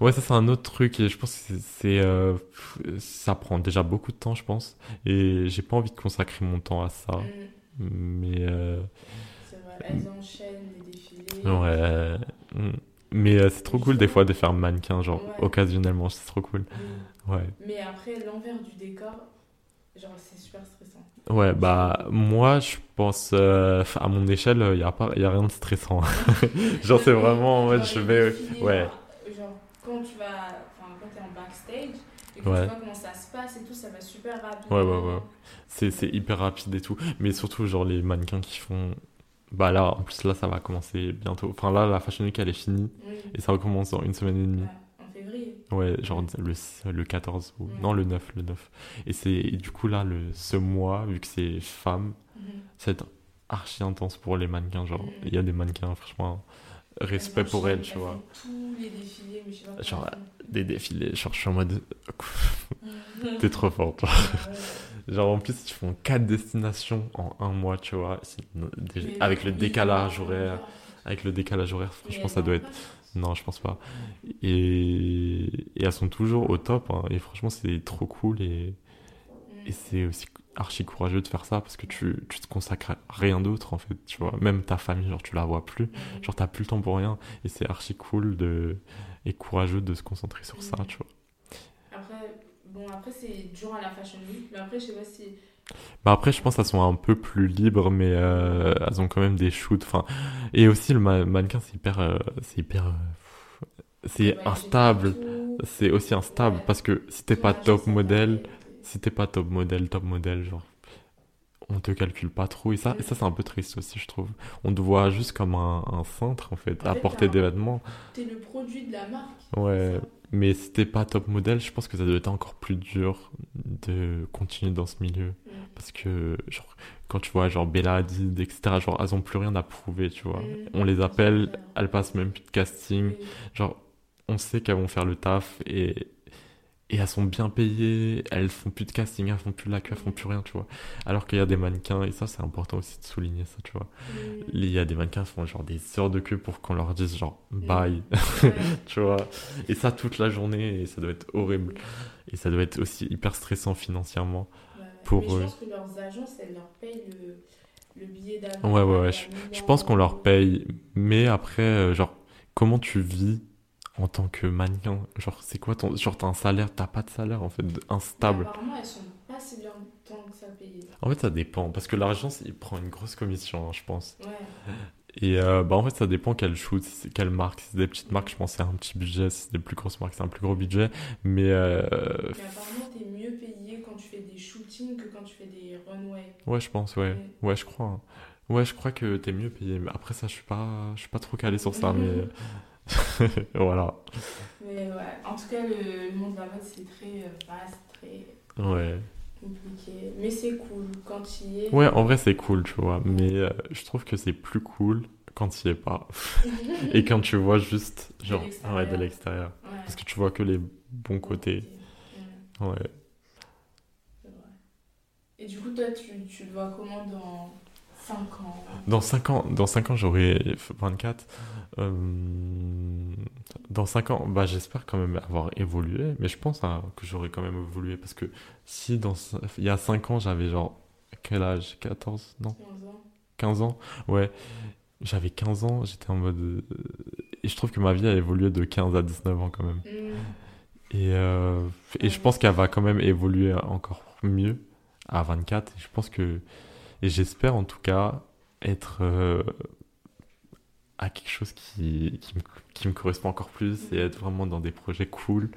S2: Ouais, ça c'est un autre truc et je pense que c'est, euh, ça prend déjà beaucoup de temps, je pense. Et j'ai pas envie de consacrer mon temps à ça.
S1: Mhm.
S2: Mais. euh,
S1: C'est vrai, elles enchaînent les défilés.
S2: Ouais. mm. Mais euh, c'est trop cool des fois de faire mannequin, genre
S1: Ouais.
S2: occasionnellement, c'est trop cool.
S1: Oui.
S2: Ouais.
S1: Mais après, l'envers du décor, genre, c'est super stressant.
S2: Ouais, bah moi je pense euh, à mon échelle, il y a pas y a rien de stressant. genre c'est vraiment
S1: Genre,
S2: je vais ouais.
S1: Genre, genre, quand tu vas, enfin, quand t'es en backstage, et que
S2: Ouais.
S1: tu vois comment ça se passe et tout, ça va super rapide.
S2: Ouais, ouais, ouais. C'est c'est hyper rapide et tout, mais surtout genre les mannequins qui font bah là en plus là ça va commencer bientôt. Enfin là la Fashion Week elle est finie
S1: Oui.
S2: et ça recommence dans une semaine et demie.
S1: Ouais.
S2: Ouais, genre le, le 14 ou non le 9, le 9. Et c'est du coup là le ce mois vu que c'est femme
S1: Mhm.
S2: ça va être archi intense pour les mannequins. Genre,
S1: Mhm.
S2: il y a des mannequins, franchement, respect pour elle, tu vois.
S1: Tous les défilés, mais je sais pas
S2: Genre, des défilés, genre, je suis en mode.
S1: elles font.
S2: T'es trop fort, toi.
S1: Ouais.
S2: Genre, en plus, ils font 4 destinations en un mois, tu vois. C'est- Avec le décalage horaire. Avec le décalage horaire, franchement, ça
S1: elles
S2: doit être. Non, je pense pas. Et, et elles sont toujours au top. hein. Et franchement, c'est trop cool. Et, et c'est aussi archi courageux de faire ça parce que tu, tu te consacres à rien d'autre, en fait. Tu vois, même ta famille, genre, tu la vois plus.
S1: Mhm.
S2: Genre, t'as plus le temps pour rien. Et c'est archi cool de, et courageux de se concentrer sur ça,
S1: Mhm.
S2: tu vois.
S1: Après, bon, après, c'est durant la Fashion Week, mais après, je sais pas si.
S2: Bah après, je pense qu'elles sont un peu plus libres, mais euh, elles ont quand même des shoots. Enfin, et aussi le ma- mannequin, c'est hyper, euh, c'est hyper, euh, c'est instable. C'est aussi instable
S1: Ouais.
S2: parce que si t'es pas top modèle, si t'es pas top modèle, top modèle, genre, on te calcule pas trop. Et ça, et ça c'est un peu triste aussi, je trouve. On te voit juste comme un, un cintre en fait,
S1: En
S2: à
S1: fait,
S2: des vêtements.
S1: T'es le produit de la marque.
S2: Ouais. Mais si t'es pas top modèle, je pense que ça doit être encore plus dur de continuer dans ce milieu.
S1: Mm.
S2: Parce que, genre, quand tu vois, genre, Bella Hadid, etc., genre, elles ont plus rien à prouver, tu vois.
S1: Mm.
S2: On les appelle, elles passent même plus de casting. Genre, on sait qu'elles vont faire le taf et, et elles sont bien payées, elles font plus de casting, elles font plus de la queue, elles font plus rien, tu vois. Alors qu'il y a des mannequins, et ça, c'est important aussi de souligner ça, tu vois. Il y a des mannequins qui font genre des heures de queue pour qu'on leur dise, genre, bye, tu vois. Et ça toute la journée, et ça doit être horrible. Et ça doit être aussi hyper stressant financièrement.
S1: Ouais.
S2: Pour
S1: mais je
S2: eux.
S1: pense que leurs agences, elles leur payent le, le billet.
S2: Ouais, ouais, ouais.
S1: la
S2: Je, pense qu'on leur paye, mais après, euh, genre, comment tu vis en tant que mannequin Genre, c'est quoi ton. Genre, t'as un salaire, t'as pas de salaire, en fait,
S1: Mais
S2: instable.
S1: Apparemment, elles sont pas si bien tant que ça payées.
S2: En fait, ça dépend, parce que l'agence, il prend une grosse commission, hein, je pense.
S1: Ouais.
S2: Et euh, bah, en fait, ça dépend quelle shoot, si c'est quelle marque. Si c'est des petites marques, je pense que c'est un petit budget. Si c'est des plus grosses marques, c'est un plus gros budget. Mais euh,
S1: Mais apparemment, t'es mieux payé quand tu fais des shootings que quand tu fais des runways.
S2: ouais, je pense, ouais. Ouais, je crois. hein. Ouais, je crois que t'es mieux payé. Mais après, ça, je suis pas, je suis pas trop calé sur ça, mais voilà.
S1: Mais ouais, en tout cas, le, le monde de la mode, c'est très euh, vaste, très
S2: Ouais.
S1: compliqué. Mais c'est cool quand il y est.
S2: Ouais, en vrai, c'est cool, tu vois. Mais euh, je trouve que c'est plus cool quand il y est pas. Et quand tu vois juste, genre,
S1: l'extérieur.
S2: ouais, de l'extérieur.
S1: Ouais.
S2: Parce que tu vois que les bons côtés.
S1: Ouais. Et du coup, toi, tu, tu le vois comment dans 5 ans
S2: Dans 5 ans, dans 5 ans j'aurai 24. Euh, dans 5 ans, bah, j'espère quand même avoir évolué. Mais je pense hein, que j'aurai quand même évolué. Parce que si dans, il y a 5 ans, j'avais genre. Quel âge? 14 Non?
S1: 15 ans
S2: 15 ans? Ouais. J'avais 15 ans, j'étais en mode. euh, Et je trouve que ma vie a évolué de 15 à 19 ans quand même.
S1: Mm.
S2: Et, euh, et je pense qu'elle va quand même évoluer encore mieux à 24. Et je pense que. Et j'espère en tout cas être euh, à quelque chose qui, qui, me, qui me correspond encore plus et être vraiment dans des projets cool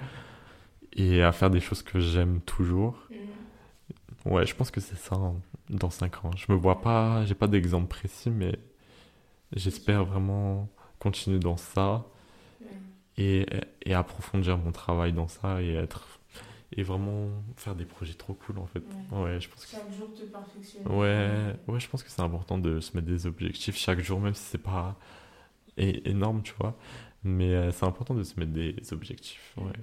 S2: et à faire des choses que j'aime toujours.
S1: Mm.
S2: Ouais, je pense que c'est ça hein, dans 5 ans. Je me vois pas, j'ai pas d'exemple précis, mais j'espère vraiment continuer dans ça
S1: Ouais.
S2: et, et approfondir mon travail dans ça et être et vraiment faire des projets trop cool en fait.
S1: Ouais.
S2: Ouais, je pense que
S1: Chaque jour te perfectionner.
S2: ouais, ouais, je pense que c'est important de se mettre des objectifs chaque jour même si c'est pas é- énorme, tu vois. Mais euh, c'est important de se mettre des objectifs, ouais.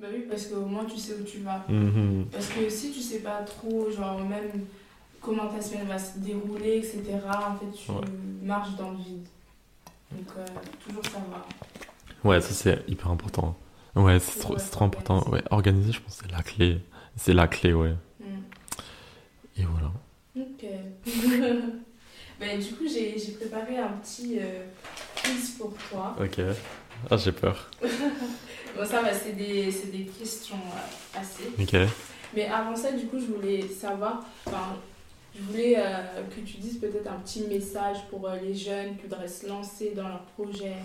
S1: Bah oui, parce qu'au moins tu sais où tu vas.
S2: Mhm.
S1: Parce que si tu sais pas trop, genre même comment ta semaine va se dérouler, etc., en fait tu
S2: Ouais.
S1: marches dans le vide. Donc euh, toujours savoir.
S2: Ouais, ça c'est hyper important. Ouais, c'est trop, trop important.
S1: organiser.
S2: Ouais, organiser, je pense c'est la clé. C'est la clé, ouais.
S1: Mm.
S2: Et voilà.
S1: Ok. bah, du coup, j'ai j'ai préparé un petit euh, quiz pour toi.
S2: Ok. Ah, j'ai peur.
S1: Bon, ça va, c'est des, c'est des questions euh, assez.
S2: Ok.
S1: Mais avant ça, du coup, je voulais savoir, enfin, je voulais euh, que tu dises peut-être un petit message pour euh, les jeunes qui voudraient se lancer dans leur projet,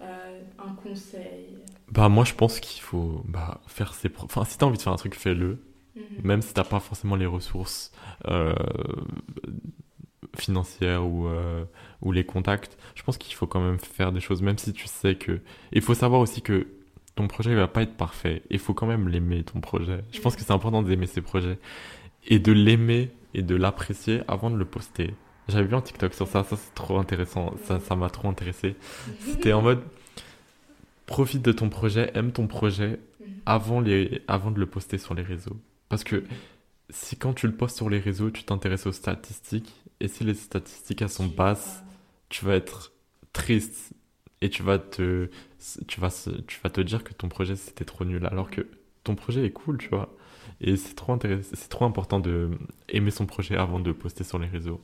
S1: un conseil.
S2: Bah, moi, je pense qu'il faut bah, faire ses propres. Enfin, si t'as envie de faire un truc, fais-le.
S1: Mhm.
S2: Même si t'as pas forcément les ressources euh, financières ou, euh, ou les contacts, je pense qu'il faut quand même faire des choses, même si tu sais que. Il faut savoir aussi que ton projet il va pas être parfait. Il faut quand même l'aimer, ton projet. Je pense que c'est important d'aimer ses projets et de l'aimer et de l'apprécier avant de le poster. J'avais vu un TikTok sur ça, ça c'est trop intéressant, ça ça m'a trop intéressé. C'était en mode profite de ton projet, aime ton projet
S1: Mhm.
S2: avant, les, avant de le poster sur les réseaux. Parce que si quand tu le postes sur les réseaux, tu t'intéresses aux statistiques, et si les statistiques elles sont basses, tu vas être triste et tu vas te, tu vas, tu vas te dire que ton projet c'était trop nul, alors que ton projet est cool, tu vois. Et c'est trop intéressant, c'est trop important de aimer son projet avant de le poster sur les réseaux.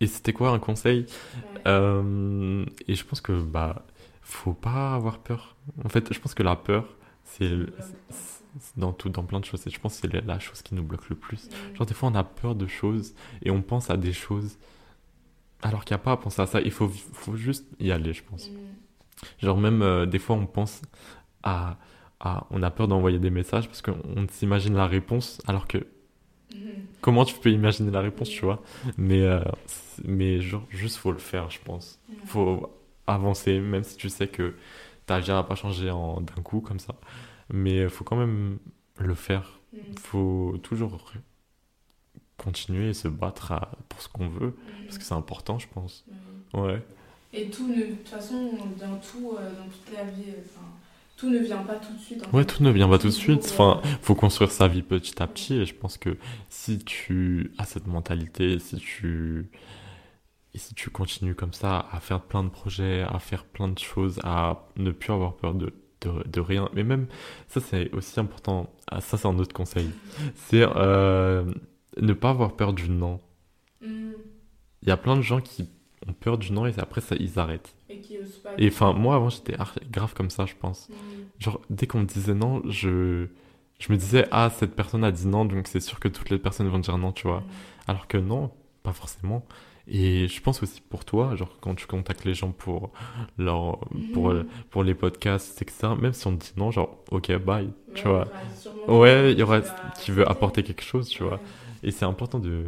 S2: Et c'était quoi un conseil?
S1: Ouais.
S2: Euh, Et je pense que bah faut pas avoir peur. En fait, je pense que la peur, c'est dans tout, dans plein de choses. Et je pense que c'est la- chose qui nous bloque le plus. Genre des fois on a peur de choses et on pense à des choses alors qu'il n'y a pas à penser à ça. Il faut, faut juste y aller, je pense.
S1: Mhm.
S2: Genre même euh, des fois on pense à, à on a peur d'envoyer des messages parce qu'on on s'imagine la réponse alors que
S1: Mhm.
S2: comment tu peux imaginer la réponse, tu vois? Mais euh, mais genre juste faut le faire, je pense.
S1: Mhm.
S2: Faut avancer même si tu sais que ta vie va pas changer en d'un coup comme ça. Mais faut quand même le faire.
S1: Mhm.
S2: Faut toujours continuer et se battre à- pour ce qu'on veut parce que c'est important, je pense.
S1: Mhm.
S2: Ouais.
S1: Et tout ne, de toute façon, dans tout, euh, dans toute la vie, euh, enfin, tout ne vient pas tout de suite. en
S2: Ouais,
S1: fait.
S2: tout ne vient pas tout de
S1: Il
S2: suite. Enfin,
S1: euh,
S2: faut construire sa vie petit à petit. Et je pense que si tu as cette mentalité, si tu et si tu continues comme ça à faire plein de projets, à faire plein de choses, à ne plus avoir peur de de, de rien. Mais même ça, c'est aussi important. Ah, ça, c'est un autre conseil. C'est euh, ne pas avoir peur du non.
S1: Mhm.
S2: Il y a plein de gens qui ont peur du non et après ça, ils arrêtent.
S1: Et qui osent pas.
S2: Et enfin, moi avant, j'étais grave comme ça, je pense.
S1: Mhm.
S2: Genre, dès qu'on me disait non, je, je me disais, ah, cette personne a dit non, donc c'est sûr que toutes les personnes vont dire non, tu vois.
S1: Mhm.
S2: Alors que non, pas forcément. Et je pense aussi pour toi, genre, quand tu contactes les gens pour, leur, pour,
S1: Mhm.
S2: pour les podcasts, etc., même si on te dit non, genre, ok, bye, tu vois.
S1: sûrement
S2: Ouais, il y aura
S1: qui
S2: veut apporter quelque chose, tu vois. Et c'est important de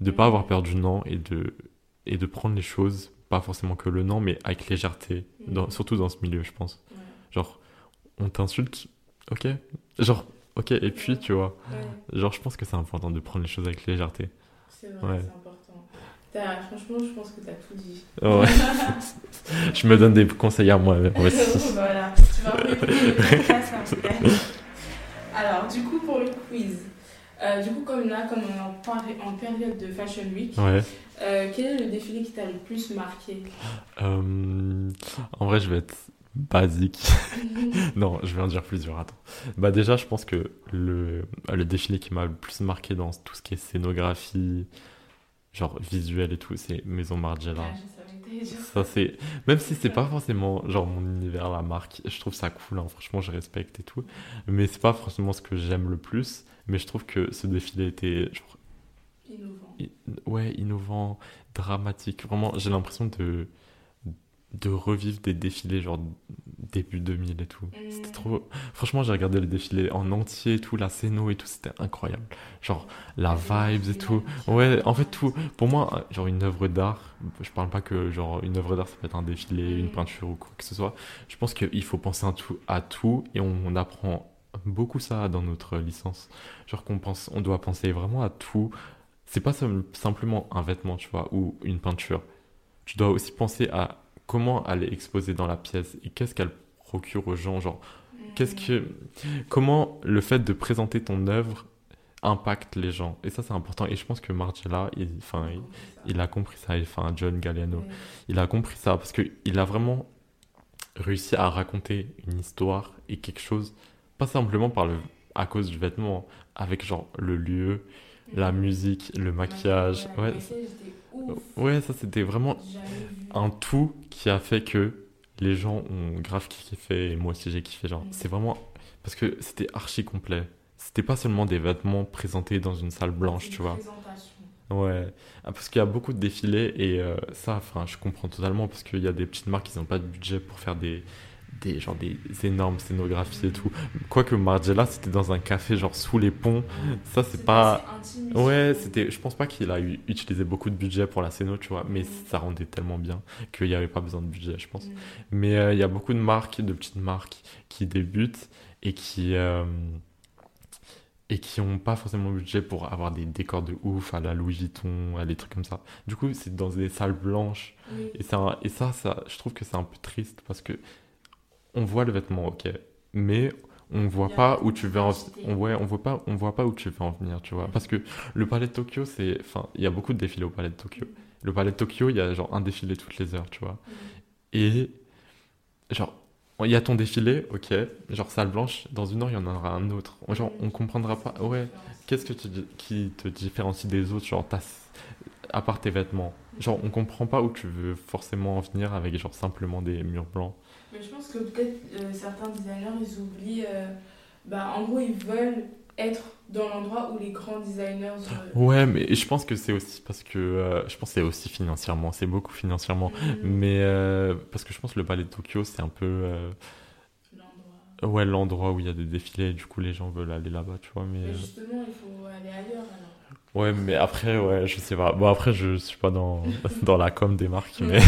S2: de pas avoir peur du non et de, et de prendre les choses, pas forcément que le non, mais avec légèreté, dans,
S1: Mhm.
S2: surtout dans ce milieu, je pense.
S1: Ouais.
S2: Genre, on t'insulte, ok. Genre, ok, et puis, tu vois. Genre, je pense que c'est important de prendre les choses avec légèreté.
S1: c'est vrai, c'est important. Franchement, je pense que t'as tout dit.
S2: Ouais. je me donne des conseils à moi-même
S1: voilà, tu vas. Alors, du coup, pour le quiz, euh, du coup, comme là, comme on est en, période de Fashion Week,
S2: Ouais.
S1: euh, quel est le défilé qui t'a le plus marqué?
S2: Euh, en vrai, je vais être basique. non, je vais en dire plusieurs. Attends. Bah déjà, je pense que le, le défilé qui m'a le plus marqué dans tout ce qui est scénographie, genre visuel et tout, c'est Maison Margiela.
S1: Ah,
S2: Ça c'est même si c'est pas forcément genre mon univers la marque, je trouve ça cool hein, franchement je respecte et tout, mais c'est pas forcément ce que j'aime le plus, mais je trouve que ce défilé était genre
S1: Innovant.
S2: i- ouais, innovant, dramatique. Vraiment, j'ai l'impression de de revivre des défilés genre début 2000 et tout. C'était
S1: Mm.
S2: trop Franchement, j'ai regardé le défilé en entier et tout, la scéno et tout, c'était incroyable. Genre la vibes et tout. Ouais, en fait tout pour moi genre une œuvre d'art, je parle pas que genre une œuvre d'art ça peut être un défilé, une
S1: Mm.
S2: peinture ou quoi que ce soit. Je pense qu'il faut penser à tout à tout et on, on apprend beaucoup ça dans notre licence. Genre qu'on pense on doit penser vraiment à tout. C'est pas sim- simplement un vêtement, tu vois, ou une peinture. Tu dois aussi penser à comment elle est exposée dans la pièce et qu'est-ce qu'elle procure aux gens, genre Qu'est-ce que, comment le fait de présenter ton œuvre impacte les gens? Et ça, c'est important. Et je pense que Margiela, il, enfin, il, il a compris ça. Enfin, John Galliano, il a compris ça parce que il a vraiment réussi à raconter une histoire et quelque chose, pas simplement par le, à cause du vêtement, avec genre le lieu, la musique, le maquillage. Ouais, ouais, ça c'était vraiment un tout qui a fait que les gens ont grave kiffé et moi aussi j'ai kiffé genre. C'est vraiment parce que c'était archi complet. C'était pas seulement des vêtements présentés dans une salle blanche tu vois. ouais. Ah, parce qu'il y a beaucoup de défilés et euh, ça enfin je comprends totalement parce qu'il y a des petites marques qui n'ont pas de budget pour faire des des genre des énormes scénographies et tout quoique Margiela c'était dans un café genre sous les ponts ça c'est pas Ouais, c'était. Je pense pas qu'il a eu, utilisé beaucoup de budget pour la scéno, tu vois, mais
S1: Mm.
S2: ça rendait tellement bien qu'il n'y avait pas besoin de budget, je
S1: Mm.
S2: pense. Mais euh, il y a beaucoup de marques, de petites marques qui débutent et qui euh, et qui ont pas forcément le budget pour avoir des décors de ouf à la Louis Vuitton, à des trucs comme ça. Du coup, c'est dans des salles blanches.
S1: Oui.
S2: Et, ça, et ça, ça, je trouve que c'est un peu triste parce que on voit le vêtement, ok, mais on voit pas où tu veux en, on, ouais, on voit pas, on voit pas où tu veux en venir, tu vois. Parce que le palais de Tokyo, c'est, enfin, il y a beaucoup de défilés au palais de Tokyo. Le palais de Tokyo, il y a genre un défilé toutes les heures, tu vois. Et genre, il y a ton défilé, ok, genre salle blanche, dans une heure, il y en aura un autre. Genre, on comprendra pas, ouais, qu'est-ce que tu, dis- qui te différencie des autres, genre, t'as- à part tes vêtements? Genre, on comprend pas où tu veux forcément en venir avec, genre, simplement des murs blancs.
S1: Mais je pense que peut-être euh, certains designers, ils oublient. euh, bah, en gros, ils veulent être dans l'endroit où les grands designers. euh,
S2: Ouais, mais je pense que c'est aussi parce que, euh, je pense que c'est aussi financièrement, c'est beaucoup financièrement.
S1: mm,
S2: Mais, euh, parce que je pense que le palais de Tokyo, c'est un peu,
S1: l'endroit.
S2: ouais, l'endroit où il y a des défilés, et du coup, les gens veulent aller là-bas, tu vois, mais...
S1: Mais justement, il faut aller ailleurs alors.
S2: Ouais, mais après, ouais, je sais pas. Bon, après, je suis pas dans, dans la com des marques, mais,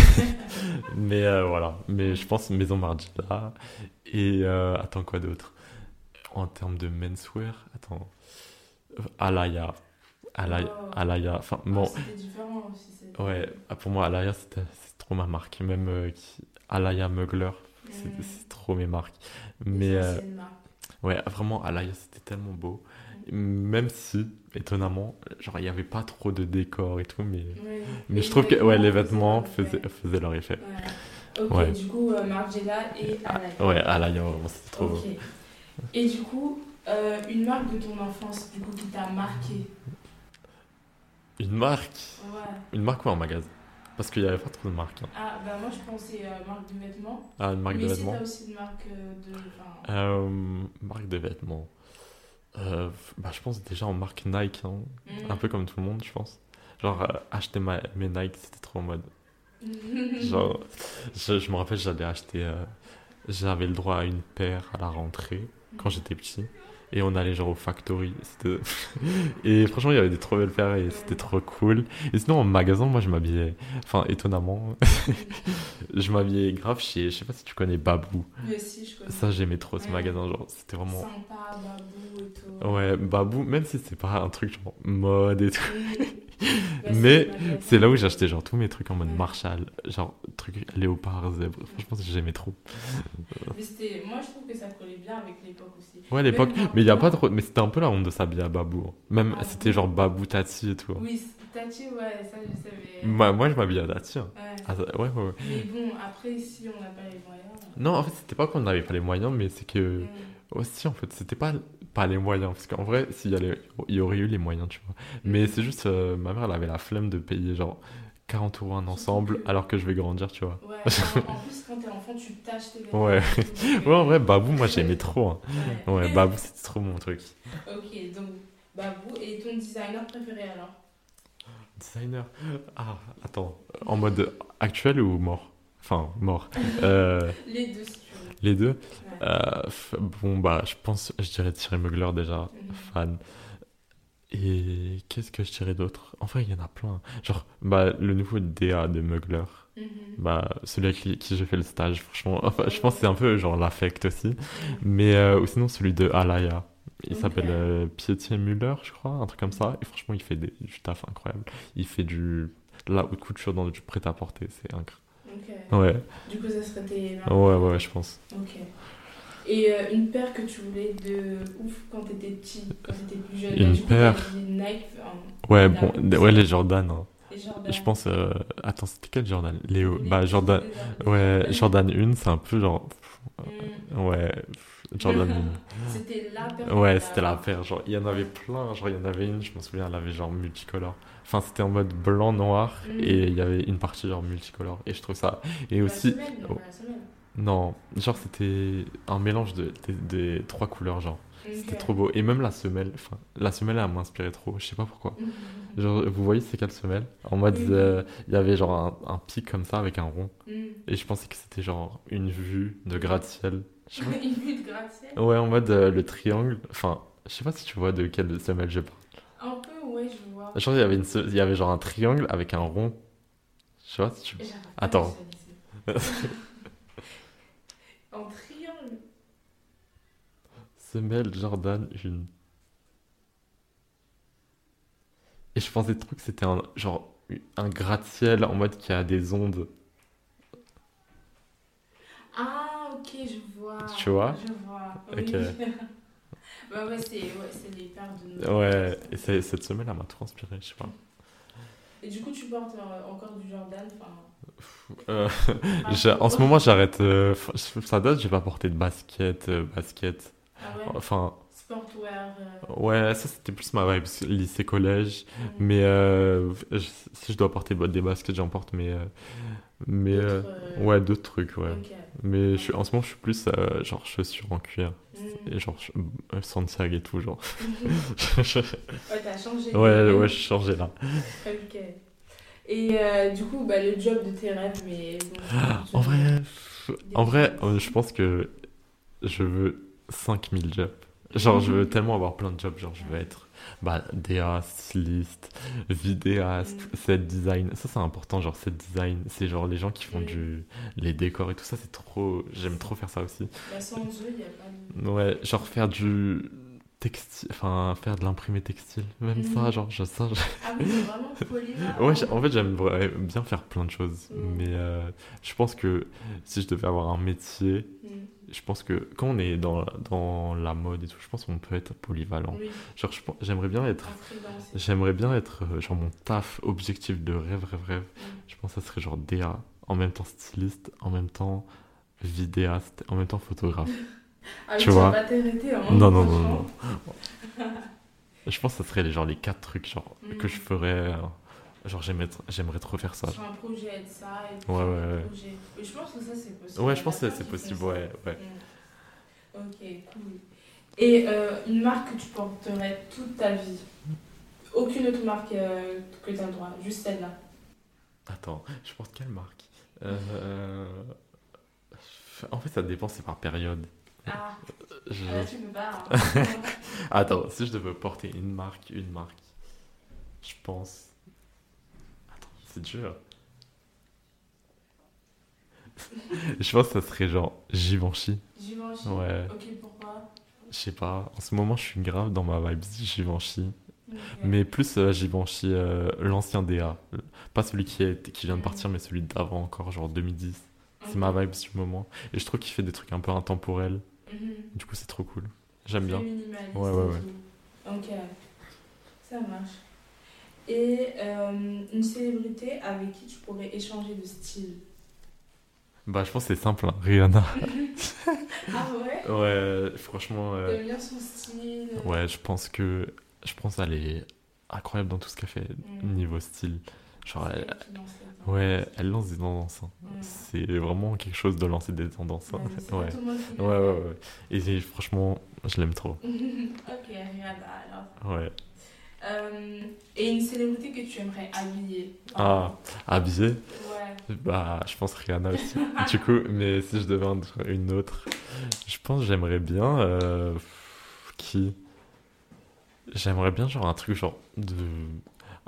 S2: mais euh, voilà. Mais je pense Maison Margiela. Et euh, attends, quoi d'autre? En termes de menswear, attends. Alaya. Alaya.
S1: Oh.
S2: Alaya. Enfin,
S1: Ah,
S2: bon,
S1: C'était différent aussi.
S2: ouais, ah, pour moi, Alaya, c'était- c'est trop ma marque. Même euh, qui- Alaya Mugler, c'est trop mes marques. Mais euh,
S1: marques.
S2: Ouais, vraiment, Alaya, c'était tellement beau. Même si, étonnamment, genre, il n'y avait pas trop de décor et tout, mais,
S1: Ouais.
S2: mais je trouve que ouais, les vêtements faisaient, faisaient leur effet.
S1: Ok,
S2: Ouais.
S1: du coup, euh, Margiela et Alaya.
S2: Ouais, Alaya, vraiment, c'était trop beau.
S1: Ok. Et du coup, euh, une marque de ton enfance, du coup, qui t'a marqué?
S2: Une marque?
S1: Ouais.
S2: Une marque ou un magasin Parce qu'il n'y avait pas trop de marques. hein.
S1: Ah, bah moi, je pensais euh, marque de vêtements.
S2: Ah, une marque
S1: mais
S2: de vêtements
S1: t'as aussi une marque de. enfin,
S2: Marque de vêtements. Euh, bah, je pense déjà en marque Nike, hein. un peu comme tout le monde, je pense. Genre, euh, acheter ma, mes Nike, c'était trop en mode. Genre, je, je me rappelle, j'allais acheter. euh, J'avais le droit à une paire à la rentrée quand j'étais petit. Et on allait genre au factory. Et franchement, il y avait des trop belles paires et c'était trop cool. Et sinon, en magasin, moi, je m'habillais. Enfin, étonnamment, je m'habillais grave chez. Je sais pas si tu connais Babou.
S1: Mais si, je connais.
S2: Ça, j'aimais trop ce
S1: Ouais.
S2: magasin. Genre, c'était vraiment.
S1: Sympa, babou et tout.
S2: Ouais, Babou, même si c'est pas un truc genre mode et tout. Mais. C'est là où j'achetais genre tous mes trucs en mode. Marshall. Genre, truc léopard, zèbre. Franchement, j'aimais trop.
S1: Mais c'était- moi, je trouve que ça collait bien avec l'époque aussi.
S2: Ouais, l'époque. Mais il y a pas trop. Mais c'était un peu la honte de s'habiller à Babou. hein. Même
S1: Ah
S2: c'était genre Babou Tati et tout. hein.
S1: Oui, Tati, ouais, ça, je savais.
S2: Moi, moi, je m'habillais à Tati. hein.
S1: Ouais.
S2: Ah, ouais, ouais, ouais.
S1: Mais bon, après, si on n'a pas les moyens.
S2: Non, en fait, c'était pas qu'on n'avait pas les moyens, mais c'est que.
S1: hmm.
S2: Aussi, en fait, c'était pas, pas les moyens. Parce qu'en vrai, s'il y, il y aurait eu les moyens, tu vois. Mais c'est juste, euh, ma mère, elle avait la flemme de payer genre 40 euros un ensemble alors que je vais grandir, tu vois.
S1: Ouais, en, en plus, quand t'es enfant, tu tâches tes vêtements.
S2: Ouais. Ouais, en vrai, Babou, moi, j'aimais trop. hein.
S1: Ouais.
S2: Ouais, Babou, c'était trop mon truc.
S1: Ok, donc Babou. Et ton designer préféré alors?
S2: Designer? Ah, attends. En mode actuel ou mort? Enfin, mort. Euh,
S1: Les deux.
S2: Les deux. Euh, bon, bah, je pense, je dirais Thierry Mugler déjà, fan. Et qu'est-ce que je dirais d'autre? En vrai, il y en a plein. Genre, bah, le nouveau DA de Mugler.
S1: Mhm.
S2: Bah, celui avec qui, qui j'ai fait le stage, franchement. Enfin, je pense que c'est un peu genre l'affect aussi. Mais euh, ou sinon, celui de Alaya. Il s'appelle euh, Pietier Müller, je crois, un truc comme ça. Et franchement, il fait des, du taf incroyable. Il fait du. La haute couture dans du prêt-à-porter, c'est incroyable.
S1: Ok.
S2: Ouais,
S1: Du coup, ça serait tes.
S2: ouais, ouais, je pense.
S1: Ok. Et euh, une paire que tu voulais de ouf quand t'étais petit, quand t'étais plus jeune.
S2: Une
S1: Bah,
S2: paire
S1: Nike.
S2: Ouais, bon, ouais, les Jordan. hein.
S1: Jordan.
S2: Je pense. euh, Attends, c'était quel Jordan? Léo.
S1: Les-
S2: Bah, Jordan. Ouais, Jordan 1, c'est un peu genre.
S1: Hmm.
S2: Ouais, Jordan 1.
S1: C'était la paire.
S2: Ouais, c'était la paire. Genre, il y en avait plein. Genre, il y en avait une, je me souviens, elle avait genre multicolore. Enfin, c'était en mode blanc, noir.
S1: Mm.
S2: Et il y avait une partie genre multicolore. Et je trouve ça. Et aussi. oh,
S1: la semelle.
S2: non, genre, c'était un mélange de, des- trois couleurs, genre. C'était trop beau. Et même la semelle. Enfin, la semelle, elle m'inspirait trop. Je sais pas pourquoi.
S1: Mhm.
S2: Genre, vous voyez, c'est quelle semelle? En mode. Euh, Il y avait genre un, un pic comme ça avec un rond. Et je pensais que c'était genre une vue de gratte-ciel.
S1: Une vue de gratte-ciel.
S2: Ouais, en mode euh, le triangle. Enfin, je sais pas si tu vois de quelle semelle je parle.
S1: Un peu, ouais, je vois.
S2: Je pense qu'il y avait, une, il y avait genre un triangle avec un rond. Je sais pas si tu. Attends.
S1: En triangle.
S2: Semelle Jordan 1. Et je pensais trop que c'était un genre un gratte-ciel en mode qui a des ondes.
S1: Ah, ok, je vois.
S2: Tu vois
S1: Je vois.
S2: Ok.
S1: Bah ouais, c'est ouais, les paires de
S2: Ouais, et cette semaine, elle m'a trop inspiré, je sais pas.
S1: Et du coup, tu portes euh, encore du Jordan
S2: Euh, en ce moment, j'arrette. euh, ça date, j'ai pas porté de basket, euh, basket.
S1: Ah ouais?
S2: Enfin,
S1: Sportwear. euh,
S2: ouais, ça c'était plus ma vibe, lycée-collège.
S1: mm.
S2: Mais je- si je dois porter des baskets, j'en porte, mais. Mais euh,
S1: euh,
S2: ouais, d'autres trucs, ouais. Mais je suis, en ce moment, je suis plus euh, genre chaussures en cuir.
S1: Mm.
S2: Et genre euh, Santiago et tout, genre.
S1: ouais, t'as changé.
S2: ouais, ouais, j'ai changé là.
S1: Ok. Et euh, du coup, bah, le job de tes rêves, mais bon.
S2: En
S1: je-
S2: vrai, en vrai, je pense que je veux 5000 jobs. Genre, je veux tellement avoir plein de jobs. Genre, je veux être bah, DA, styliste, vidéaste,
S1: Mm.
S2: set design. Ça, c'est important. Genre, set design, c'est genre les gens qui font
S1: Mm.
S2: du... les décors et tout ça. C'est trop. J'aime trop faire ça aussi.
S1: Bah, sans eux, il a pas de.
S2: Ouais, genre faire du textile, enfin, faire de l'imprimé textile. Même
S1: Mm.
S2: ça, genre, je, ça, je-
S1: Ah oui, c'est vraiment polyvalent.
S2: Ouais, en fait, j'aime bien faire plein de choses.
S1: Mm.
S2: Mais euh, je pense que si je devais avoir un métier,
S1: Mm.
S2: Je pense que quand on est dans, dans la mode et tout, je pense qu'on peut être polyvalent.
S1: Oui,
S2: Genre, j'aimerais bien être. J'aimerais bien être, euh, genre, mon taf objectif de rêve, rêve, rêve.
S1: Mm.
S2: Je pense que ça serait genre DA, en même temps styliste, en même temps vidéaste, en même temps photographe.
S1: Ah,
S2: Tu vois?
S1: vas pas t'arrêter, hein,
S2: Non, non, non, non. Je pense que ça serait genre les quatre trucs genre,
S1: Mm.
S2: que je ferais. euh, Genre, j'aimerais, tr- j'aimerais trop faire ça.
S1: Sur un projet de ça et puis
S2: Ouais, ouais, ouais.
S1: projet. Mais je pense que ça, c'est possible.
S2: Ouais, je pense que c'est possible, ouais, ouais.
S1: Mm. Ok, cool. Et euh, une marque que tu porterais toute ta vie? Aucune autre marque euh, que tu as le droit, juste celle-là.
S2: Attends, je porte quelle marque? Euh, En fait, ça dépend, c'est par période.
S1: Ah,
S2: Je-
S1: ah, tu peux pas. hein.
S2: Attends, si je devais porter une marque, une marque, je pense. C'est dur. je pense que ça serait genre Givenchy.
S1: Givenchy
S2: Ouais.
S1: Ok, pourquoi?
S2: Je sais pas, en ce moment, je suis grave dans ma vibe Givenchy. Mais plus euh, Givenchy, euh, l'ancien DA. Pas celui qui, est, qui vient de partir, mais celui d'avant encore, genre 2010. C'est ma vibe du moment. Et je trouve qu'il fait des trucs un peu intemporels.
S1: Mhm.
S2: Du coup, c'est trop cool. J'aime bien. Ouais, ouais, ouais.
S1: Ok, ça marche. Et euh, une célébrité avec qui tu pourrais échanger de style
S2: Bah, je pense que c'est simple, hein. Rihanna.
S1: Ah ouais?
S2: Ouais, franchement. euh,
S1: T'aimes bien son style
S2: Ouais, je pense que. Je pense qu'elle est incroyable dans tout ce qu'elle fait,
S1: Mm.
S2: niveau style. Genre, elle- ouais, elle lance des tendances. hein.
S1: Mm.
S2: C'est vraiment quelque chose de lancer des tendances. hein.
S1: Ouais,
S2: Ouais. Ouais, ouais, ouais. Et franchement, je l'aime trop.
S1: ok, Rihanna alors.
S2: Ouais.
S1: Euh, et une célébrité que tu aimerais habiller
S2: Ah, habillé
S1: Ouais.
S2: Bah, je pense Rihanna aussi. du coup, mais si je devais une autre, je pense j'aimerais bien. euh, qui? J'aimerais bien, genre, un truc genre de.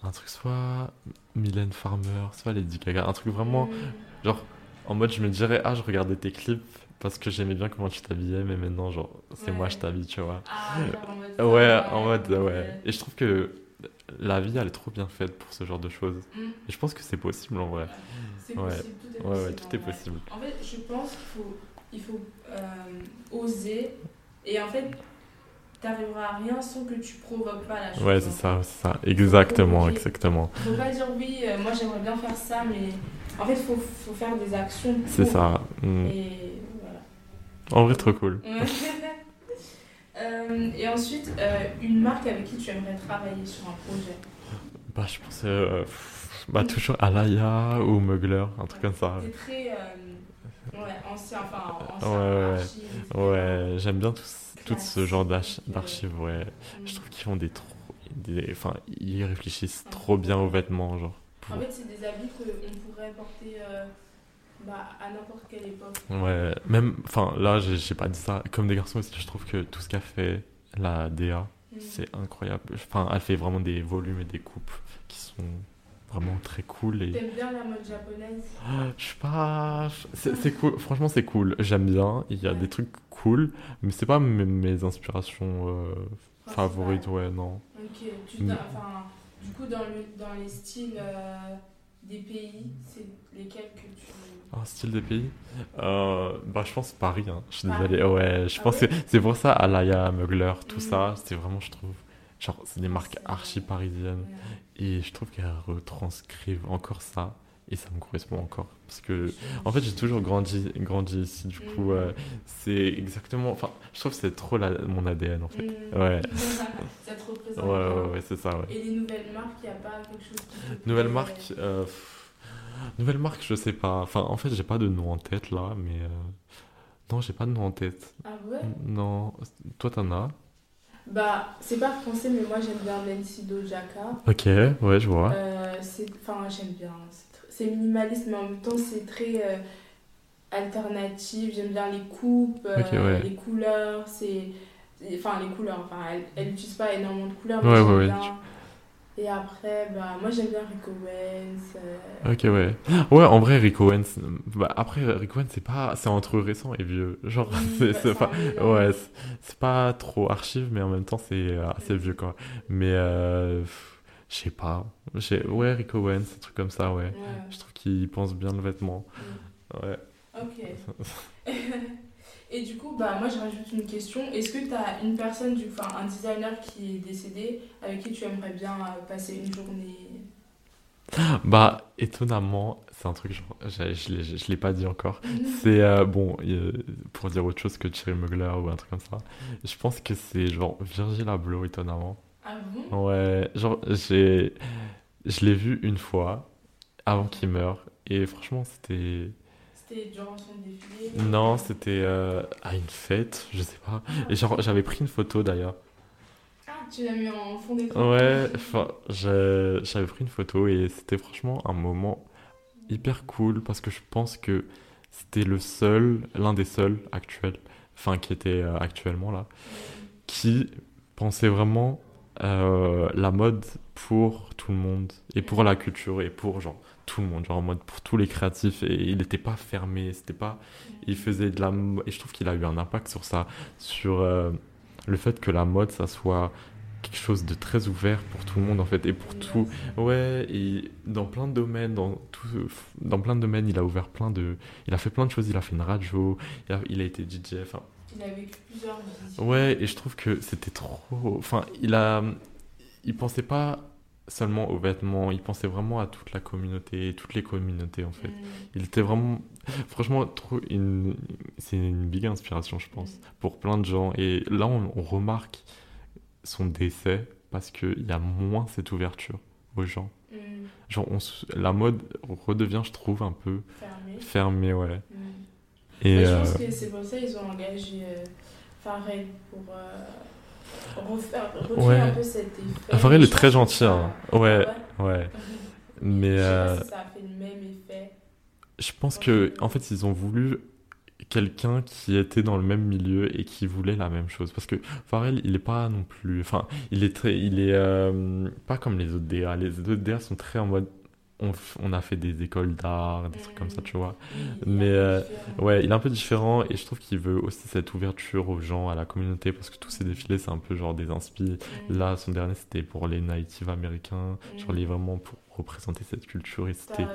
S2: Un truc soit Mylène Farmer, soit Lady Gaga. Un truc vraiment.
S1: Mm.
S2: Genre, en mode, je me dirais, ah, je regardais tes clips parce que j'aimais bien comment tu t'habillais, mais maintenant, genre, c'est moi, je t'habille, tu vois.
S1: Ah, genre en mode.
S2: Ouais, en mode, ouais. Et je trouve que la vie, elle est trop bien faite pour ce genre de choses.
S1: Mm.
S2: Et je pense que c'est possible en vrai.
S1: C'est
S2: Ouais.
S1: possible, tout est possible.
S2: ouais, tout est
S1: vrai.
S2: possible.
S1: En fait, je pense qu'il faut, il faut euh, oser. Et en fait, t'arriveras à rien sans que tu provoques pas la chose.
S2: Ouais, c'est ça, c'est ça. Exactement,
S1: Ok.
S2: exactement.
S1: Faut pas dire oui, euh, moi j'aimerais bien faire ça, mais en fait, faut, faut faire des actions.
S2: C'est ça. Mm.
S1: Et.
S2: En vrai, trop cool.
S1: Euh, et ensuite, euh, une marque avec qui tu aimerais travailler sur un projet.
S2: Bah, je pense. euh, pff, bah, toujours Alaya ou Mugler, un truc comme ça.
S1: C'est très ouais, ancien, enfin ancien,
S2: Ouais, ouais,
S1: archive.
S2: Ouais, j'aime bien tout, ce- tout ce genre d'archives, ouais.
S1: Mm.
S2: Je trouve qu'ils font des trop. Des, enfin, ils réfléchissent trop bien aux vêtements, genre. pour-
S1: En fait, c'est des habits qu'on pourrait porter bah, à n'importe quelle époque.
S2: Ouais, même. Enfin, là, j'ai pas dit ça. Comme des garçons aussi, je trouve que tout ce qu'a fait la DA,
S1: Mm.
S2: c'est incroyable. Enfin, elle fait vraiment des volumes et des coupes qui sont vraiment très cool et.
S1: T'aimes bien la mode japonaise?
S2: Je sais pas. C'est cool. Franchement, c'est cool. J'aime bien. Il y a
S1: Ouais.
S2: des trucs cool, mais c'est pas mes, mes inspirations euh, favorites. Ouais, non.
S1: Ok, tu enfin, Du coup, dans, le, dans les styles euh, des pays, c'est lesquels que tu.
S2: Un style des pays euh, Bah, je pense Paris, hein. je suis
S1: Paris.
S2: désolé. Ouais, je
S1: Ah
S2: pense
S1: ouais
S2: que c'est pour ça, Alaya, Mugler, tout ça, c'est vraiment, je trouve. Genre, c'est des marques archi parisiennes.
S1: Ouais.
S2: Et je trouve qu'elles retranscrivent encore ça. Et ça me correspond encore. Parce que, en fait, j'ai toujours grandi, grandi ici. Du coup,
S1: Mhm.
S2: euh, c'est exactement. Enfin, je trouve que c'est trop la- mon ADN, en fait.
S1: Mm.
S2: Ouais.
S1: ça te représente.
S2: Ouais, ouais, c'est ça, ouais.
S1: Et les nouvelles marques, il n'y a pas quelque chose qui te
S2: Nouvelle
S1: plaît,
S2: marque, euh, pff, nouvelle marque, je sais pas. Enfin, en fait, j'ai pas de nom en tête là, mais euh, non, j'ai pas de nom en tête.
S1: Ah ouais?
S2: Non, toi t'en as?
S1: Bah, c'est pas français, mais moi j'aime bien Nancy Dojaka.
S2: Ok, ouais, je vois.
S1: Euh, c'est, enfin, j'aime bien. C'est, c'est minimaliste, mais en même temps, c'est très euh, alternatif. J'aime bien les coupes, euh,
S2: ouais.
S1: les couleurs. C'est, enfin, les couleurs. Enfin, elle, n'utilise pas énormément de couleurs, mais
S2: Ouais, ouais,
S1: bien. Et après, bah, moi j'aime bien Rico Owens. euh,
S2: Ok, ouais. Ouais, en vrai, Rico Owens. Bah, après, Rico Owens, c'est pas. C'est entre récent et vieux. Genre,
S1: oui,
S2: c'est pas.
S1: mélange.
S2: Ouais, c'est- pas trop archive, mais en même temps, c'est assez vieux, quoi. Mais, euh, je sais pas. Ouais, Rico Owens, un truc comme ça, ouais.
S1: Ouais.
S2: Je trouve qu'il pense bien le vêtement.
S1: Mm.
S2: Ouais.
S1: Ok. Et du coup, bah, moi je rajoute une question. Est-ce que tu as une personne, du, enfin, un designer qui est décédé avec qui tu aimerais bien euh, passer une journée?
S2: Bah, étonnamment, c'est un truc, genre, j'ai- je l'ai je l'ai pas dit encore. C'est, euh, bon, pour dire autre chose que Thierry Mugler ou un truc comme ça, je pense que c'est genre Virgil Abloh, étonnamment.
S1: Ah bon?
S2: Ouais, genre, j'ai, je l'ai vu une fois avant qu'il meure, et franchement, c'était.
S1: C'était durant son défilé?
S2: Non, c'était euh, à une fête, je sais pas. Et genre, j'avais pris une photo d'ailleurs.
S1: Ah, tu l'as mis en fond d'écran
S2: Ouais, enfin, j'ai- j'avais pris une photo et c'était franchement un moment hyper cool parce que je pense que c'était le seul, l'un des seuls actuels, enfin qui était euh, actuellement là, qui pensait vraiment euh, la mode pour tout le monde et pour la culture et pour genre tout le monde, genre en mode pour tous les créatifs et il n'était pas fermé, c'était pas, il faisait de la et je trouve qu'il a eu un impact sur ça, sur euh, le fait que la mode ça soit quelque chose de très ouvert pour tout le monde en fait et pour tout ouais et dans plein de domaines dans tout dans plein de domaines il a ouvert plein de il a fait plein de choses il a fait une radio il a, été DJ
S1: Il a vécu plusieurs vies.
S2: ouais et je trouve que c'était trop enfin il a il pensait pas seulement aux vêtements il pensait vraiment à toute la communauté toutes les communautés en fait
S1: Mm.
S2: il était vraiment franchement trop une c'est une big inspiration je pense pour plein de gens et là on, on remarque son décès parce qu'il y a moins cette ouverture aux gens
S1: Mm.
S2: genre on la mode redevient je trouve un peu
S1: Fermé.
S2: fermée ouais
S1: Mm.
S2: Et
S1: je
S2: euh,
S1: pense que c'est pour ça qu'ils ont engagé euh, Pharrell pour euh, refaire, recréer
S2: Ouais.
S1: un peu cet effet.
S2: Pharrell est
S1: Je
S2: très gentil, hein. Ouais.
S1: Ah
S2: ouais mais
S1: Je sais pas si ça a fait le même effet.
S2: je pense que en fait ils ont voulu quelqu'un qui était dans le même milieu et qui voulait la même chose parce que Pharrell il est pas non plus enfin il est très il est euh, pas comme les autres DA les autres DA sont très en mode on, a fait des écoles d'art des trucs comme ça tu vois
S1: il est
S2: mais, euh. Ouais, il est un peu différent et je trouve qu'il veut aussi cette ouverture aux gens, à la communauté, parce que tous ces défilés, c'est un peu genre des inspi.
S1: Mm.
S2: Là, son dernier, c'était pour les natives américains, genre les vraiment pour représenter cette culture et c'était...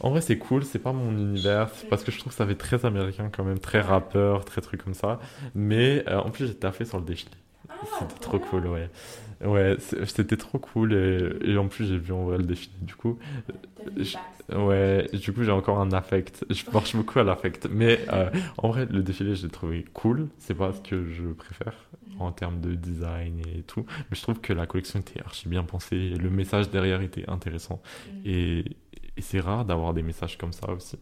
S2: En vrai, c'est cool, c'est pas mon univers, parce que je trouve que ça fait très américain quand même, très rappeur, très truc comme ça. Mais euh, en plus, j'ai taffé sur le défilé.
S1: Ah,
S2: C'était trop cool, ouais. Ouais, c'était trop cool et, et en plus, j'ai vu en vrai le défilé, du coup. Je-. Ouais, du coup j'ai encore un affect. Je marche beaucoup à l'affect. Mais euh, en vrai, le défilé, je l'ai trouvé cool. C'est pas ce que je préfère en termes de design et tout. Mais je trouve que la collection était archi bien pensée. Le message derrière était intéressant.
S1: Mm.
S2: Et, et c'est rare d'avoir des messages comme ça aussi.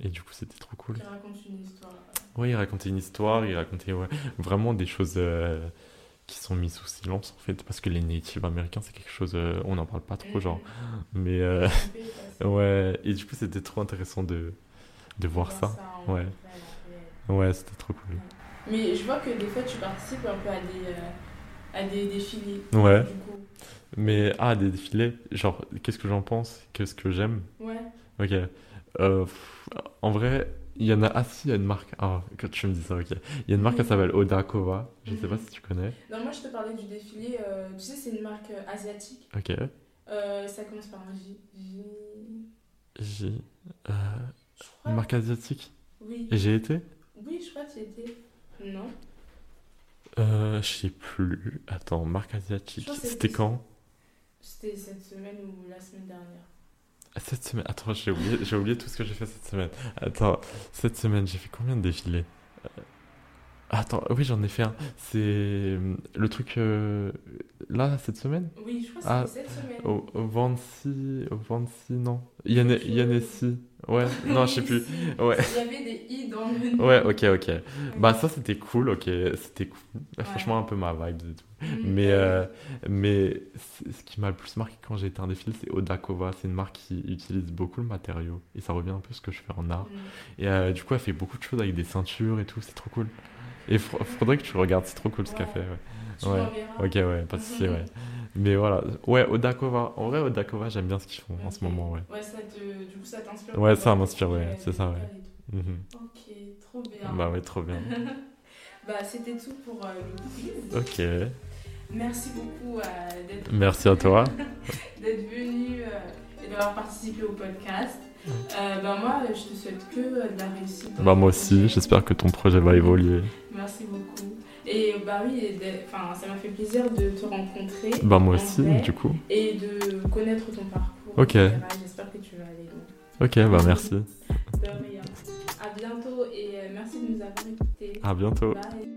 S2: Et du coup, c'était trop cool.
S1: Qui raconte une histoire.
S2: Ouais, il racontait une histoire, il racontait ouais, vraiment des choses euh, qui sont mises sous silence en fait. Parce que les natives américains, c'est quelque chose. euh, on n'en parle pas trop, genre. Mais. euh, Ouais, et du coup, c'était trop intéressant de, de voir ça. Ouais. Ouais, c'était trop cool.
S1: Mais je vois que des fois, tu participes un peu à des, euh, à des défilés.
S2: Ouais.
S1: Du coup.
S2: Mais, ah, des défilés, genre, qu'est-ce que j'en pense? Qu'est-ce que j'aime?
S1: Ouais.
S2: Ok. Euh, en vrai, Il y en a. Ah si, il y a une marque. Ah, quand tu me dis ça, ok. Il y a une marque qui s'appelle Odakova. Je sais pas si tu connais.
S1: Non, moi je te parlais du défilé. euh, tu sais, c'est une marque euh, asiatique.
S2: Ok.
S1: Euh, ça commence par un J. J. Crois.
S2: une marque asiatique.
S1: Oui.
S2: Et j'ai été?
S1: Oui, je crois que tu étais. Non.
S2: euh, Je sais plus. Attends, marque asiatique. C'était- quand?
S1: C'était cette semaine ou la semaine dernière.
S2: Cette semaine. Attends, j'ai oublié, oublié tout ce que j'ai fait cette semaine. Attends, cette semaine, j'ai fait combien de défilés? Euh, Attends, oui, j'en ai fait un. C'est euh, le truc. euh, Là, cette semaine?
S1: Oui, je crois que
S2: Ah,
S1: c'était cette semaine.
S2: Au, au Vancy. Au Vancy, non. Yann- Yannessi. Ouais, non, je sais plus. Ouais.
S1: Il y avait des i dans le nom.
S2: Ouais, ok, ok. Bah, ça, c'était cool, ok. C'était cool. Franchement, un peu ma vibe et tout.
S1: Mm.
S2: Mais, euh, mais ce qui m'a le plus marqué quand j'ai été en défilé, c'est Odakova. C'est une marque qui utilise beaucoup le matériau. Et ça revient un peu à ce que je fais en art.
S1: Mm.
S2: Et euh, du coup, elle fait beaucoup de choses avec des ceintures et tout. C'est trop cool. Et faudrait que tu regardes. C'est trop cool ce
S1: Ouais.
S2: fait. Ouais. Ouais. Ok, ouais, pas de ouais. Mais voilà. Ouais, Odakova. En vrai, Odakova, j'aime bien ce qu'ils font en ce moment, ouais.
S1: Ouais, ça te... du coup, ça t'inspire.
S2: Ouais, ça m'inspire, ouais, c'est ça, ouais. Mhm.
S1: Ok, trop bien.
S2: Bah ouais, trop bien.
S1: Bah, c'était tout pour euh, le quiz.
S2: Ok.
S1: Merci beaucoup euh, d'être
S2: Merci à toi.
S1: d'être venu euh, et d'avoir participé au podcast. Euh, bah, moi, je te souhaite que euh, de la réussite.
S2: Bah moi aussi, j'espère que ton projet va évoluer.
S1: Merci beaucoup. Et bah oui, enfin, ça m'a fait plaisir de te rencontrer.
S2: Bah moi aussi,
S1: vrai,
S2: du coup.
S1: Et de connaître ton parcours.
S2: Ok.
S1: J'espère que tu vas aller loin.
S2: Ok, bah merci.
S1: De rien. À bientôt et euh, merci de nous avoir écoutés.
S2: À bientôt.
S1: Bye.